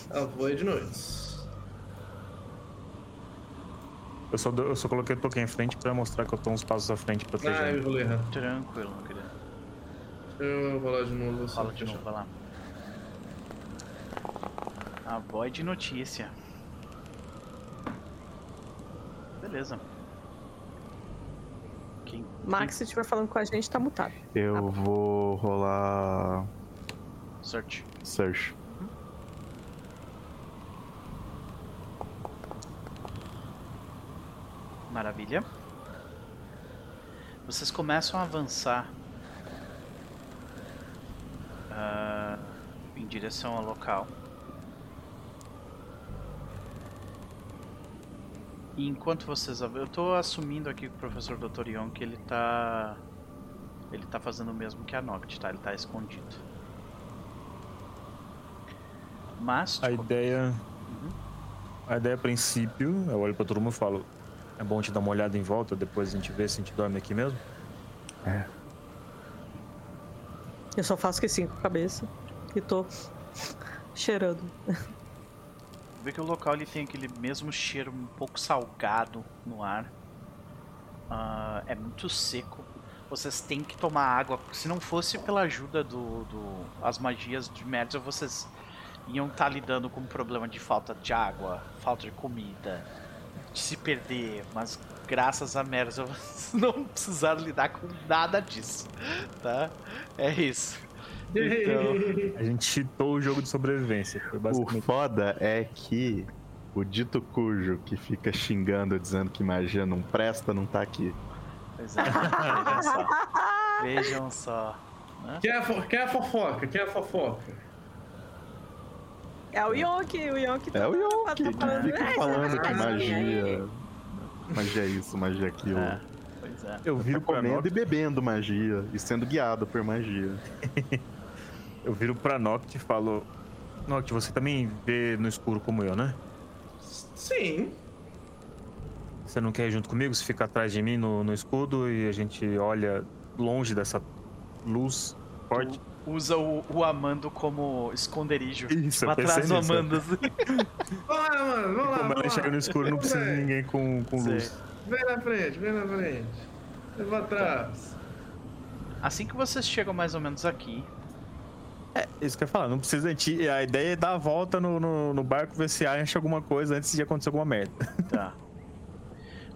A void noites. Eu só, dou- eu só coloquei o token em frente pra mostrar que eu tô uns passos à frente Ah, protegendo. eu rolei errado. Tranquilo, meu querido. Eu rolar de novo. Fala de novo, vai lá. A void notícia. Beleza. Quem, Max, se estiver falando com a gente, tá mutado. Eu vou rolar. Search. Search. Maravilha. Vocês começam a avançar ah, em direção ao local. E enquanto vocês. Eu tô assumindo aqui com o professor Dr. Young que ele tá. Ele tá fazendo o mesmo que a Noct, tá? Ele tá escondido. Mas. A qual- ideia. A ideia a princípio, eu olho pra todo mundo e falo. É bom te dar uma olhada em volta, depois a gente vê se a gente dorme aqui mesmo. Eu só faço que sim com a cabeça. E tô cheirando. Vê que o local ele tem aquele mesmo cheiro um pouco salgado no ar. Ah, é muito seco. Vocês têm que tomar água. Se não fosse pela ajuda do, do as magias de Merzel, vocês iam estar lidando com um problema de falta de água, falta de comida, de se perder. Mas graças a Merzel, vocês não precisaram lidar com nada disso, tá? É isso. Então, A gente cheatou o jogo de sobrevivência. Foi O basicamente. foda é que o dito cujo que fica xingando, dizendo que magia não presta, não tá aqui. pois é, vejam só. Vejam só. né? Quem é, a fo- quem é a fofoca? Quem é a fofoca? É o Yonk, o Yonk É o Yonk, tá que falando, fica "É, falando que magia aí." magia. Magia é isso, magia é aquilo. É, pois é. Eu viro Tá comendo e bebendo magia e sendo guiado por magia. eu viro pra Noct e falo. Noct, você também vê no escuro como eu, né? Sim. Você não quer ir junto comigo? Você fica atrás de mim no, no escudo e a gente olha longe dessa luz forte. Usa o, o Amando como esconderijo. Isso, eu atrás do. Amando. assim. Vamos lá, mano. Vamos lá. Como ela enxerga lá. no escuro, não precisa de Vem, ninguém com, com luz. Vem na frente, vem na frente. Eu vou atrás. Assim que vocês chegam mais ou menos aqui, É, isso que eu ia falar, não precisa. A, gente- a ideia é dar a volta no, no, no barco, ver se acha alguma coisa antes de acontecer alguma merda. tá.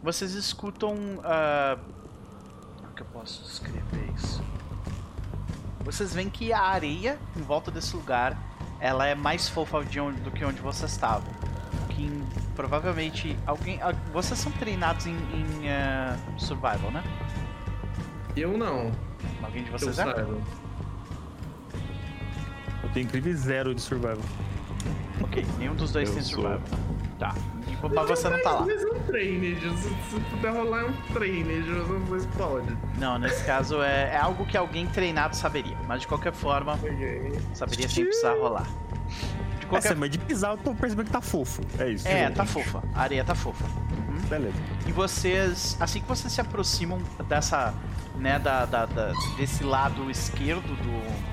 Vocês escutam. ah, Como que eu posso descrever isso? Vocês veem que a areia em volta desse lugar ela é mais fofa de onde- do que onde vocês estavam. que provavelmente alguém. Vocês são treinados em, em uh, survival, né? Eu não. Alguém de vocês eu é? Eu tenho incrível zero de survival. Ok, nenhum dos dois eu tem survival. Tá. Mas você não tá lá. Mas um trained, se puder rolar um trained, você pode. Não, nesse caso é, é algo que alguém treinado saberia. Mas de qualquer forma, okay. saberia sem precisar rolar. De qualquer... Essa, mas de pisar eu tô percebendo que tá fofo. É isso. É, tá fofa. A areia tá fofa. Uhum. Beleza. E vocês, assim que vocês se aproximam dessa, né, da, da, da desse lado esquerdo do, do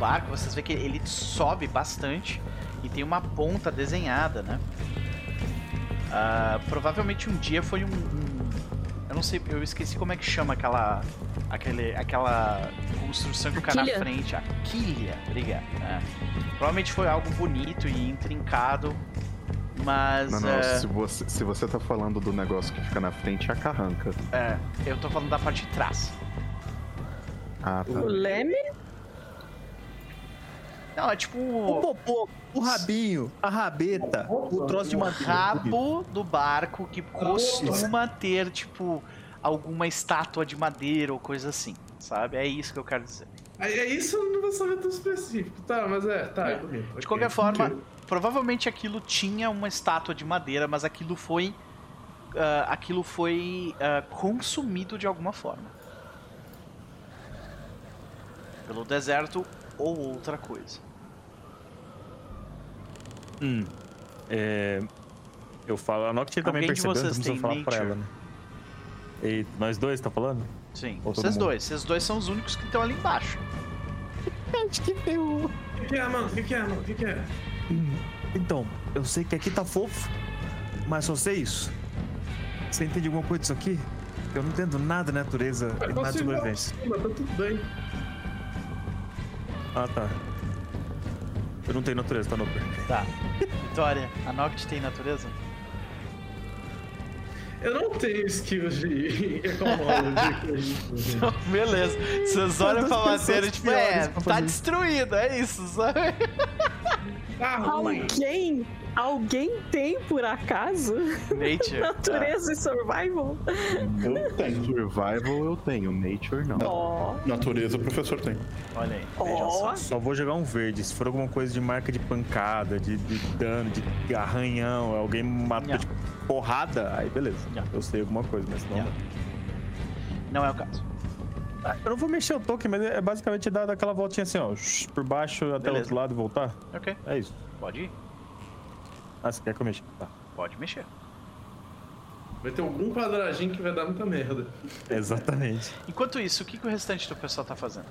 barco, vocês vê que ele sobe bastante e tem uma ponta desenhada, né? Uh, provavelmente um dia foi um, um, Eu não sei, eu esqueci como é que chama aquela. Aquele, aquela construção que fica na frente. A quilha, obrigado. É. Provavelmente foi algo bonito e intrincado. Mas. Não, não, é... se, você, se você tá falando do negócio que fica na frente, é a carranca. É, eu tô falando da parte de trás. Ah, tá. O leme? Não, é tipo. O popô, o rabinho, a rabeta, o troço de madeira. O rabo do barco que costuma ter, tipo, alguma estátua de madeira ou coisa assim, sabe? É isso que eu quero dizer. É, é isso eu não vou saber tão específico, tá? Mas é, tá. É. De okay. qualquer forma, okay. provavelmente aquilo tinha uma estátua de madeira, mas aquilo foi. Uh, aquilo foi uh, consumido de alguma forma. Pelo deserto ou outra coisa. Hum. É, eu falo, a Noctis também percebeu, então precisa falar nature. pra ela, né? E nós dois, tá falando? Sim, Ou vocês dois. Vocês dois são os únicos que estão ali embaixo. Acho que tem um. O que, é, mano? O que, é, mano? O que, é? Hum, então, eu sei que aqui tá fofo, mas só sei isso. Você entende alguma coisa disso aqui? Eu não entendo nada de natureza e nada de sobrevivência. Tá tudo bem. Ah, tá. Eu não tenho natureza, tá, Noper? Tá. Vitória, a Noct tem natureza? Eu não tenho skills de ecologia. Beleza. Vocês olham pra matéria e tipo, é, tá destruído, é isso, sabe? Tá Alguém Alguém tem, por acaso? Nature. Natureza tá. e survival? Eu tenho. Survival eu tenho, nature não. Oh. Natureza o professor tem. Olha aí. Oh. Só. só. vou jogar um verde. Se for alguma coisa de marca de pancada, de, de dano, de arranhão, alguém matou de porrada, aí beleza. Yeah. Eu sei alguma coisa, mas não. Yeah. Não é o caso. Ah, eu não vou mexer o token, mas é basicamente dar aquela voltinha assim, ó. Por baixo até o outro lado e voltar. Ok. É isso. Pode ir. Ah, você quer que eu mexa? Tá. Pode mexer. Vai ter algum quadradinho que vai dar muita merda. Exatamente. Enquanto isso, o que, que o restante do pessoal tá fazendo?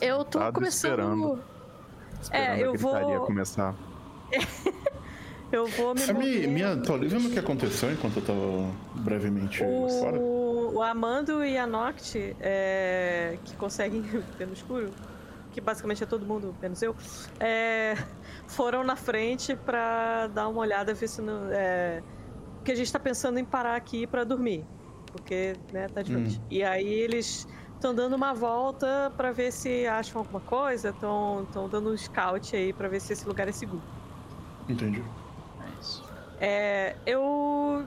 Eu tô tá começando. Esperando. é, eu vou. começar. eu vou me. Me, me atualiza no que aconteceu enquanto eu tava brevemente o... fora. O Amando e a Noct, é... que conseguem ver no escuro, que basicamente é todo mundo, menos eu, é, foram na frente para dar uma olhada, ver se não. É, porque a gente está pensando em parar aqui para dormir. Porque, né, tá de noite. Hum. E aí eles estão dando uma volta para ver se acham alguma coisa, estão dando um scout aí para ver se esse lugar é seguro. Entendi. É isso. É, eu.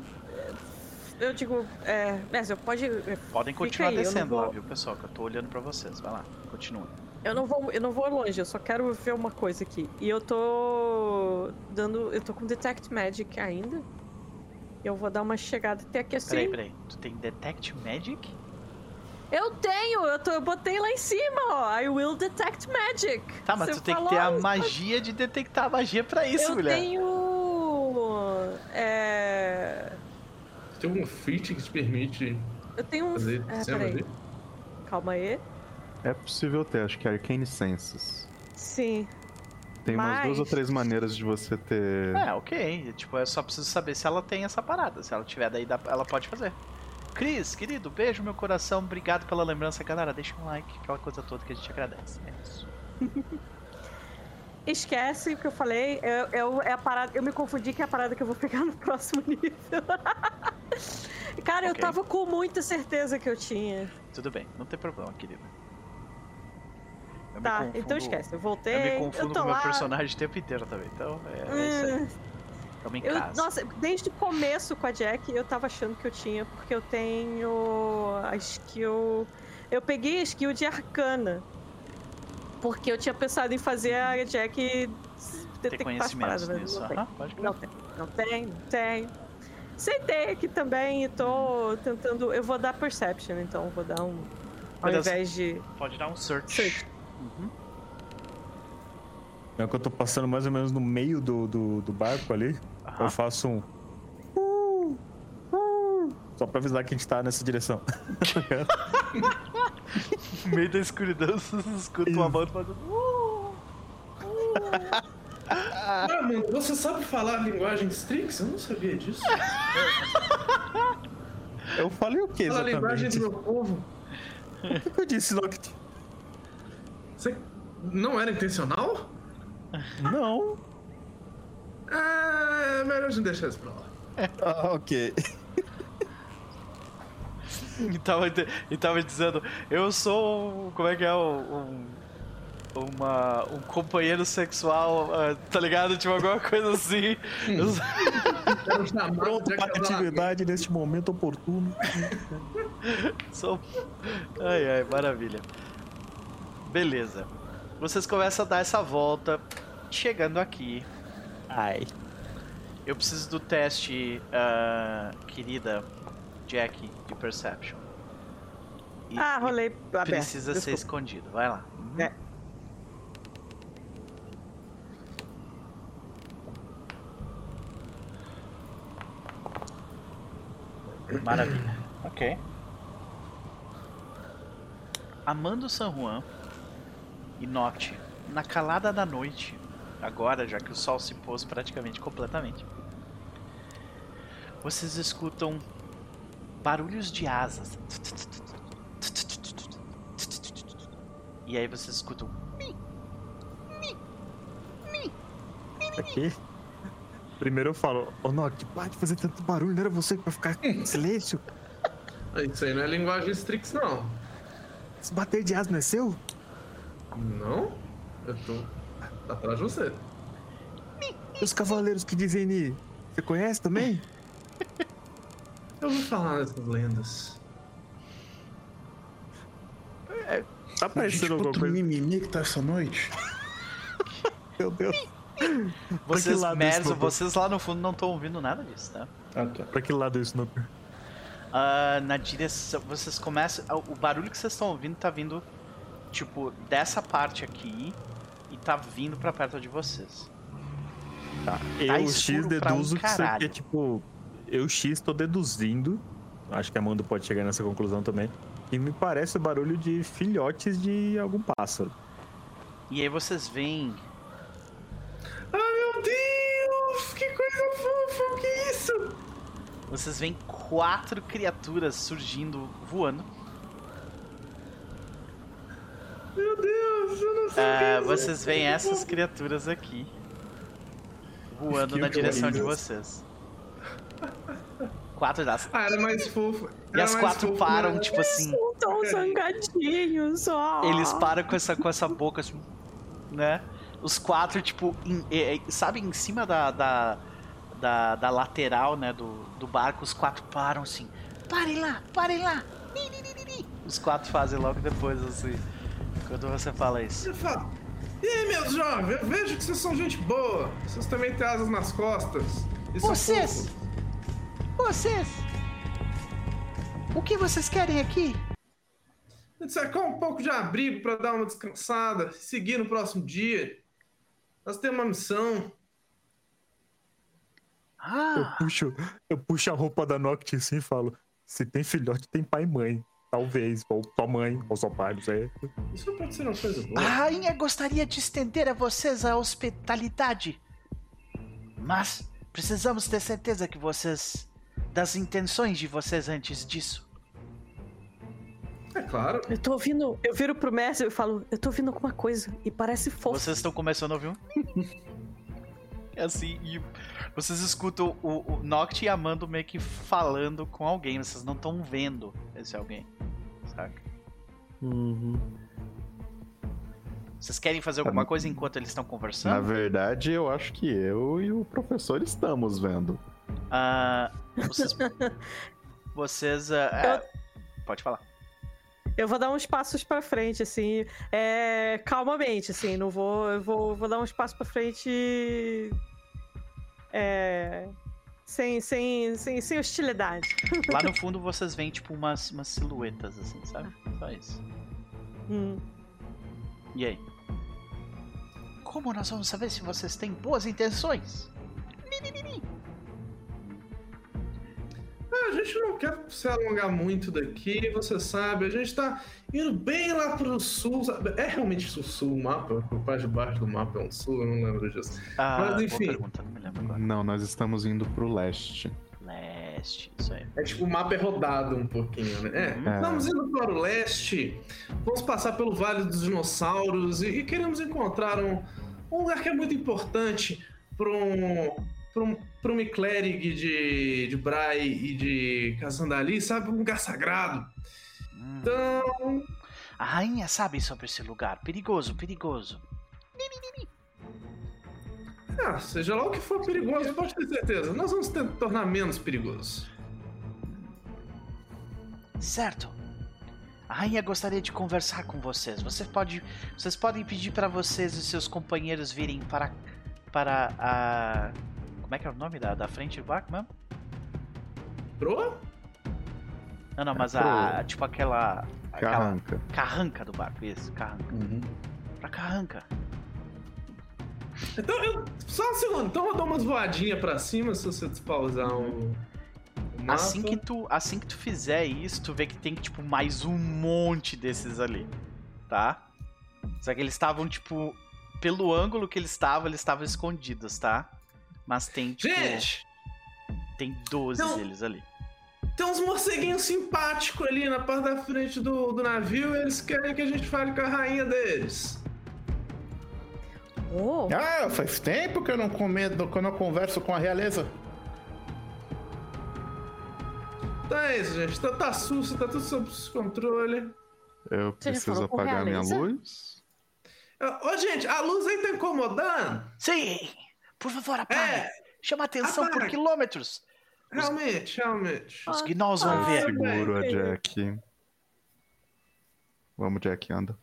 Eu digo, é, Mézio, pode. Podem continuar aí, descendo vou... lá, viu, pessoal? Que eu tô olhando para vocês. Vai lá, continua. Eu não vou, eu não vou longe, eu só quero ver uma coisa aqui. E eu tô dando, eu tô com Detect Magic ainda. Eu vou dar uma chegada até aqui assim. Peraí, peraí. Tu tem Detect Magic? Eu tenho, eu, tô, eu botei lá em cima, ó. I will detect magic. Tá, mas Você tu tem que ter a magia de detectar a magia pra isso, eu mulher. Eu tenho. É. Tem algum feat que te permite. Eu tenho um. Fazer é, peraí. Calma aí. É possível ter, acho que é Arcane Senses. Sim. Tem Mas... umas duas ou três maneiras de você ter. É, ok. Tipo, eu só preciso saber se ela tem essa parada. Se ela tiver, daí ela pode fazer. Cris, querido, beijo meu coração. Obrigado pela lembrança, galera. Deixa um like, aquela coisa toda que a gente agradece. É isso. Esquece o que eu falei. Eu, eu, é a parada, eu me confundi que é a parada que eu vou pegar no próximo nível. Cara, okay. eu tava com muita certeza que eu tinha. Tudo bem, não tem problema, querida. Eu tá, então esquece. Eu voltei. Eu me confundo eu com o meu personagem o tempo inteiro também. Então, é, é isso aí. Tamo em Eu, casa. nossa, desde o começo com a Jack, eu tava achando que eu tinha, porque eu tenho a skill. Eu peguei a skill de arcana. Porque eu tinha pensado em fazer a Jack Ter detectar as conhecimento paradas, mas nisso. não tem. Não tem, não tem, não tem. Sentei aqui também e tô tentando. Eu vou dar perception, então vou dar um. Ao invés de. Pode dar um search. Search. Uhum. É que eu tô passando mais ou menos no meio do, do, do barco ali. Aham. Eu faço um. "Uh, uh", Só pra avisar que a gente tá nessa direção. No meio da escuridão, vocês escutam uma banda fazendo. "Uh". Ah, mano, você sabe falar linguagem Strix? Eu não sabia disso. Eu falei o que Fala a linguagem exatamente? do meu povo. O que que eu disse, Loki? Você não era intencional? Não. Ah, é melhor a gente deixar isso pra lá. Ah, ok. E tava, e tava dizendo, eu sou. Como é que é? Um. Uma, um companheiro sexual, ah, tá ligado? Tipo, alguma coisa assim. Eu sou- Quero chamar Pronto pra atividade neste momento oportuno. Sou... Ai, ai, maravilha. Beleza. Vocês começam a dar essa volta. Chegando aqui, Ai. eu preciso do teste, ah, querida Jack, de Perception. E- Ah, rolei aberto. Precisa ser desculpa. escondido. Vai lá. É. Maravilha. Ok. Amando San Juan e Noct, na calada da noite, agora já que o sol se pôs praticamente completamente, vocês escutam barulhos de asas. E aí vocês escutam Aqui. Primeiro eu falo, ô Noct, para de fazer tanto barulho, não era você que vai ficar em silêncio? Isso aí não é linguagem Strix, não. Esse bater de asa não é seu? Não? Eu tô atrás de você. E os cavaleiros que dizem Ni, você conhece também? Eu ouvi falar dessas lendas. Tá Gente, aparecendo alguma coisa? mimimi que tá essa noite. Meu Deus. Vocês, vocês lá no fundo não estão ouvindo nada disso, tá? Ah, tá. Pra que lado é isso, Noper? Ah, na direção. Vocês começam. O barulho que vocês estão ouvindo tá vindo, tipo, dessa parte aqui e tá vindo pra perto de vocês. Tá. Tá Eu, escuro X, pra um deduzo que isso aqui caralho. é tipo. Eu, X, tô deduzindo. Acho que a Amanda pode chegar nessa conclusão também. Que me parece o barulho de filhotes de algum pássaro. E aí vocês veem. Ah, meu Deus! Que coisa fofa! O que é isso? Vocês veem quatro criaturas surgindo, voando. Meu Deus, eu não sei o que Ah, é vocês veem essas criaturas aqui. Voando na direção de vocês. Quatro das. Ah, era mais fofo. E as quatro param, né? tipo assim. São tão zangadinhos, ó. Eles param com essa, com essa boca, assim, né? Os quatro, tipo, em- sabe, em cima da, da, da, da lateral, né, do, do barco, os quatro param assim. Parem lá, parem lá! Ni, ni, ni, ni, ni." Os quatro fazem logo depois, assim, quando você fala isso. Eu falo, E aí, meus jovens, eu vejo que vocês são gente boa. Vocês também têm asas nas costas. E são Vocês! Vocês! O que vocês querem aqui? A gente sacou um pouco de abrigo pra dar uma descansada, seguir no próximo dia. Nós temos uma missão. Eu Ah, puxo, eu puxo a roupa da Noct assim e falo: se tem filhote, tem pai e mãe. Talvez, ou sua mãe, ou seu pai, não sei. Isso pode ser uma coisa boa. a rainha gostaria de estender a vocês a hospitalidade. Mas precisamos ter certeza que vocês. das intenções de vocês antes disso. É claro. Eu tô ouvindo, eu viro pro mestre e falo, eu tô ouvindo alguma coisa e parece fofo. Vocês estão começando a ouvir um. É assim, e vocês escutam o, o Noct e a Mando meio que falando com alguém, vocês não estão vendo esse alguém, saca? Uhum. Vocês querem fazer alguma coisa enquanto eles estão conversando? Na verdade, eu acho que eu e o professor estamos vendo. Uh, vocês. vocês. Uh, eu... Pode falar. Eu vou dar uns passos para frente, assim, é, calmamente, assim, não vou, eu vou, vou dar uns passos para frente, é, sem, sem, sem, sem hostilidade. Lá no fundo vocês veem, tipo, umas, umas silhuetas, assim, sabe? Só isso. Hum. E aí? Como nós vamos saber se vocês têm boas intenções? A gente não quer se alongar muito daqui, você sabe, a gente tá indo bem lá pro sul, sabe? É realmente o sul o mapa? O parte de baixo do mapa é um sul, eu não lembro disso. Ah, Mas enfim. Pergunta, não, me lembro agora. não, nós estamos indo pro leste. Leste, isso aí. É tipo, o mapa é rodado um pouquinho, né? É, uhum. é. estamos indo para o leste, vamos passar pelo Vale dos Dinossauros e, e queremos encontrar um, um lugar que é muito importante para um para um clérigo de, de Brai e de Cassandali, sabe? Um lugar sagrado. Hum. Então. A rainha sabe sobre esse lugar. Perigoso, perigoso. Ah, seja lá o que for perigoso, pode ter certeza. Nós vamos tentar tornar menos perigoso. Certo. A rainha gostaria de conversar com vocês. Você pode, vocês podem pedir para vocês e seus companheiros virem para para a como é que é o nome da, da frente do barco mesmo? Proa? Não, não, mas é a. Tipo aquela. Carranca. Aquela carranca do barco, isso, carranca. Uhum. Pra carranca. Então, eu, só um segundo, então eu dou umas voadinhas pra cima se você despausar um. um assim que, tu, assim que tu fizer isso, tu vê que tem tipo mais um monte desses ali, tá? Só que eles estavam tipo pelo ângulo que eles estavam, eles estavam escondidos, tá? Mas tem, tipo. Gente! Tem 12 então, deles ali. Tem uns morceguinhos simpáticos ali na parte da frente do, do navio e eles querem que a gente fale com a rainha deles. Oh. Ah, faz tempo que eu não comento, que eu não converso com a realeza. Tá isso, gente. Tá, tá susto, tá tudo sob controle. Eu preciso apagar minha luz. Ô, gente, a luz aí tá incomodando? Sim! Por favor, apague. É, Chama atenção apague. por quilômetros. Realmente, realmente. Os gnolls vão ah, ver. Seguro a Jack. Vamos, Jack, anda.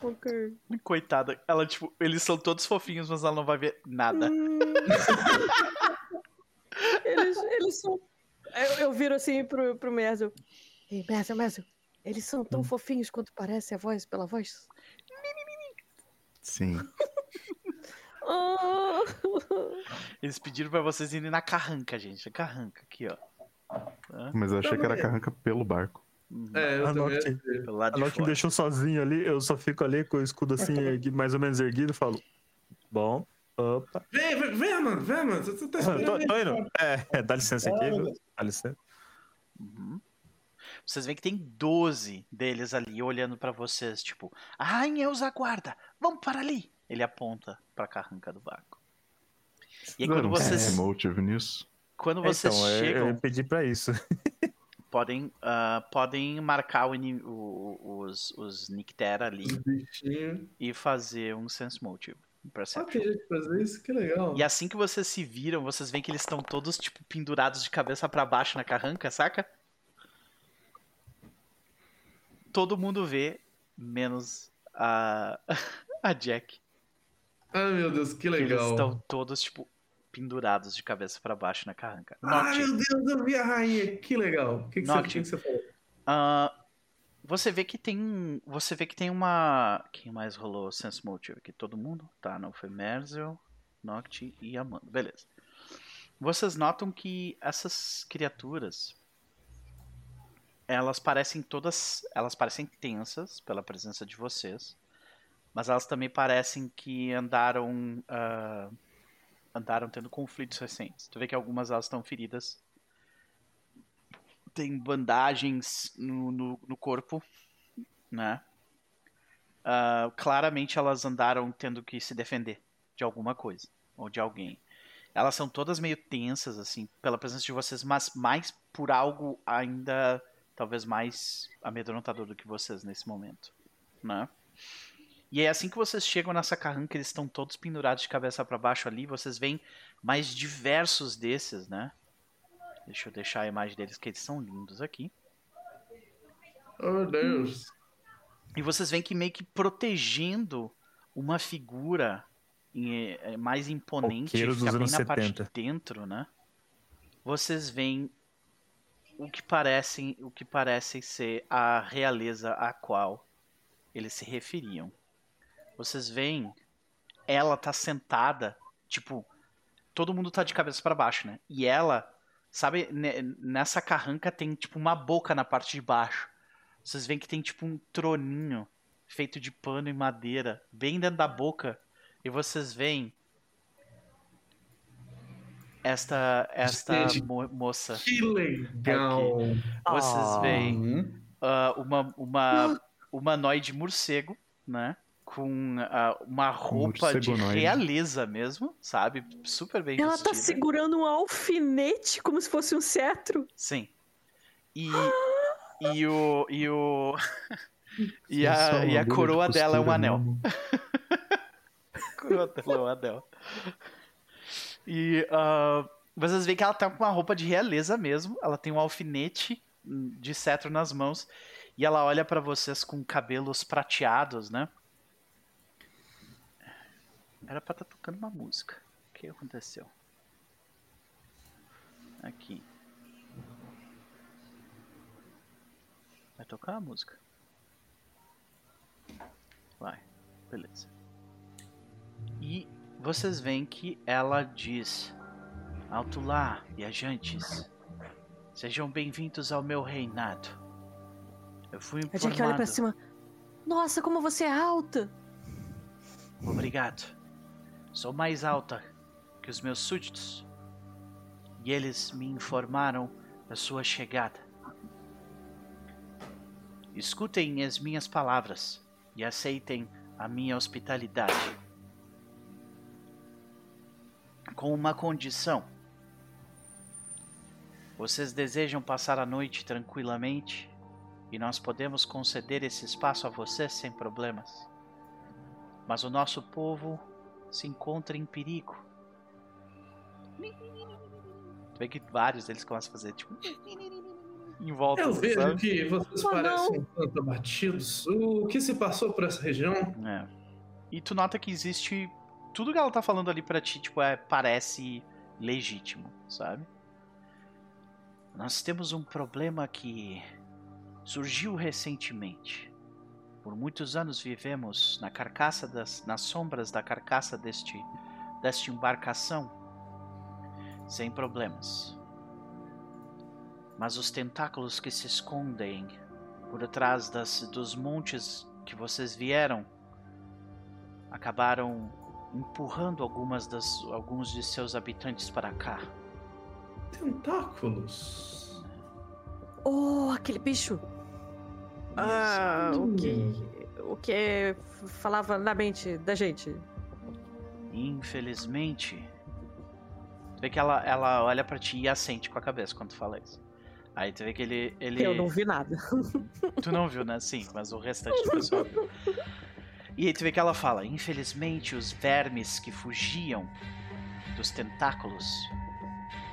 Ok. Coitada, ela, tipo, eles são todos fofinhos, mas ela não vai ver nada. Hum. eles, eles são. Eu, eu viro assim pro, pro Merzel. Ei, Merzel, Merzel, eles são tão hum. fofinhos quanto parece a voz pela voz? Sim. Eles pediram pra vocês irem na carranca, gente. A carranca, aqui, ó. Mas eu achei que era carranca pelo barco. Uhum. É, eu Anote, Anote me deixou sozinho ali, eu só fico ali com o escudo assim, mais ou menos erguido e falo. Bom, opa. Vem, vem, vem, mano, vem, mano. Você tá esperando. tô, tô indo. É, é, dá licença aqui, viu? Dá licença. Uhum. Vocês veem que tem 12 deles ali olhando para vocês, tipo, a rainha os aguarda, vamos para ali. Ele aponta pra carranca do barco. E aí, quando vocês. É nisso. Quando vocês então, chegam. Eu pedi pra isso. podem, uh, podem marcar o, o, os, os Nictera ali e fazer um Sense Motive. Ah, tem gente fazer isso? Que legal. E assim que vocês se viram, vocês veem que eles estão todos, tipo, pendurados de cabeça para baixo na carranca, saca? Todo mundo vê, menos a, a Jack. Ai, meu Deus, que legal. Eles estão todos, tipo, pendurados de cabeça para baixo na carranca. Ai, meu Deus, eu vi a rainha. Que legal. O que, que, você, que você falou? Uh, você vê que tem. Você vê que tem uma. Quem mais rolou Sense Motive aqui? Todo mundo? Tá, não foi Merzel, Noct e Amanda. Beleza. Vocês notam que essas criaturas. Elas parecem todas. Elas parecem tensas pela presença de vocês. Mas elas também parecem que andaram. Uh, andaram tendo conflitos recentes. Tu vê que algumas elas estão feridas. Tem bandagens no, no, no corpo, né? Uh, claramente elas andaram tendo que se defender de alguma coisa ou de alguém. Elas são todas meio tensas, assim, pela presença de vocês, mas mais por algo ainda talvez mais amedrontador do que vocês nesse momento, né? E é assim que vocês chegam nessa carranca, eles estão todos pendurados de cabeça para baixo ali. Vocês veem mais diversos desses, né? Deixa eu deixar a imagem deles, que eles são lindos aqui. Oh, Deus. E vocês veem que meio que protegendo uma figura é, mais imponente, Roqueiros fica bem na 70. parte de dentro, né? Vocês veem o que parecem, o que parece ser a realeza a qual eles se referiam. Vocês veem ela tá sentada, tipo, todo mundo tá de cabeça para baixo, né? E ela, sabe, nessa carranca tem tipo uma boca na parte de baixo. Vocês veem que tem tipo um troninho feito de pano e madeira bem dentro da boca. E vocês veem esta esta mo moça. Que legal. Aqui. Vocês veem uh, uma uma humanoide morcego, né? Com uh, uma roupa de realeza mesmo, sabe? Super bem Ela vestida. tá segurando um alfinete como se fosse um cetro. Sim. E, e o. E o. e a, e a coroa dela é um anel. a coroa dela é um anel. E uh, vocês veem que ela tá com uma roupa de realeza mesmo. Ela tem um alfinete de cetro nas mãos. E ela olha para vocês com cabelos prateados, né? Era pra estar tá tocando uma música. O que aconteceu? Aqui. Vai tocar a música. Vai. Beleza. E vocês veem que ela diz: Alto lá, viajantes. Sejam bem-vindos ao meu reinado. Eu fui informado. A Jack olha pra cima. Nossa, como você é alta! Obrigado. Sou mais alta que os meus súditos. E eles me informaram da sua chegada. Escutem as minhas palavras e aceitem a minha hospitalidade. Com uma condição. Vocês desejam passar a noite tranquilamente e nós podemos conceder esse espaço a vocês sem problemas. Mas o nosso povo se encontra em perigo. Tu vê que vários deles começam a fazer tipo em volta. Eu vejo sabe? que vocês Oh, parecem um tanto abatidos. O que se passou por essa região? É. E tu nota que existe tudo que ela tá falando ali pra ti, tipo, é, parece legítimo, sabe? Nós temos um problema que surgiu recentemente. Por muitos anos vivemos na carcaça das, nas sombras da carcaça deste, desta embarcação, sem problemas. Mas os tentáculos que se escondem por detrás das, dos montes que vocês vieram acabaram empurrando algumas das, alguns de seus habitantes para cá. Tentáculos. Oh, aquele bicho! Ah, o que. O que falava na mente da gente? Infelizmente. Tu vê que ela, ela olha pra ti e assente com a cabeça quando tu fala isso. Aí tu vê que ele. ele... Eu não vi nada. Tu não viu, né? Sim, mas o restante do pessoal viu. E aí tu vê que ela fala: Infelizmente, os vermes que fugiam dos tentáculos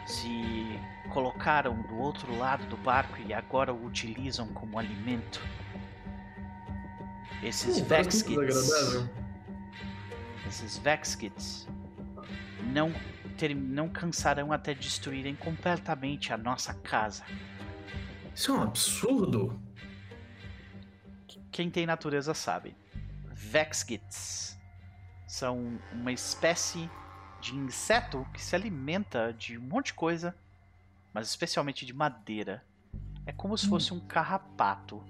se colocaram do outro lado do barco e agora o utilizam como alimento. Esses Hum, Vexkits. Esses Vexkits não, ter, não cansarão até destruírem completamente a nossa casa. Isso é um absurdo. Quem tem natureza sabe. Vexkits são uma espécie de inseto que se alimenta de um monte de coisa, mas especialmente de madeira. É como se fosse um carrapato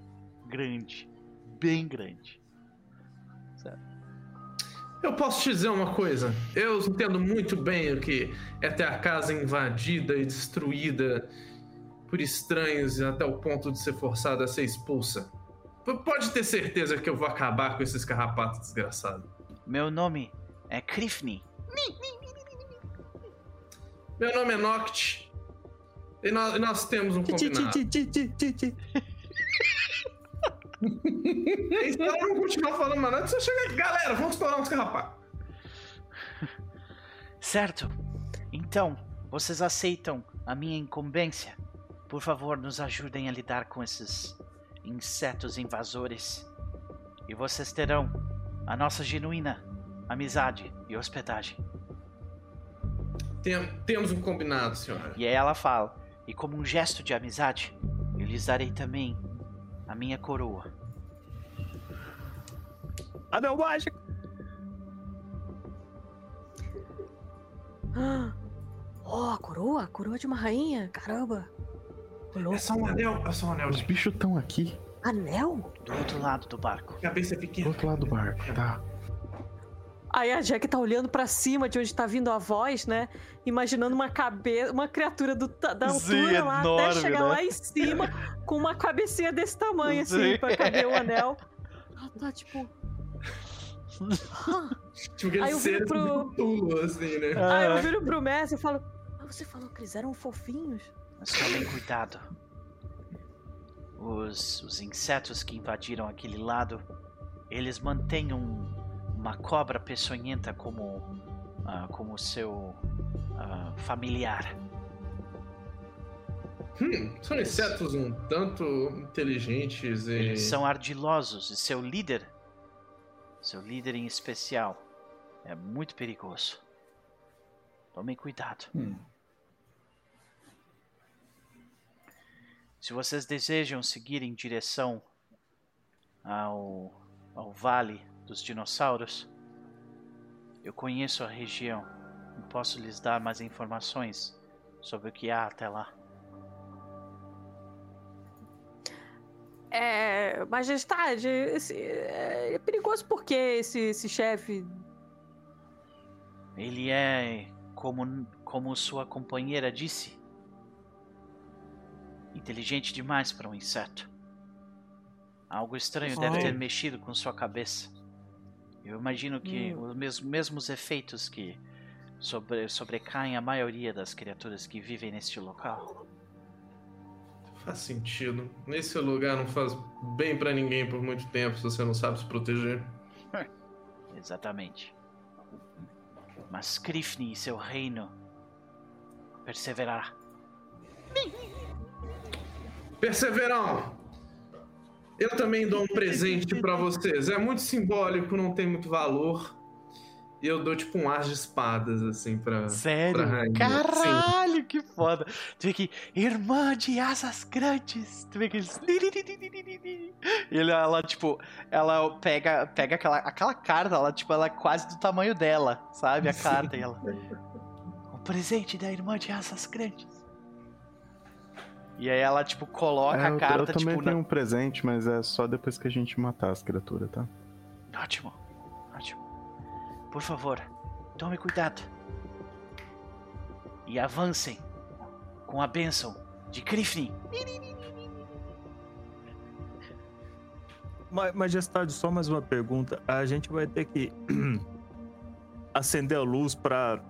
grande, bem grande. Eu posso te dizer uma coisa. Eu entendo muito bem o que é ter a casa invadida e destruída por estranhos e até o ponto de ser forçada a ser expulsa. Pode ter certeza que eu vou acabar com esses carrapatos desgraçados. Meu nome é Krifni. Meu nome é Noct. E nós, nós temos um combinado. e ela não continuar falando mais nada, você chega aqui, galera, vamos estourar uns carrapatos. Certo. Então, vocês aceitam a minha incumbência? Por favor, nos ajudem a lidar com esses insetos invasores. E vocês terão a nossa genuína amizade e hospedagem. Tem, temos um combinado, senhora. E aí ela fala: E como um gesto de amizade, eu lhes darei também a minha coroa. Anel mágico! Oh, a coroa? A coroa de uma rainha? Caramba! É só um anel, é só um anel. Os bichos estão aqui. Anel? Do outro lado do barco. Cabeça Do pequena. outro lado do barco, tá? Aí a Jack tá olhando pra cima de onde tá vindo a voz, né? Imaginando uma cabeça, uma criatura do, da Sim, altura lá enorme, até chegar né? lá em cima com uma cabecinha desse tamanho, assim, Sim. pra caber o anel. Ela tá tipo. Tipo aquele Aí eu viro ser pro- Cthulhu, assim, né? Aí eu Ah, viro pro Messi e falo: Mas você falou que eles eram fofinhos? mas tomem cuidado. Os, os insetos que invadiram aquele lado, eles mantêm um- uma cobra peçonhenta como, ah, como seu ah, familiar. Hum, são insetos um tanto inteligentes e. Eles são ardilosos e seu líder, seu líder em especial, é muito perigoso. Tomem cuidado. Hum. Se vocês desejam seguir em direção ao, ao Vale dos Dinossauros, eu conheço a região e posso lhes dar mais informações sobre o que há até lá. É. Majestade, esse, é, é perigoso porque esse, esse chefe. Ele é, como, como sua companheira disse, inteligente demais para um inseto. Algo estranho deve ter mexido com sua cabeça. Eu imagino que Hum. os mes- mesmos efeitos que sobre, sobrecaem a maioria das criaturas que vivem neste local. Faz sentido. Nesse lugar não faz bem pra ninguém por muito tempo se você não sabe se proteger. Exatamente. Mas Krifni e seu reino perseverará. Perseverão! Eu também dou um presente pra vocês. É muito simbólico, não tem muito valor. E eu dou tipo um ar de espadas, assim, pra. Sério? pra rainha. Caralho, que foda. Tu vê que, irmã de asas grandes. Tu vê que eles. E ele, ela, tipo, ela pega, pega aquela, aquela carta, ela, tipo, ela é quase do tamanho dela, sabe? A carta. E ela. O presente da irmã de asas grandes. E aí ela, tipo, coloca É, eu, a eu carta, também tipo, tenho na... um presente, mas é só depois que a gente matar as criaturas, tá? Ótimo, ótimo. Por favor, tome cuidado. E avancem com a bênção de Krifni. Ma- Majestade, só mais uma pergunta. A gente vai ter que acender a luz pra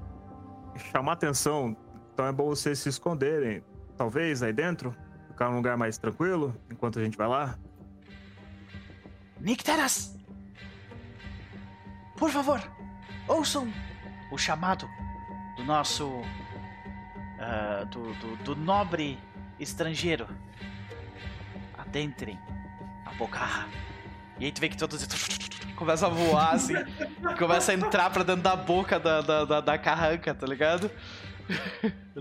chamar atenção. Então é bom vocês se esconderem. Talvez aí dentro? Ficar num lugar mais tranquilo enquanto a gente vai lá? Nicteras! Por favor, ouçam o chamado do nosso. ah, do, do, do nobre estrangeiro. Adentrem a Bocarra. E aí tu vê que todos começam a voar assim. começa a entrar pra dentro da boca da, da, da, da carranca, tá ligado?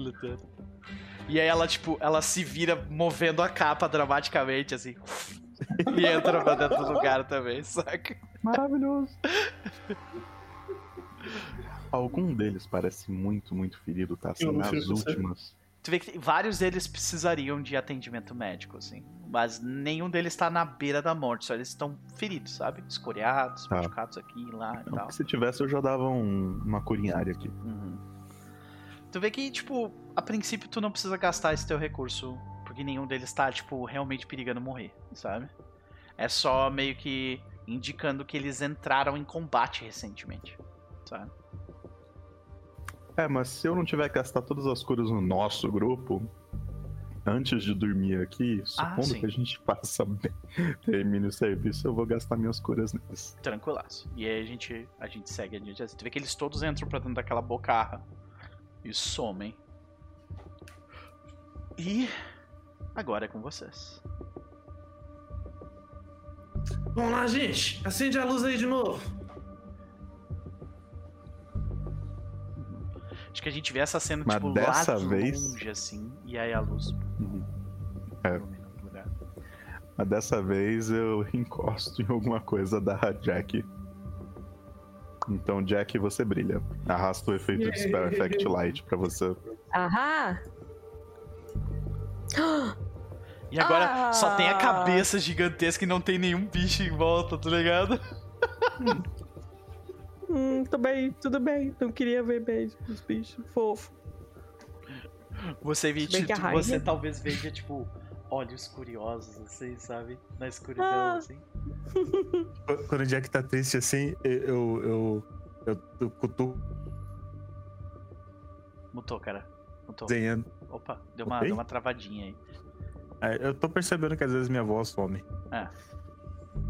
E aí ela, tipo, ela se vira movendo a capa dramaticamente, assim. E entra pra dentro do lugar também, saca? Maravilhoso. Algum deles parece muito, muito ferido, tá? Assim, nas sei se você- últimas. Tu vê que vários deles precisariam de atendimento médico, assim. Mas nenhum deles tá na beira da morte, só eles estão feridos, sabe? Escoriados, Tá. machucados aqui e lá e Não, tal. se tivesse, eu já dava um- uma curinhária aqui. Uhum. Tu vê que, tipo, a princípio tu não precisa gastar esse teu recurso, porque nenhum deles tá, tipo, realmente perigando morrer, sabe? É só meio que indicando que eles entraram em combate recentemente, sabe? É, mas se eu não tiver que gastar todas as curas no nosso grupo, antes de dormir aqui, supondo ah, que a gente faça bem, termine o serviço, eu vou gastar minhas curas neles. Tranquilaço. E aí a gente, a gente segue adiante. Você vê que eles todos entram pra dentro daquela bocarra e somem. E agora é com vocês. Vamos lá, gente. Acende a luz aí de novo. Acho que a gente vê essa cena, Mas tipo, dessa lá vez... longe, assim, e aí a luz. Uhum. É. Mas dessa vez eu encosto em alguma coisa da Jack. Então, Jack, você brilha. Arrasta o efeito de Spell Effect Light pra você. Aham! E agora ah. só tem a cabeça gigantesca e não tem nenhum bicho em volta, tá ligado? hum, tudo bem, tudo bem. Não queria ver beijo os bichos. Fofo. Você, vê, tipo, você talvez veja, tipo, olhos curiosos, assim, sabe? Na escuridão, ah. assim. Quando o Jack tá triste assim, eu. Eu, eu, eu cutuco. Mutou, cara. Mutou. Desenhando. Opa, deu uma, deu uma travadinha aí. É, eu tô percebendo que às vezes minha voz some. É.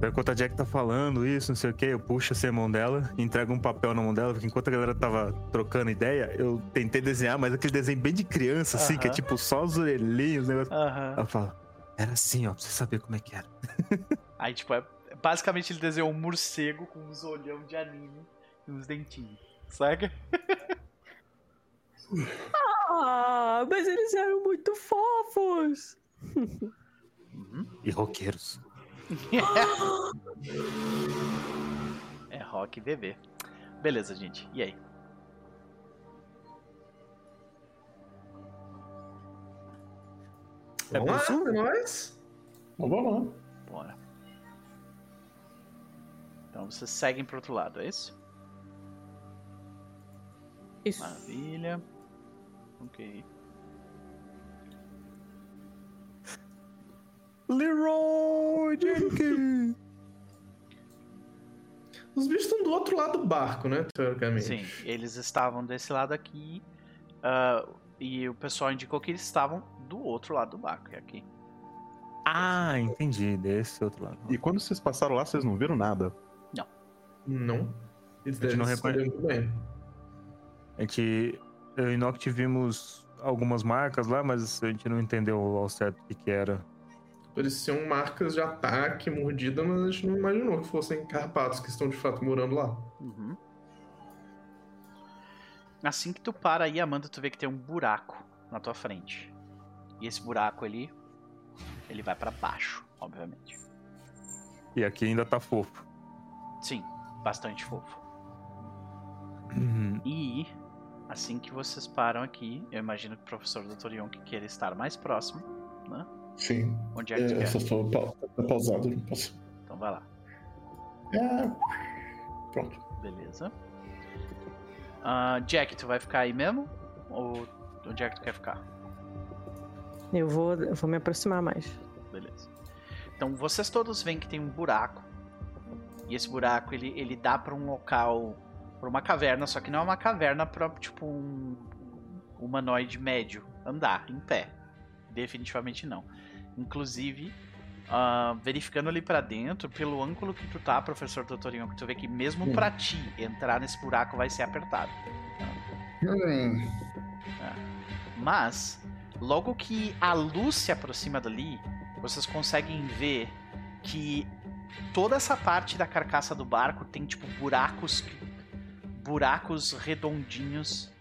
Enquanto a Jack tá falando isso, não sei o que, eu puxo assim a mão dela, entrego um papel na mão dela, porque enquanto a galera tava trocando ideia, eu tentei desenhar, mas aquele desenho bem de criança, assim, uh -huh. que é tipo só os orelhinhos, negócio. Uh -huh. Ela fala, era assim, ó, pra você saber como é que era. Aí, tipo, é, basicamente ele desenhou um morcego com uns olhão de anime e uns dentinhos, saca? ah, mas eles eram muito fofos! Uhum. E roqueiros. É rock bebê. Beleza, gente. E aí? É Vamos lá, é nóis. Vamos lá. Bora. Então vocês seguem pro outro lado, é isso? Isso. Maravilha. Ok. Leroy Jenkins! Os bichos estão do outro lado do barco, né? Teoricamente. Sim, eles estavam desse lado aqui. Uh, e o pessoal indicou que eles estavam do outro lado do barco, é aqui. Ah, entendi. Desse outro lado. E quando vocês passaram lá, vocês não viram nada? Não. Não. Eles a gente não reconheceu. A gente. Eu e Noct vimos algumas marcas lá, mas a gente não entendeu ao certo o que, que era. Pareciam marcas de ataque, mordida, mas a gente não imaginou que fossem carpatos que estão de fato morando lá. Uhum. Assim que tu para aí, Amanda, tu vê que tem um buraco na tua frente. E esse buraco ali, ele vai para baixo, obviamente. E aqui ainda tá fofo. Sim, bastante fofo. Uhum. E assim que vocês param aqui, eu imagino que o professor Dr. Yonk queira estar mais próximo, né? Sim. Onde é que tu é, quer? Eu só tá pausado, não posso. Então vai lá. É... Pronto. Beleza. Uh, Jack, tu vai ficar aí mesmo? Ou onde é que tu quer ficar? Eu vou, eu vou me aproximar mais. Beleza. Então vocês todos veem que tem um buraco. E esse buraco ele, ele dá para um local, para uma caverna, só que não é uma caverna para tipo um humanoide médio andar em pé. Definitivamente não. Inclusive, uh, verificando ali para dentro, pelo ângulo que tu tá, professor Doutorinho, que tu vê que mesmo hum. para ti entrar nesse buraco vai ser apertado. Hum. É. Mas, logo que a luz se aproxima dali, vocês conseguem ver que toda essa parte da carcaça do barco tem tipo buracos buracos redondinhos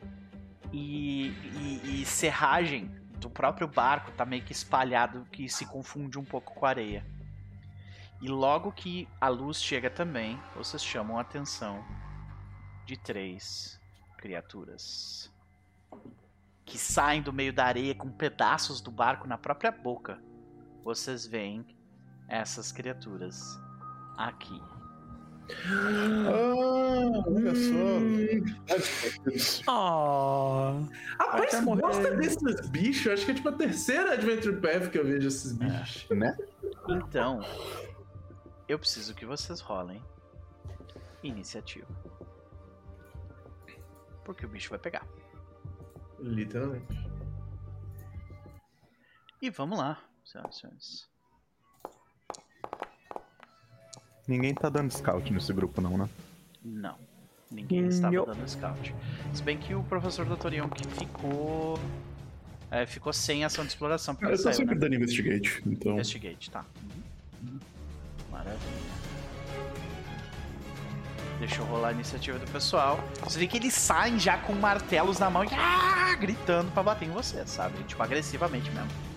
e, e, e serragem do próprio barco tá meio que espalhado que se confunde um pouco com a areia. E logo que a luz chega também, vocês chamam a atenção de três criaturas que saem do meio da areia com pedaços do barco na própria boca. Vocês veem essas criaturas aqui. Ah, olha só. Oh. Rapaz, gosta desses bichos? Acho que é tipo a terceira Adventure Path que eu vejo esses bichos. É, né? Então, eu preciso que vocês rolem iniciativa. Porque o bicho vai pegar. Literalmente. E vamos lá, senhoras e senhores. Ninguém tá dando scout nesse grupo, não, né? Não. Ninguém estava dando scout. Se bem que o professor Doutorion que ficou. É, ficou sem ação de exploração. Porque eu tô saiu, sempre né? dando investigate, então. Investigate, tá. Uhum. Maravilha. Deixa eu rolar a iniciativa do pessoal. Você vê que eles saem já com martelos na mão e ah, gritando pra bater em você, sabe? Tipo, agressivamente mesmo.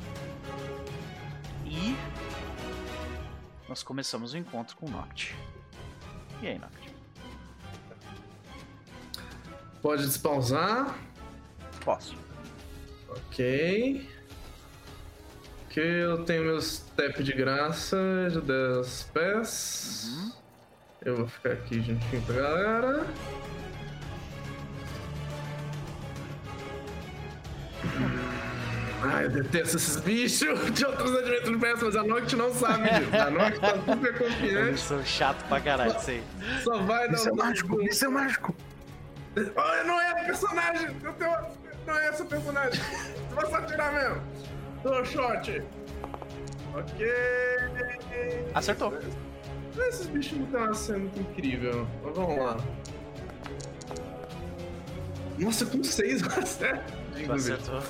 Nós começamos o encontro com o Noct. E aí, Noct? Pode despausar. Posso. Ok. Ok, eu tenho meu step de graça de 10 pés. Uhum. Eu vou ficar aqui juntinho com a galera. Ai, eu detesto esses bichos de outros adventos peças, mas a Noct não sabe disso. A Noct tá super Eles confiante. são chato pra caralho, sei. Só vai dar Isso é mágico, isso é mágico. Olha, não é personagem! Eu tenho... Não é essa personagem! Você vai só tirar mesmo! Dou shot! Ok! Acertou. Esses bichos não estão sendo muito incrível. Mas vamos lá. Nossa, com seis acerta. Tu acertou.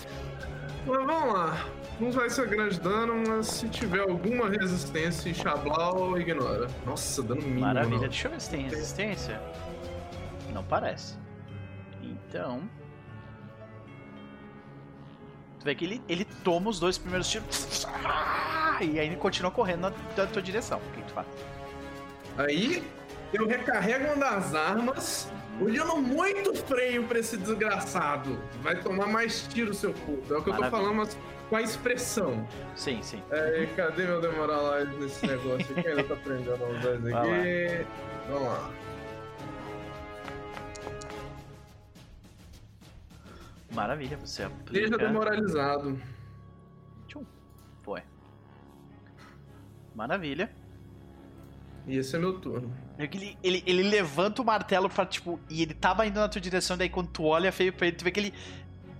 Mas vamos lá. Não vai ser grande dano, mas se tiver alguma resistência em Xablau, ignora. Nossa, dano mínimo. Maravilha. não. Deixa eu ver se tem resistência. Não parece. Então. Tu vê que ele, ele toma os dois primeiros tiros. Ah, E aí ele continua correndo na, na tua direção. O que tu faz? Aí, eu recarrego uma das armas, olhando muito freio pra esse desgraçado. Vai tomar mais tiro, seu puto. É o que eu tô Maravilha. falando, mas com a expressão. Sim, sim. É, cadê meu Demoralize nesse negócio aqui? Ainda tá prendendo os dois aqui. Vamos lá. Maravilha, você Seja aplica. demoralizado. Tchum. Foi. Maravilha. E esse é meu turno. É que Ele, ele, ele levanta o martelo pra, tipo, e ele tava indo na tua direção, daí quando tu olha feio pra ele, tu vê que ele.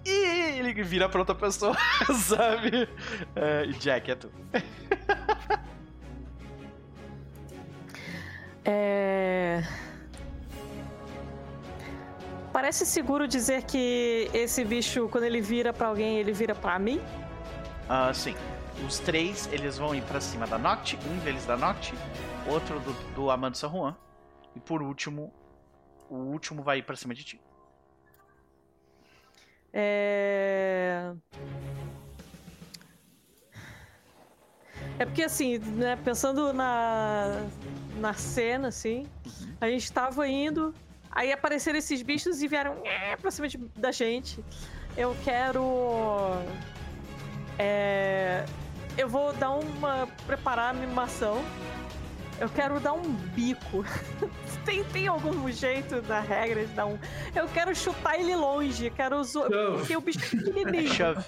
Ih, ele vira pra outra pessoa, sabe? É, e Jack, é tu. É... Parece seguro dizer que esse bicho, quando ele vira pra alguém, ele vira pra mim? Ah, sim. Os três, eles vão ir pra cima da Noct, um deles da Noct, outro do, do Amando San Juan, e por último, o último vai ir pra cima de ti. É... É porque assim, né, pensando na, na cena, assim, a gente tava indo, aí apareceram esses bichos e vieram "Nhê", pra cima de- da gente. Eu quero. É, eu vou dar uma. preparar a mimação. Eu quero dar um bico. tem, tem algum jeito da regra de dar um. Eu quero chutar ele longe. Quero zo... Porque o bicho é É pequenininho. shove.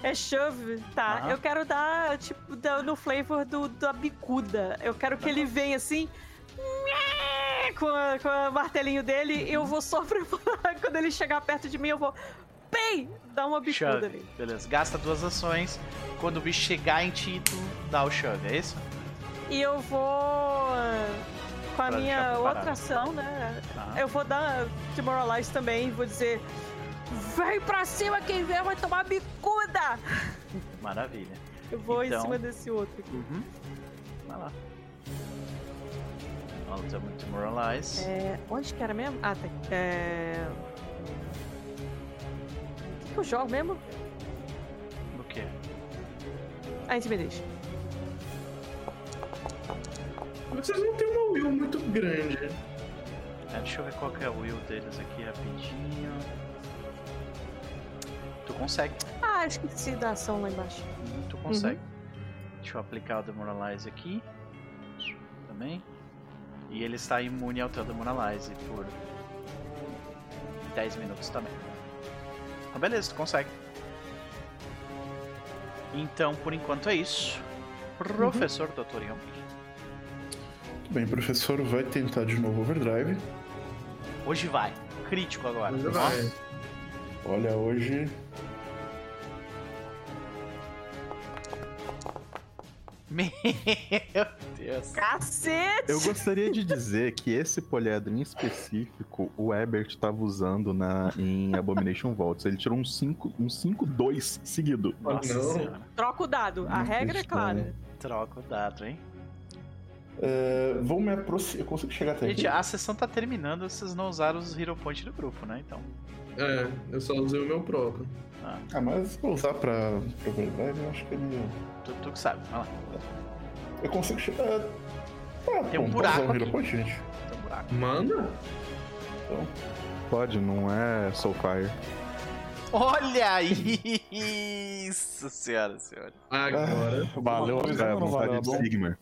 É shove, tá. Aham. Eu quero dar, tipo, no flavor do, da bicuda. Eu quero que ele venha assim. Com, a- com o martelinho dele, eu vou só preparar. Quando ele chegar perto de mim, eu vou. Bem! Dar uma bicuda Shove. ali. Beleza. Gasta duas ações. Quando o bicho chegar em ti, tu dá o shove, é isso? E eu vou. Com a Pra minha outra ação, né? Tá. Eu vou dar Demoralize também. Vou dizer. Vem pra cima, quem vier vai tomar bicuda! Maravilha. Eu vou Então. em cima desse outro aqui. Uhum. Vai lá. Ultimate Demoralize. É, onde que era mesmo? Ah, tem. É... O que, que eu jogo mesmo? O quê? Ah, Intimidation. Vocês não têm uma will muito grande. É, deixa eu ver qual que é o will deles aqui rapidinho. Tu consegue. Ah, esqueci da ação lá embaixo. Uhum, Tu consegue. Deixa eu aplicar o Demoralize aqui. Também. E ele está imune ao teu Demoralize por 10 minutos também. Ah, beleza, tu consegue. Então, por enquanto é isso. Professor Dr. Young. Muito bem, professor vai tentar de novo overdrive. Hoje vai. Crítico agora. Mas Ó, vai. Olha, hoje. Meu Deus. Cacete! Eu gostaria de dizer que esse poliedro em específico, o Ebert estava usando na, em Abomination Vaults. Ele tirou um 5 um 5 2 seguido. Nossa não. senhora. Troca o dado. A Não regra é clara. Troca o dado, hein? É, vou me aproximar. Eu consigo chegar até Gente, aqui? a sessão tá terminando, vocês não usaram os Hero Point do grupo, né? Então. É, eu só usei o meu próprio. Ah, Ah, mas vou usar pra, pra verdade, eu acho que ele. tu, tu que sabe, vai lá. Eu consigo chegar. Ah, Tem um bom, buraco aqui. Hero Point, gente? Tem um buraco. Manda? Então, Pode, não é Soulfire. Olha isso, senhora, senhora. Agora. Valeu, Pois É, é, vontade valeu, de bom.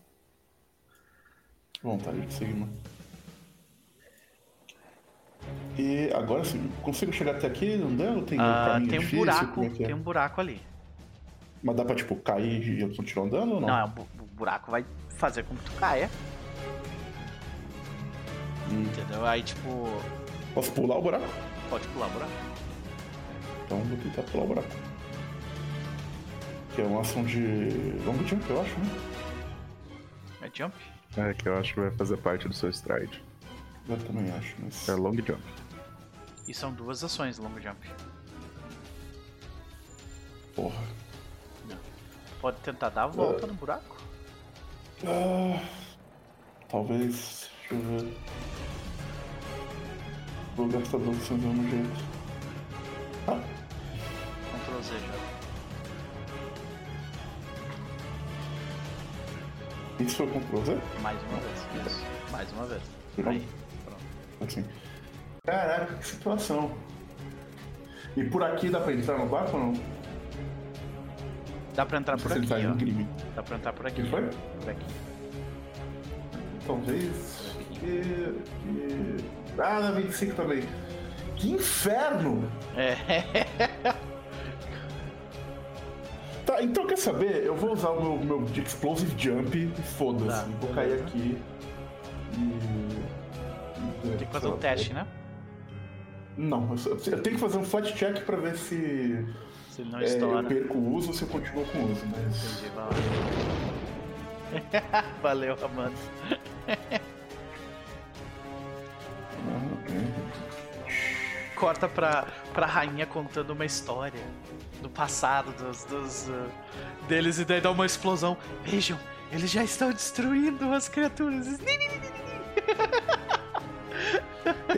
Vontade de Sigma. E agora sim, consigo chegar até aqui andando? Tem um Ah, caminho tem um difícil? buraco, Como é é? tem um buraco ali. Mas dá pra, tipo, cair e eu continuar andando ou não? Não, é um o buraco vai fazer com que tu caia, Hum. entendeu? Aí, tipo, Posso pular o buraco? pode pular o buraco. Então vou tentar pular o buraco. Que é uma ação de long jump, eu acho, né? É jump. É, que eu acho que vai fazer parte do seu stride. Eu também acho, mas... É long jump. E são duas ações long jump. Porra. Pode tentar dar a volta no buraco. Ah, talvez... Deixa eu ver... Vou gastar duas ações do mesmo jeito. Ah, isso foi Ctrl Z? Mais uma vez. Isso. Mais uma vez. Não. Aí. Pronto. Assim. Caraca, que situação. E por aqui dá pra entrar no barco ou não? Dá pra entrar por ele aqui, tá ó. íngreme. Dá pra entrar por aqui. Que foi? Por aqui. Talvez. Que. que... Ah, na 25 também. Que inferno! É. Tá, então quer saber? Eu vou usar o meu, meu Explosive Jump e foda-se. Tá, vou cair aqui. E. Tem que fazer um teste, né? Não, eu, eu tenho que fazer um flat check pra ver se Se não é, eu estoura. perco o uso ou se eu continuo com o uso. Mas. Entendi, vai lá. Valeu, Amanda. Corta pra, pra rainha contando uma história do passado dos, dos, uh, deles e daí dá uma explosão. Vejam, eles já estão destruindo as criaturas.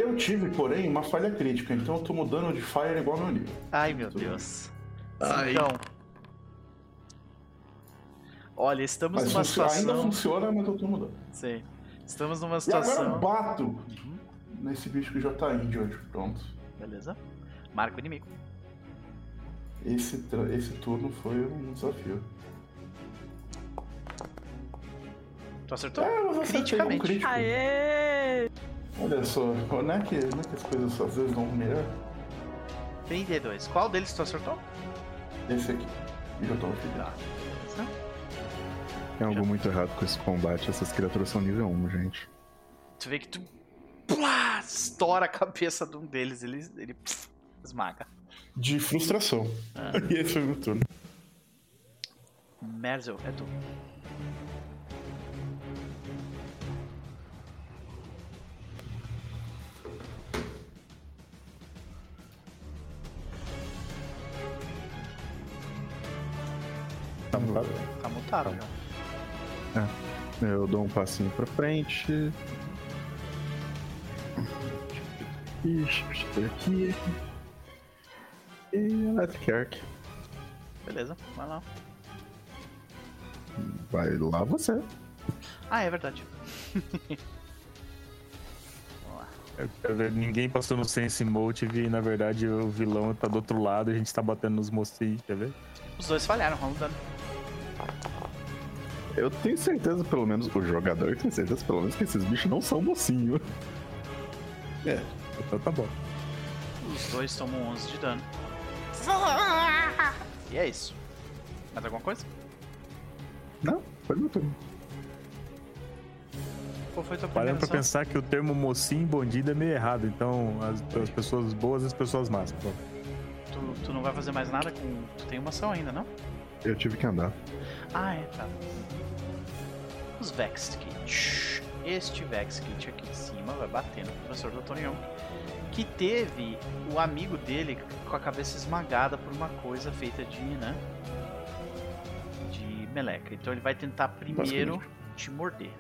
Eu tive, porém, uma falha crítica, então eu tomo dano de fire igual meu nível. Ai, meu Deus. Ai. Então. Olha, estamos Mas numa funci- ainda situação. funciona, mas eu tomo dano. Sim. Estamos numa E agora eu situação. bato Uhum, nesse bicho que já tá injured. Pronto. Beleza. Marca o inimigo. Esse, esse turno foi um desafio. Tu acertou? É, eu acertei um Criticamente. crítico. Aê! Olha só, não é, que, não é que as coisas às vezes vão melhor? 32. Qual deles tu acertou? Esse aqui. E já tô filho. Tá. Tem algo muito errado com esse combate. Essas criaturas são nível 1, gente. Tu vê que tu. Plá, estoura a cabeça de um deles. Ele, ele pff, esmaga. De frustração. Ah. E esse foi o meu turno. Merzel, é tu. Tá mutado? Tá mutado já. Eu dou um passinho pra frente. Ixi, estou aqui. E Electric Arc. Beleza, vai lá. Vai lá você. Ah, é verdade. Ninguém passou no Sense Motive e na verdade o vilão tá do outro lado e a gente tá batendo nos mocinhos, quer ver? Os dois falharam, rola um dano. Eu tenho certeza, pelo menos, o jogador tem certeza, pelo menos, que esses bichos não são mocinho. É. Então tá bom. Os dois tomam 11 de dano. E é isso. Mais alguma coisa? Não, foi meu turno. Qual foi tua Parando pra pensar que o termo mocinho e bandido é meio errado, então as, as pessoas boas e as pessoas más. Pô. Tu, tu não vai fazer mais nada com. Tu tem uma ação ainda, não? Eu tive que andar. Ah, é, tá. Os Vex Kit. Este Vex Kit aqui vai bater no professor Dr. Young. Que teve o amigo dele com a cabeça esmagada por uma coisa feita de, né? De meleca. Então ele vai tentar primeiro te morder.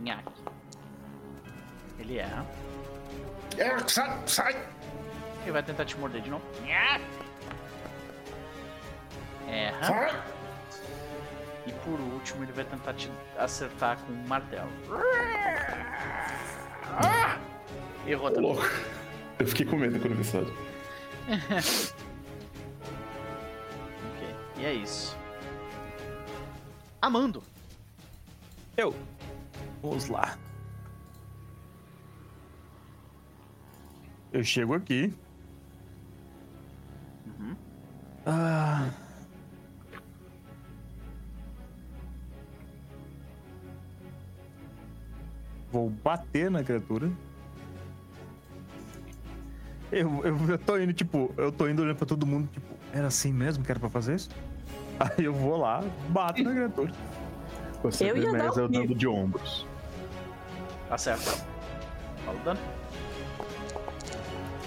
Nhaque. Ele erra. É, sai, sai! Ele vai tentar te morder de novo. Erra. Sai! E por último, ele vai tentar te acertar com um martelo. Errou Tô também. louco. Eu fiquei com medo quando vi isso. Ok. E é isso. Amando. Eu. Vamos lá. Eu chego aqui. Uhum. Ah. Vou bater na criatura. Eu, eu, eu tô indo, tipo, eu tô indo olhando pra todo mundo, tipo, era assim mesmo que era pra fazer isso? Aí eu vou lá, bato na criatura. Você Eu ia dar um eu dando de ombros. Acerta. Fala o dano.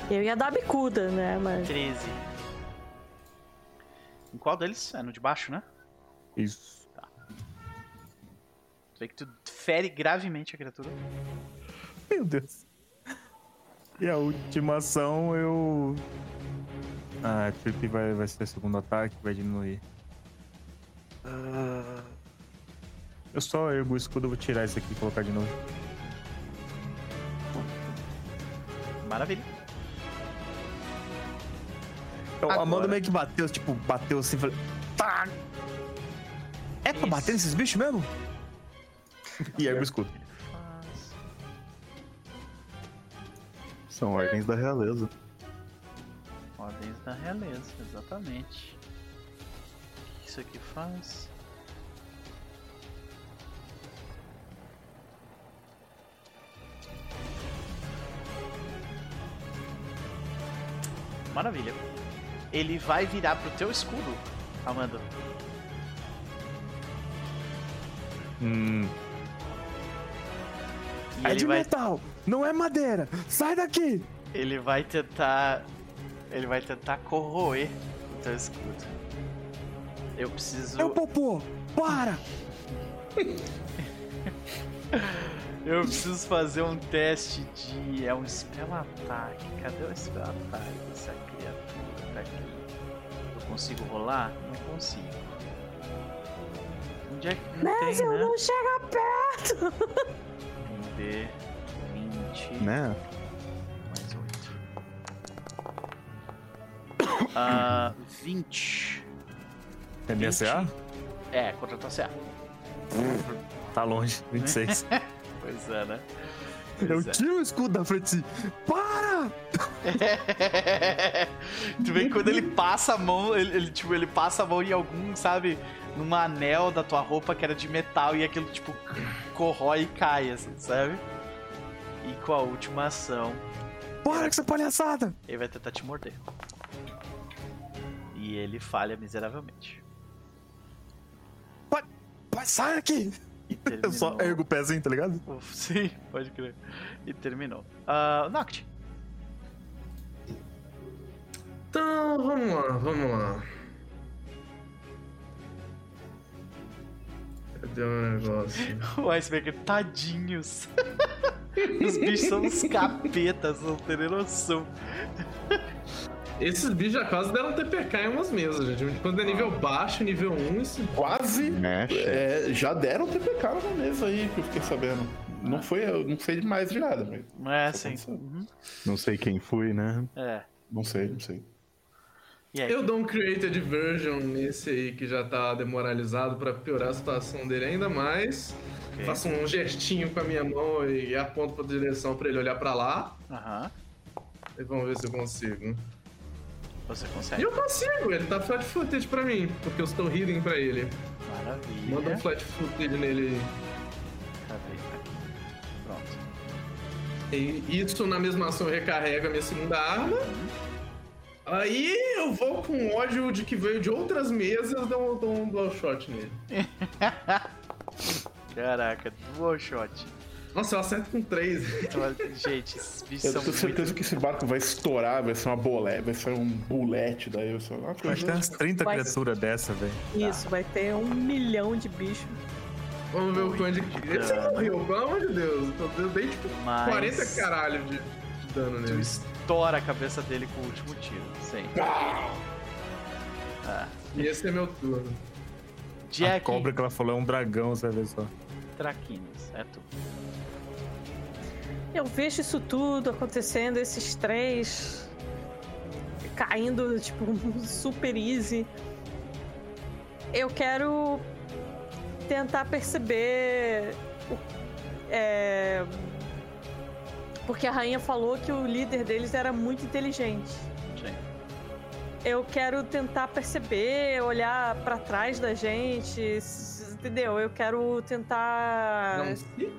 Eu ia dar bicuda, né? Mas 13. Em qual deles? É no de baixo, né? Isso. Tu vê que tu fere gravemente a criatura. Meu Deus. E a última ação eu. Ah, Trip vai, vai ser segundo ataque, vai diminuir. Ah, Eu só ergo o escudo, eu vou tirar esse aqui e colocar de novo. Maravilha. Então, a Agora- Amanda meio que bateu, tipo, bateu assim, falei. Tá! É pra Isso. bater nesses bichos mesmo? E ergo o escudo. São ordens da realeza. Ordens da realeza, exatamente. O que isso aqui faz? Maravilha. Ele vai virar pro teu escudo, Amanda. Hum. É ele de vai, metal, não é madeira! Sai daqui! ele vai tentar. Ele vai tentar corroer o teu escudo. Eu preciso. É o popô! Para! Eu preciso fazer um teste de. É um spell ataque. Cadê o spell ataque dessa criatura? Tá aqui. Eu consigo rolar? Não consigo. Onde é que não Mas tem, eu né? não chega perto! D 20 Né? mais 8. Ah, 20. É minha CA? É, contra a tua CA. Tá longe, 26. Pois é, né? Eu Pois é. tiro o escudo da frente. Para! tu vê que quando ele passa a mão, ele, ele, tipo, ele passa a mão em algum, sabe, num anel da tua roupa que era de metal e aquilo, tipo, corrói e cai, assim, sabe? E com a última ação, Para com essa palhaçada! ele vai tentar te morder. E ele falha miseravelmente. Vai, sai daqui! E Eu só terminou. ergo o pezinho, tá ligado? Sim, pode crer. E terminou. Ah, Noct. Então, vamos lá, vamos lá. Cadê o negócio? O Icebreaker, tadinhos. Os bichos são uns capetas, não tem nem noção. Esses bichos já quase deram TPK em umas mesas, gente. Quando é nível baixo, nível 1, esse Quase. Né? é, já deram TPK na mesa aí, que eu fiquei sabendo. Não foi, eu não sei mais de nada, mas. É acontecendo. Uhum. Não sei quem fui, né? É. Não sei, não sei. E aí? Eu dou um created version nesse aí que já tá demoralizado pra piorar a situação dele ainda mais. Ok. Faço um gestinho com a minha mão e aponto pra direção pra ele olhar pra lá. Aham. E vamos ver se eu consigo. Você E consegue. eu consigo, ele tá flat footed pra mim, porque eu estou healing pra ele. Maravilha. Manda um flat footed nele. Cadê? Aqui. Pronto. E isso na mesma ação recarrega a minha segunda arma. Aí eu vou com ódio de que veio de outras mesas dar um, dar um dual shot nele. Caraca, dual shot. Nossa, eu acerto com três. Gente, esses bichos Eu são tenho certeza muito... que esse barco vai estourar, vai ser uma bolé, vai ser um bulete daí. Eu só... Acho que tem umas 30 Vai- criaturas dessa, velho. Isso, vai ter um milhão de bichos. Vamos ver o quanto de. Esse morreu, pelo amor de Deus. Eu dei tipo Mas 40 caralho de, de dano tu nele. Estoura a cabeça dele com o último tiro. Sim. Ah. E esse é meu turno. Jack A cobra que ela falou é um dragão, você vai ver só. Traquinas, é tu. Eu vejo isso tudo acontecendo, esses três caindo, tipo, super easy. Eu quero tentar perceber. o- é, porque a rainha falou que o líder deles era muito inteligente. Sim. Eu quero tentar perceber, olhar pra trás da gente, entendeu? Eu quero tentar. Um stick?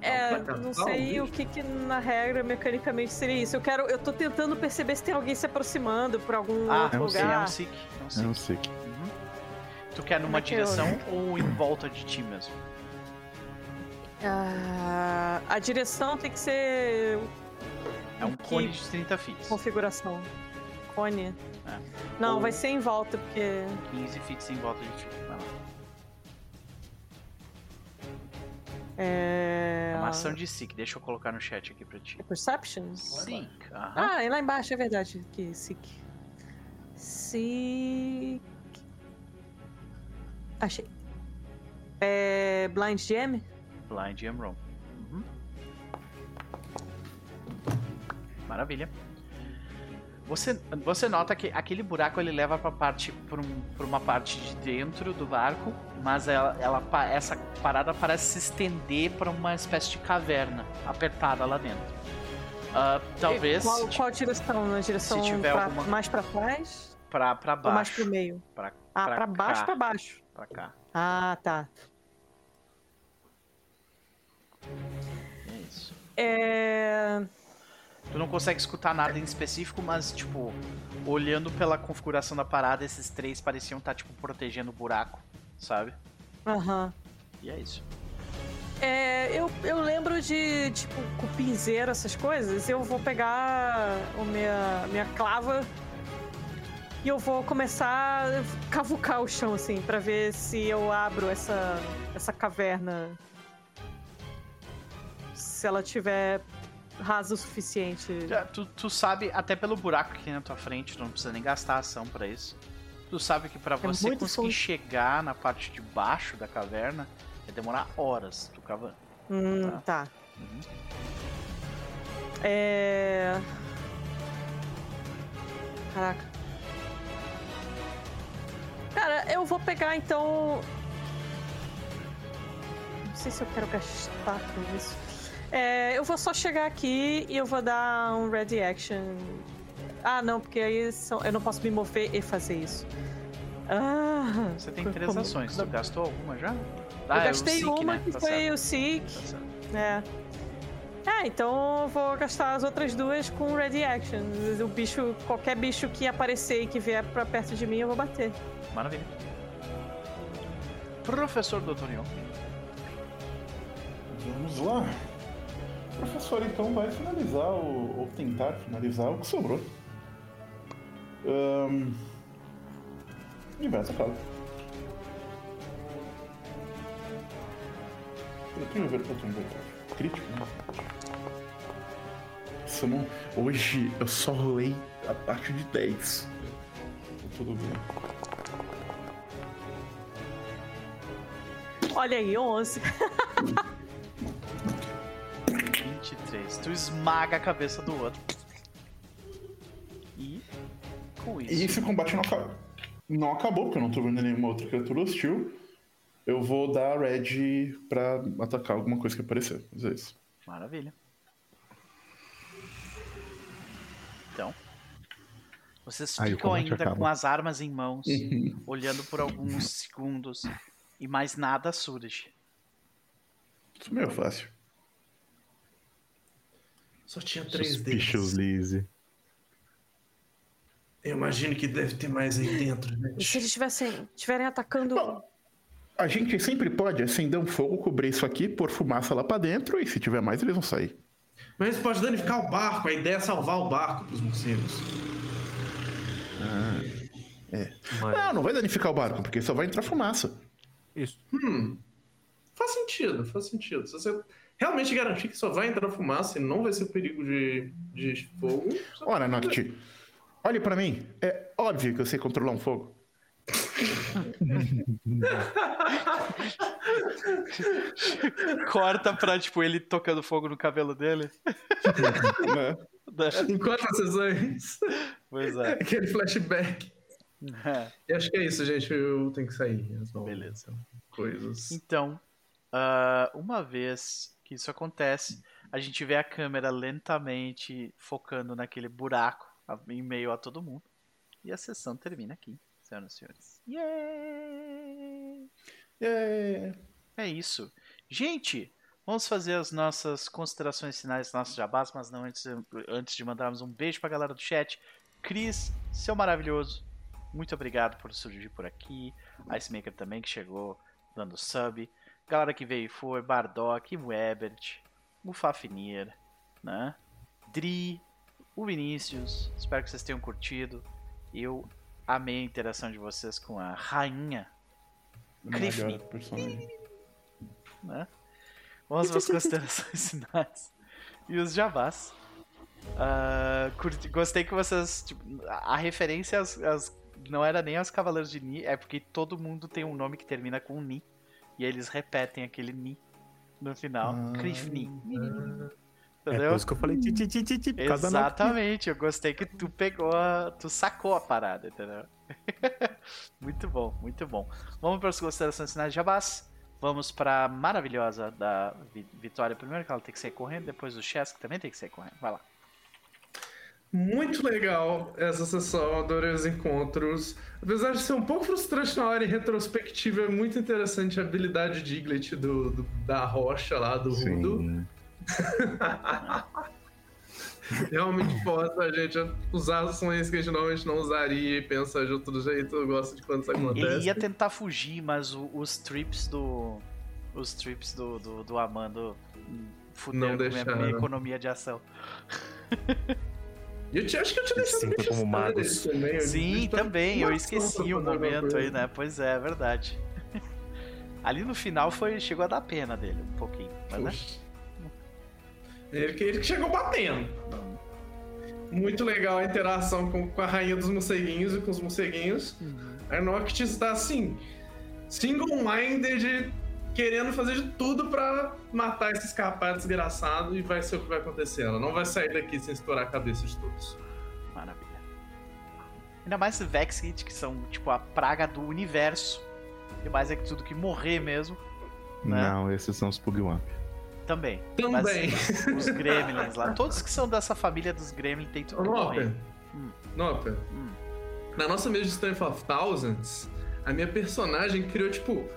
É, Não, não sei o que, que na regra mecanicamente seria isso. Eu quero, eu tô tentando perceber se tem alguém se aproximando por algum Ah, outro é um sim, é lugar. um sick. É um Eu sick. não sei. que- Uhum. Tu quer numa é que eu- direção ou em volta de ti mesmo? Ah, a direção tem que ser É um Que- cone de 30 feet. configuração. Cone. É. Não, Ou- vai ser em volta, porque. 15 feet em volta de ti. Vai lá. É. É uma ação de Seek. Deixa eu colocar no chat aqui pra ti. Perception? Seek. Ah, é lá embaixo, é verdade. Aqui, Seek. Seek. Achei. É. Blind Gem? Blind Jam Room. Uhum. Maravilha. Você, você nota que aquele buraco ele leva para parte para um, pra uma parte de dentro do barco, mas ela, ela essa parada parece se estender para uma espécie de caverna apertada lá dentro. Ah, talvez Qual, se qual direção? Na direção tiver pra- alguma- mais pra trás? para para Ou mais baixo, pro meio? para Ah, pra, baixo pra baixo. pra cá. Ah, tá. É isso. É. Tu não consegue escutar nada em específico, mas, tipo, olhando pela configuração da parada, esses três pareciam estar, tipo, protegendo o buraco, sabe? Aham. E é isso. É, eu, eu lembro de, tipo, cupinzeiro, essas coisas. Eu vou pegar a minha, minha clava e eu vou começar a cavucar o chão, assim, pra ver se eu abro essa, essa caverna. Se ela tiver rasa o suficiente. Já, tu, tu sabe, até pelo buraco que tem na tua frente, tu não precisa nem gastar ação pra isso. Tu sabe que pra você É muito conseguir chegar na parte de baixo da caverna, vai demorar horas tu cavando. Hum, tá. É. Caraca. Cara, eu vou pegar então. Não sei se eu quero gastar com isso. É, eu vou só chegar aqui e eu vou dar um ready action. Ah, não, porque aí são... eu não posso me mover e fazer isso. Ah, Você tem três como- ações, tu gastou alguma já? Eu Ah, é o gastei Seek, uma né? que Tá foi certo, o Seek. tá certo. É. É, então eu vou gastar as outras duas com Ready Action. O bicho, qualquer bicho que aparecer e que vier pra perto de mim, eu vou bater. Maravilha. Professor Doutorion. Vamos lá. Professor então vai finalizar o, ou tentar finalizar o que sobrou. E vai atacá-lo. Eu tenho ver ver Crítico, né? Summon. Hoje eu só rolei a parte de 10. Tá Tudo bem. Olha aí, 11. 23. Tu esmaga a cabeça do outro. E com isso. E esse combate não acabou. Não acabou, porque eu não tô vendo nenhuma outra criatura hostil. Eu vou dar red pra atacar alguma coisa que aparecer. Mas é isso. Maravilha. Então. Vocês Aí ficam ainda acaba. com as armas em mãos, olhando por alguns segundos. E mais nada surge. Isso é meio fácil. Só tinha três Suspicious dedos. Lizzie. Eu imagino que deve ter mais aí dentro, né? E se eles tivessem, estiverem atacando. Bom, a gente sempre pode acender um fogo, cobrir isso aqui, pôr fumaça lá pra dentro, e se tiver mais, eles vão sair. Mas isso pode danificar o barco. A ideia é salvar o barco pros morcegos. Ah, é. Mas- Não, não vai danificar o barco, porque só vai entrar fumaça. Isso. Hum. Faz sentido, faz sentido. Se você realmente garantir que só vai entrar fumaça e não vai ser perigo de, de fogo. Ora, Nocti, olhe pra mim. É óbvio que eu sei controlar um fogo. Corta pra, tipo, ele tocando fogo no cabelo dele. né? Em quantas sessões? Pois é. Aquele flashback. É, E acho que é isso, gente. Eu tenho que sair. Beleza. Coisas. Então, ah, uma vez que isso acontece, a gente vê a câmera lentamente focando naquele buraco em meio a todo mundo. E a sessão termina aqui, senhoras e senhores. Yay! É, É isso. Gente, vamos fazer as nossas considerações finais, nossos jabás, mas não antes, antes de mandarmos um beijo pra galera do chat. Cris, seu maravilhoso, muito obrigado por surgir por aqui. Ice Maker também, que chegou dando sub. Galera que veio foi, Bardock, Webert, o Fafnir, né? Dri, o Vinícius. Espero que vocês tenham curtido. Eu amei a interação de vocês com a rainha personagem. né? Vamos as considerações finais e os jabás. Ah, curti- gostei que vocês. tipo, a a referência às, às- não era nem aos Cavaleiros de Ni, é porque todo mundo tem um nome que termina com Ni. E eles repetem aquele Ni no final. Ah. Crifni. É Entendeu? por isso que eu falei ti, ti, ti, ti. Exatamente, eu gostei que tu pegou, a, tu sacou a parada, entendeu? muito bom, muito bom. Vamos para as considerações finais de Jabás. Vamos para a maravilhosa da Vi- Vitória primeiro, que ela tem que sair correndo, depois o Chess, que também tem que sair correndo. Vai lá. Muito legal essa sessão, adorei os encontros. Apesar de ser um pouco frustrante na hora em retrospectiva, é muito interessante a habilidade de Iglet do, do- da rocha lá, do Rudo. Realmente força a gente usar ações que a gente normalmente não usaria e pensa de outro jeito. Eu gosto de quando isso acontece. Ele ia tentar fugir, mas o- os trips do. Os trips do, do, do Amando fuderam Não com a minha economia de ação. Eu te, acho que eu te deixei Sinto como magos. também. eu Sim, também, eu esqueci o momento aí, né? Pois é, é verdade. Ali no final foi, chegou a dar pena dele, um pouquinho. Mas, né? Ele, que- ele que chegou batendo. Muito legal a interação com, com a rainha dos morceguinhos e com os morceguinhos. A Noctis está assim, single-minded, querendo fazer de tudo pra matar esse escapar desgraçado e vai ser o que vai acontecer. Ela não vai sair daqui sem estourar a cabeça de todos. Maravilha. Ainda mais Vex Hit, que são tipo a praga do universo. E mais é que tudo que morrer mesmo. Né? Não, esses são os Pugwamp. Também. Também. Mas os Gremlins lá. Todos que são dessa família dos Gremlins tem tudo que morrer. Hum. Noper. Hum. Na nossa mesa de Strength of Thousands, a minha personagem criou, tipo.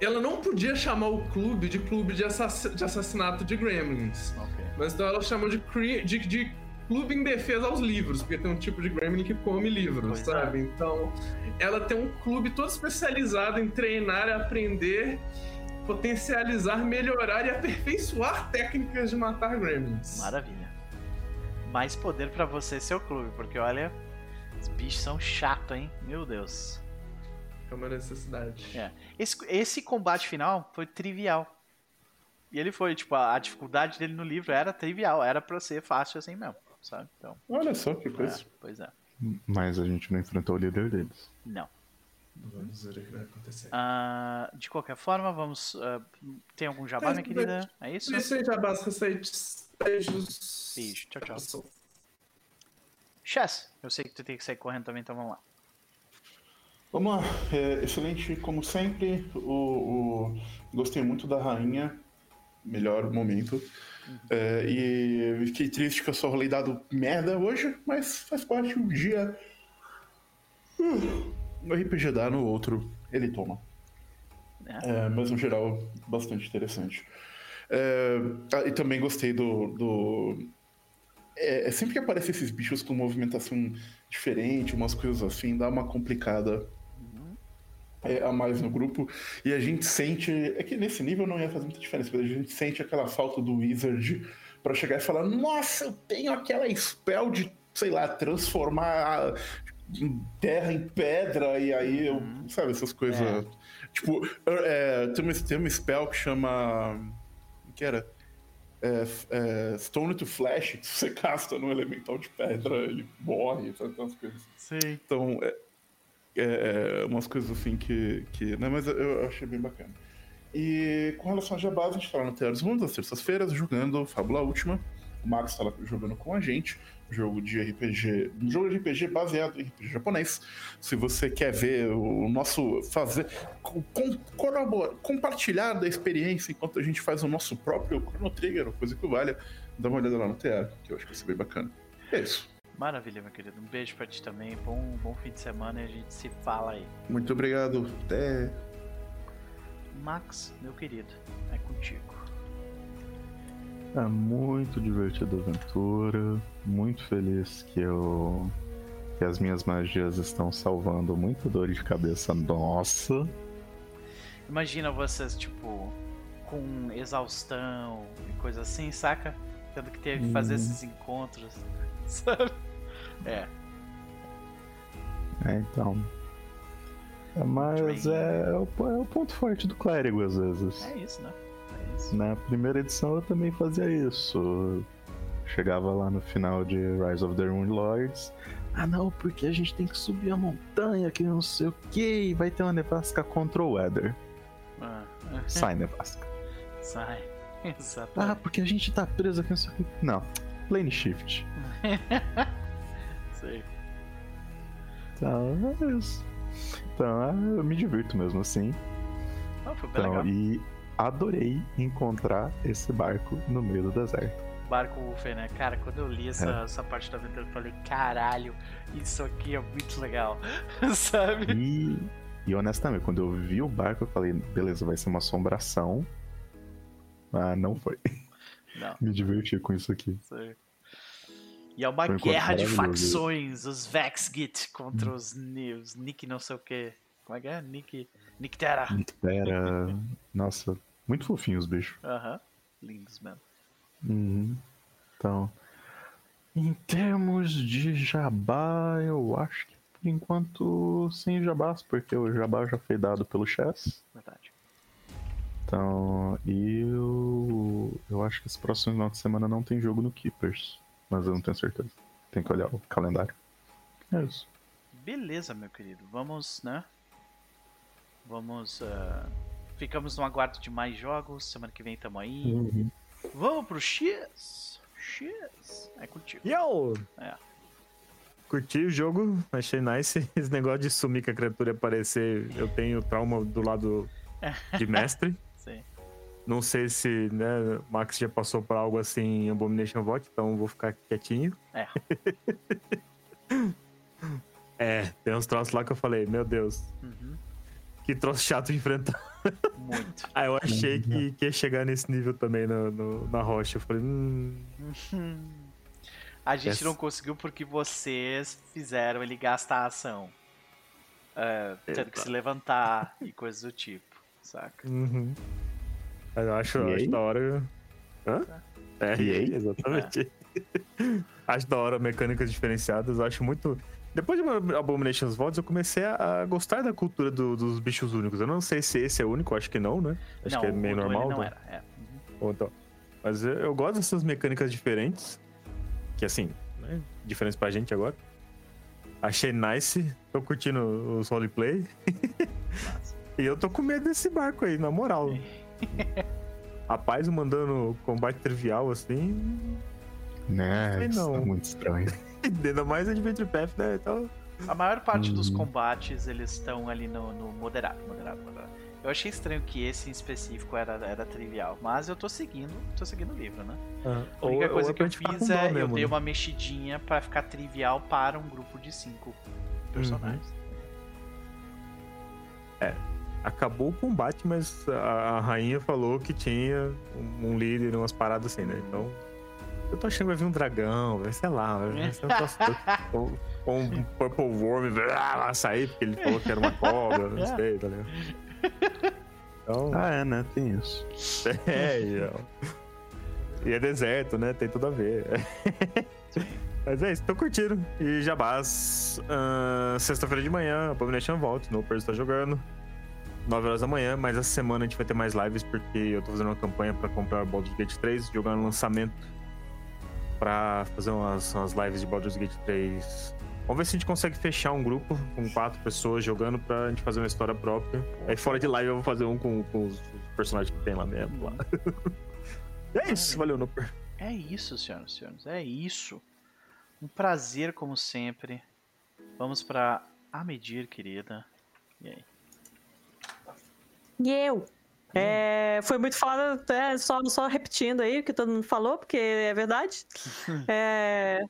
Ela não podia chamar o clube de clube de, assass- de assassinato de gremlins. Ok. Mas então ela chamou de, de, de clube em defesa aos livros, porque tem um tipo de gremlin que come livros, Pois é. sabe? Então, ela tem um clube todo especializado em treinar e aprender, potencializar, melhorar e aperfeiçoar técnicas de matar gremlins. Maravilha. Mais poder pra você e seu clube, porque olha, os bichos são chato, hein? Meu Deus. É uma necessidade. É. Esse, esse combate final foi trivial. E ele foi, tipo, a, a dificuldade dele no livro era trivial, era pra ser fácil assim mesmo, sabe? Então, Olha só que é, coisa. pois é. Mas a gente não enfrentou o líder deles. Não. Vamos ver o que vai acontecer. Ah, de qualquer forma, vamos. ah, tem algum jabá, minha querida? É isso? Isso aí, Jabás, receites. Beijos. Beijo, tchau, tchau. Chess, eu sei que tu tem que sair correndo também, então vamos lá. Vamos lá. É, excelente, como sempre. O, o- Gostei muito da rainha. Melhor momento. É, e fiquei triste que eu só rolei dado merda hoje, mas faz parte um dia. Uh, no RPG dá, no outro ele toma. É. É, mas no geral, bastante interessante. É, ah, e também gostei do. do... É, é sempre que aparecem esses bichos com movimentação diferente, umas coisas assim, dá uma complicada a mais no grupo. E a gente sente. É que nesse nível não ia fazer muita diferença, mas a gente sente aquela falta do Wizard para chegar e falar: Nossa, eu tenho aquela spell de, sei lá, transformar terra em pedra, e aí eu. Uhum. Sabe, essas coisas. É. Tipo, é, tem, uma, tem uma spell que chama. O que era? É, é, Stone to Flash, que você casta no elemental de pedra, ele morre, sabe? Umas coisas. Sim. Então, é, é, é, umas coisas assim que. que né, mas eu achei bem bacana. E com relação a Jabás, a gente tá no dos Mundos, às terças-feiras, jogando Fábula Última. O Max tá lá jogando com a gente. Jogo de RPG. Um jogo de RPG baseado em RPG japonês. Se você quer ver o nosso. fazer. Com, colaborar, compartilhar da experiência enquanto a gente faz o nosso próprio Chrono Trigger, coisa que vale, dá uma olhada lá no TR, que eu acho que vai ser bem bacana. É isso. Maravilha, meu querido. Um beijo pra ti também. Bom, bom fim de semana e a gente se fala aí. Muito obrigado. Até. Max, meu querido, é contigo. É muito divertida a aventura. Muito feliz que eu. que as minhas magias estão salvando muita dor de cabeça nossa. Imagina vocês, tipo, com exaustão e coisa assim, saca? Tendo que ter que fazer hum. esses encontros, sabe? É. É, então. É, mas é, é, o, é o ponto forte do clérigo, às vezes. É isso, né? É isso. Na primeira edição eu também fazia isso. Chegava lá no final de Rise of the Rune Lords. Ah não, porque a gente tem que subir a montanha, que não sei o que, e vai ter uma nevasca contra o Weather. Ah. Sai, nevasca. Sai. Exatamente. Ah, porque a gente tá preso aqui, não sei o que. Não. Plane shift. Sei. Então, é isso. Então, é, eu me divirto mesmo assim. Ah, foi bem então, legal. E adorei encontrar esse barco no meio do deserto. Barco Ufer, né? Cara, quando eu li essa, é. essa parte da aventura, eu falei, caralho, isso aqui é muito legal. Sabe? E, e honestamente, quando eu vi o barco, eu falei, beleza, vai ser uma assombração. Mas não foi. Não. me diverti com isso aqui. Sei. E é uma guerra de facções, os Vexgit contra os, os Nick não sei o que. Como é que é? Nick. Nick Terra. Nick Terra. Nossa, muito fofinhos os bichos. Aham. Lindos mesmo. Uhum. Então. Em termos de jabá, eu acho que por enquanto sem jabás, porque o jabá já foi dado pelo Chess. Verdade. Então, e eu, eu acho que esse próximo final de semana não tem jogo no Keepers mas eu não tenho certeza. Tem que olhar o calendário. É isso. Beleza, meu querido. Vamos, né? Vamos. Uh... Ficamos no aguardo de mais jogos. Semana que vem tamo aí. Uhum. Vamos pro X. X. É contigo. Yo! É. Curti o jogo, achei nice. Esse negócio de sumir com a criatura aparecer, eu tenho trauma do lado de mestre. Não sei se, né, Max já passou por algo assim em Abomination Vote, então vou ficar quietinho. É. é, tem uns troços lá que eu falei, meu Deus. Uhum. Que troço chato de enfrentar. Muito. Aí eu achei que, que ia chegar nesse nível também no, no na rocha. Eu falei, hum. A gente Essa... não conseguiu porque vocês fizeram ele gastar a ação. Uh, tendo que se levantar e coisas do tipo, saca? Uhum. Mas eu acho, acho da hora. Hã? É, EA? exatamente. É. acho da hora mecânicas diferenciadas. Eu acho muito. Depois de Abominations Voids, eu comecei a, gostar da cultura do, dos bichos únicos. Eu não sei se esse é único, acho que não, né? Acho não, que é meio normal. Não então. era, é. Uhum. Então. Mas eu, eu, gosto dessas mecânicas diferentes. Que assim, né? diferentes pra gente agora. Achei nice. Tô curtindo os roleplay. e eu tô com medo desse barco aí, na moral. Rapaz mandando combate trivial assim. Né, não. É muito estranho. Ainda mais Adventure Path, né? Então... A maior parte dos uhum. combates eles estão ali no, no, moderado, moderado, moderado. Eu achei estranho que esse em específico era, era trivial, mas eu tô seguindo, tô seguindo o livro, né? Ah, a única ou, coisa ou que eu fiz é mesmo, eu dei né? uma mexidinha para ficar trivial para um grupo de cinco personagens. Uhum. É, acabou o combate, mas a, a rainha falou que tinha um, um líder, umas paradas assim, né? Então, eu tô achando que vai vir um dragão, vai ser lá, vai ser um Ou um Purple Worm ah, sair, porque ele falou que era uma cobra, não sei, tá ligado? Então... Ah, é, né? Tem isso. É, e, e é deserto, né? Tem tudo a ver. Mas é isso, tô curtindo. E Jabás, uh, sexta-feira de manhã, Abomination volta, no Perso tá jogando. 9 horas da manhã, mas essa semana a gente vai ter mais lives porque eu tô fazendo uma campanha para comprar Baldur's Gate 3, jogando lançamento para fazer umas, umas lives de Baldur's Gate 3. Vamos ver se a gente consegue fechar um grupo com quatro pessoas jogando pra gente fazer uma história própria. Aí fora de live eu vou fazer um com, com os personagens que tem lá mesmo. Lá. é isso, valeu, Nooper. É isso, senhoras e senhores, é isso. Um prazer, como sempre. Vamos pra A Medir, querida. E aí? E eu? É, foi muito falado, é, só, só repetindo aí o que todo mundo falou, porque é verdade. É,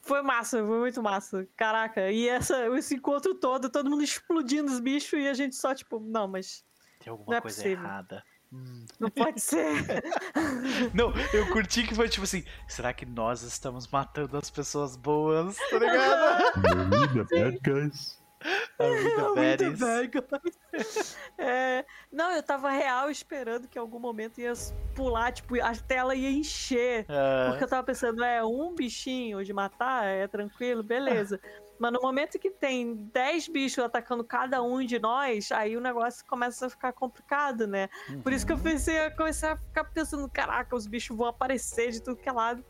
foi massa, foi muito massa. Caraca, e essa, esse encontro todo, todo mundo explodindo os bichos e a gente só, tipo, não, mas. Tem alguma é coisa possível. errada. Hum. Não pode ser. não, eu curti que foi tipo assim: será que nós estamos matando as pessoas boas? Tá ligado? Bad guys. É, não, eu tava real esperando que em algum momento ia pular, tipo, a tela ia encher. É. Porque eu tava pensando, é um bichinho de matar, é tranquilo, beleza. Mas no momento que tem 10 bichos atacando cada um de nós, aí o negócio começa a ficar complicado, né? Uhum. Por isso que eu pensei, eu comecei a ficar pensando, caraca, os bichos vão aparecer de tudo que é lado.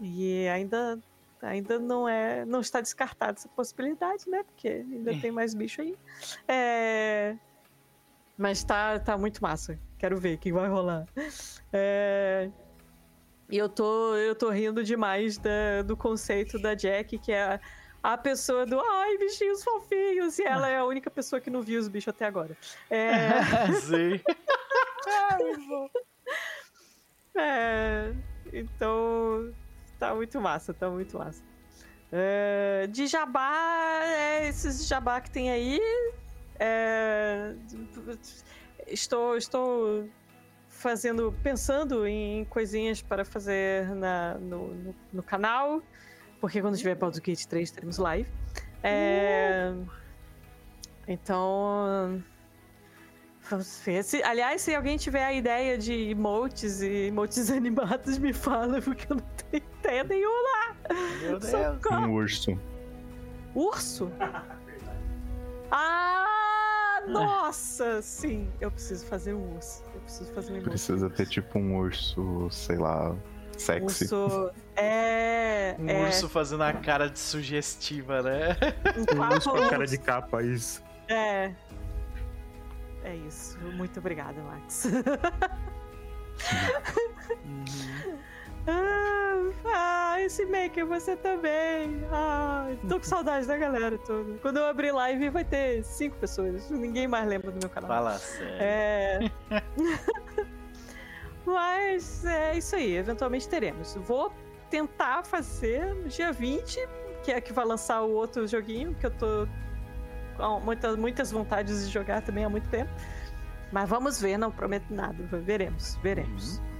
E ainda ainda não é não está descartada essa possibilidade, né? Porque ainda é. tem mais bicho aí. É... Mas tá, tá muito massa. Quero ver o que vai rolar. É... E eu tô, eu tô rindo demais da, do conceito da Jack, que é a, pessoa do ai, bichinhos fofinhos, e ela é a única pessoa que não viu os bichos até agora. É... Sim. é... Então, tá muito massa, tá muito massa. É, de jabá, é, esses jabá que tem aí. É, estou, estou fazendo, pensando em coisinhas para fazer na, no, no, no canal, porque quando tiver Baldur's Gate 3 teremos live. É, então Vamos ver. Se, aliás, se alguém tiver a ideia de emotes e emotes animados, me fala, porque eu não tenho ideia nenhuma. Meu Deus. Um urso. Urso? ah, nossa! Sim, eu preciso fazer um urso. Eu preciso fazer um emote. Precisa ter tipo um urso, sei lá, sexy. Urso. É. Um é... urso fazendo a cara de sugestiva, né? Um, um urso com a cara de capa, isso. É. É isso. Muito obrigada, Max. uhum. ah, esse Maker, você também. Ah, tô com saudade da galera toda. Quando eu abrir live, vai ter cinco pessoas. Ninguém mais lembra do meu canal. Fala sério. É. Mas é isso aí. Eventualmente teremos. Vou tentar fazer no dia 20, que é que vai lançar o outro joguinho que eu tô muitas, muitas vontades de jogar também há muito tempo. Mas vamos ver, não prometo nada. Veremos, veremos. Uhum.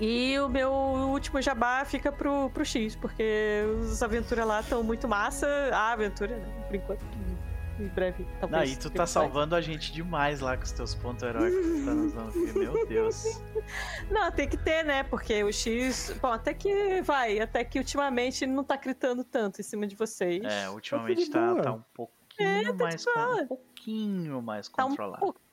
E o meu último jabá fica pro, pro X, porque as aventuras lá estão muito massa. A aventura, né? Por enquanto. Em breve, talvez. E tu tá salvando a gente demais lá com os teus pontos heróicos que tu tá usando. Meu Deus. Não, tem que ter, né? Porque o X. Bom, até que vai. Até que ultimamente não tá gritando tanto em cima de vocês. É, ultimamente tá, tá um pouquinho é, mais. Um pouquinho mais controlado. Tá um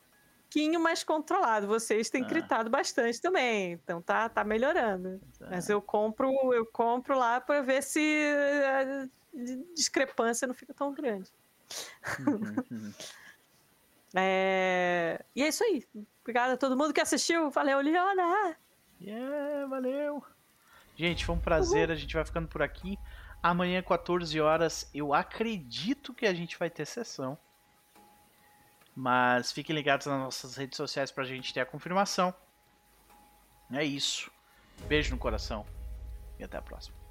pouquinho mais controlado. Vocês têm ah. gritado bastante também, então tá, tá melhorando. É. Mas eu compro, eu compro lá para ver se a discrepância não fica tão grande. Uhum. é... E é isso aí. Obrigada a todo mundo que assistiu. Valeu, Leona! Yeah, valeu! Gente, foi um prazer. Uhum. A gente vai ficando por aqui. Amanhã, 14 horas, eu acredito que a gente vai ter sessão. Mas fiquem ligados nas nossas redes sociais pra gente ter a confirmação. É isso. Beijo no coração e até a próxima.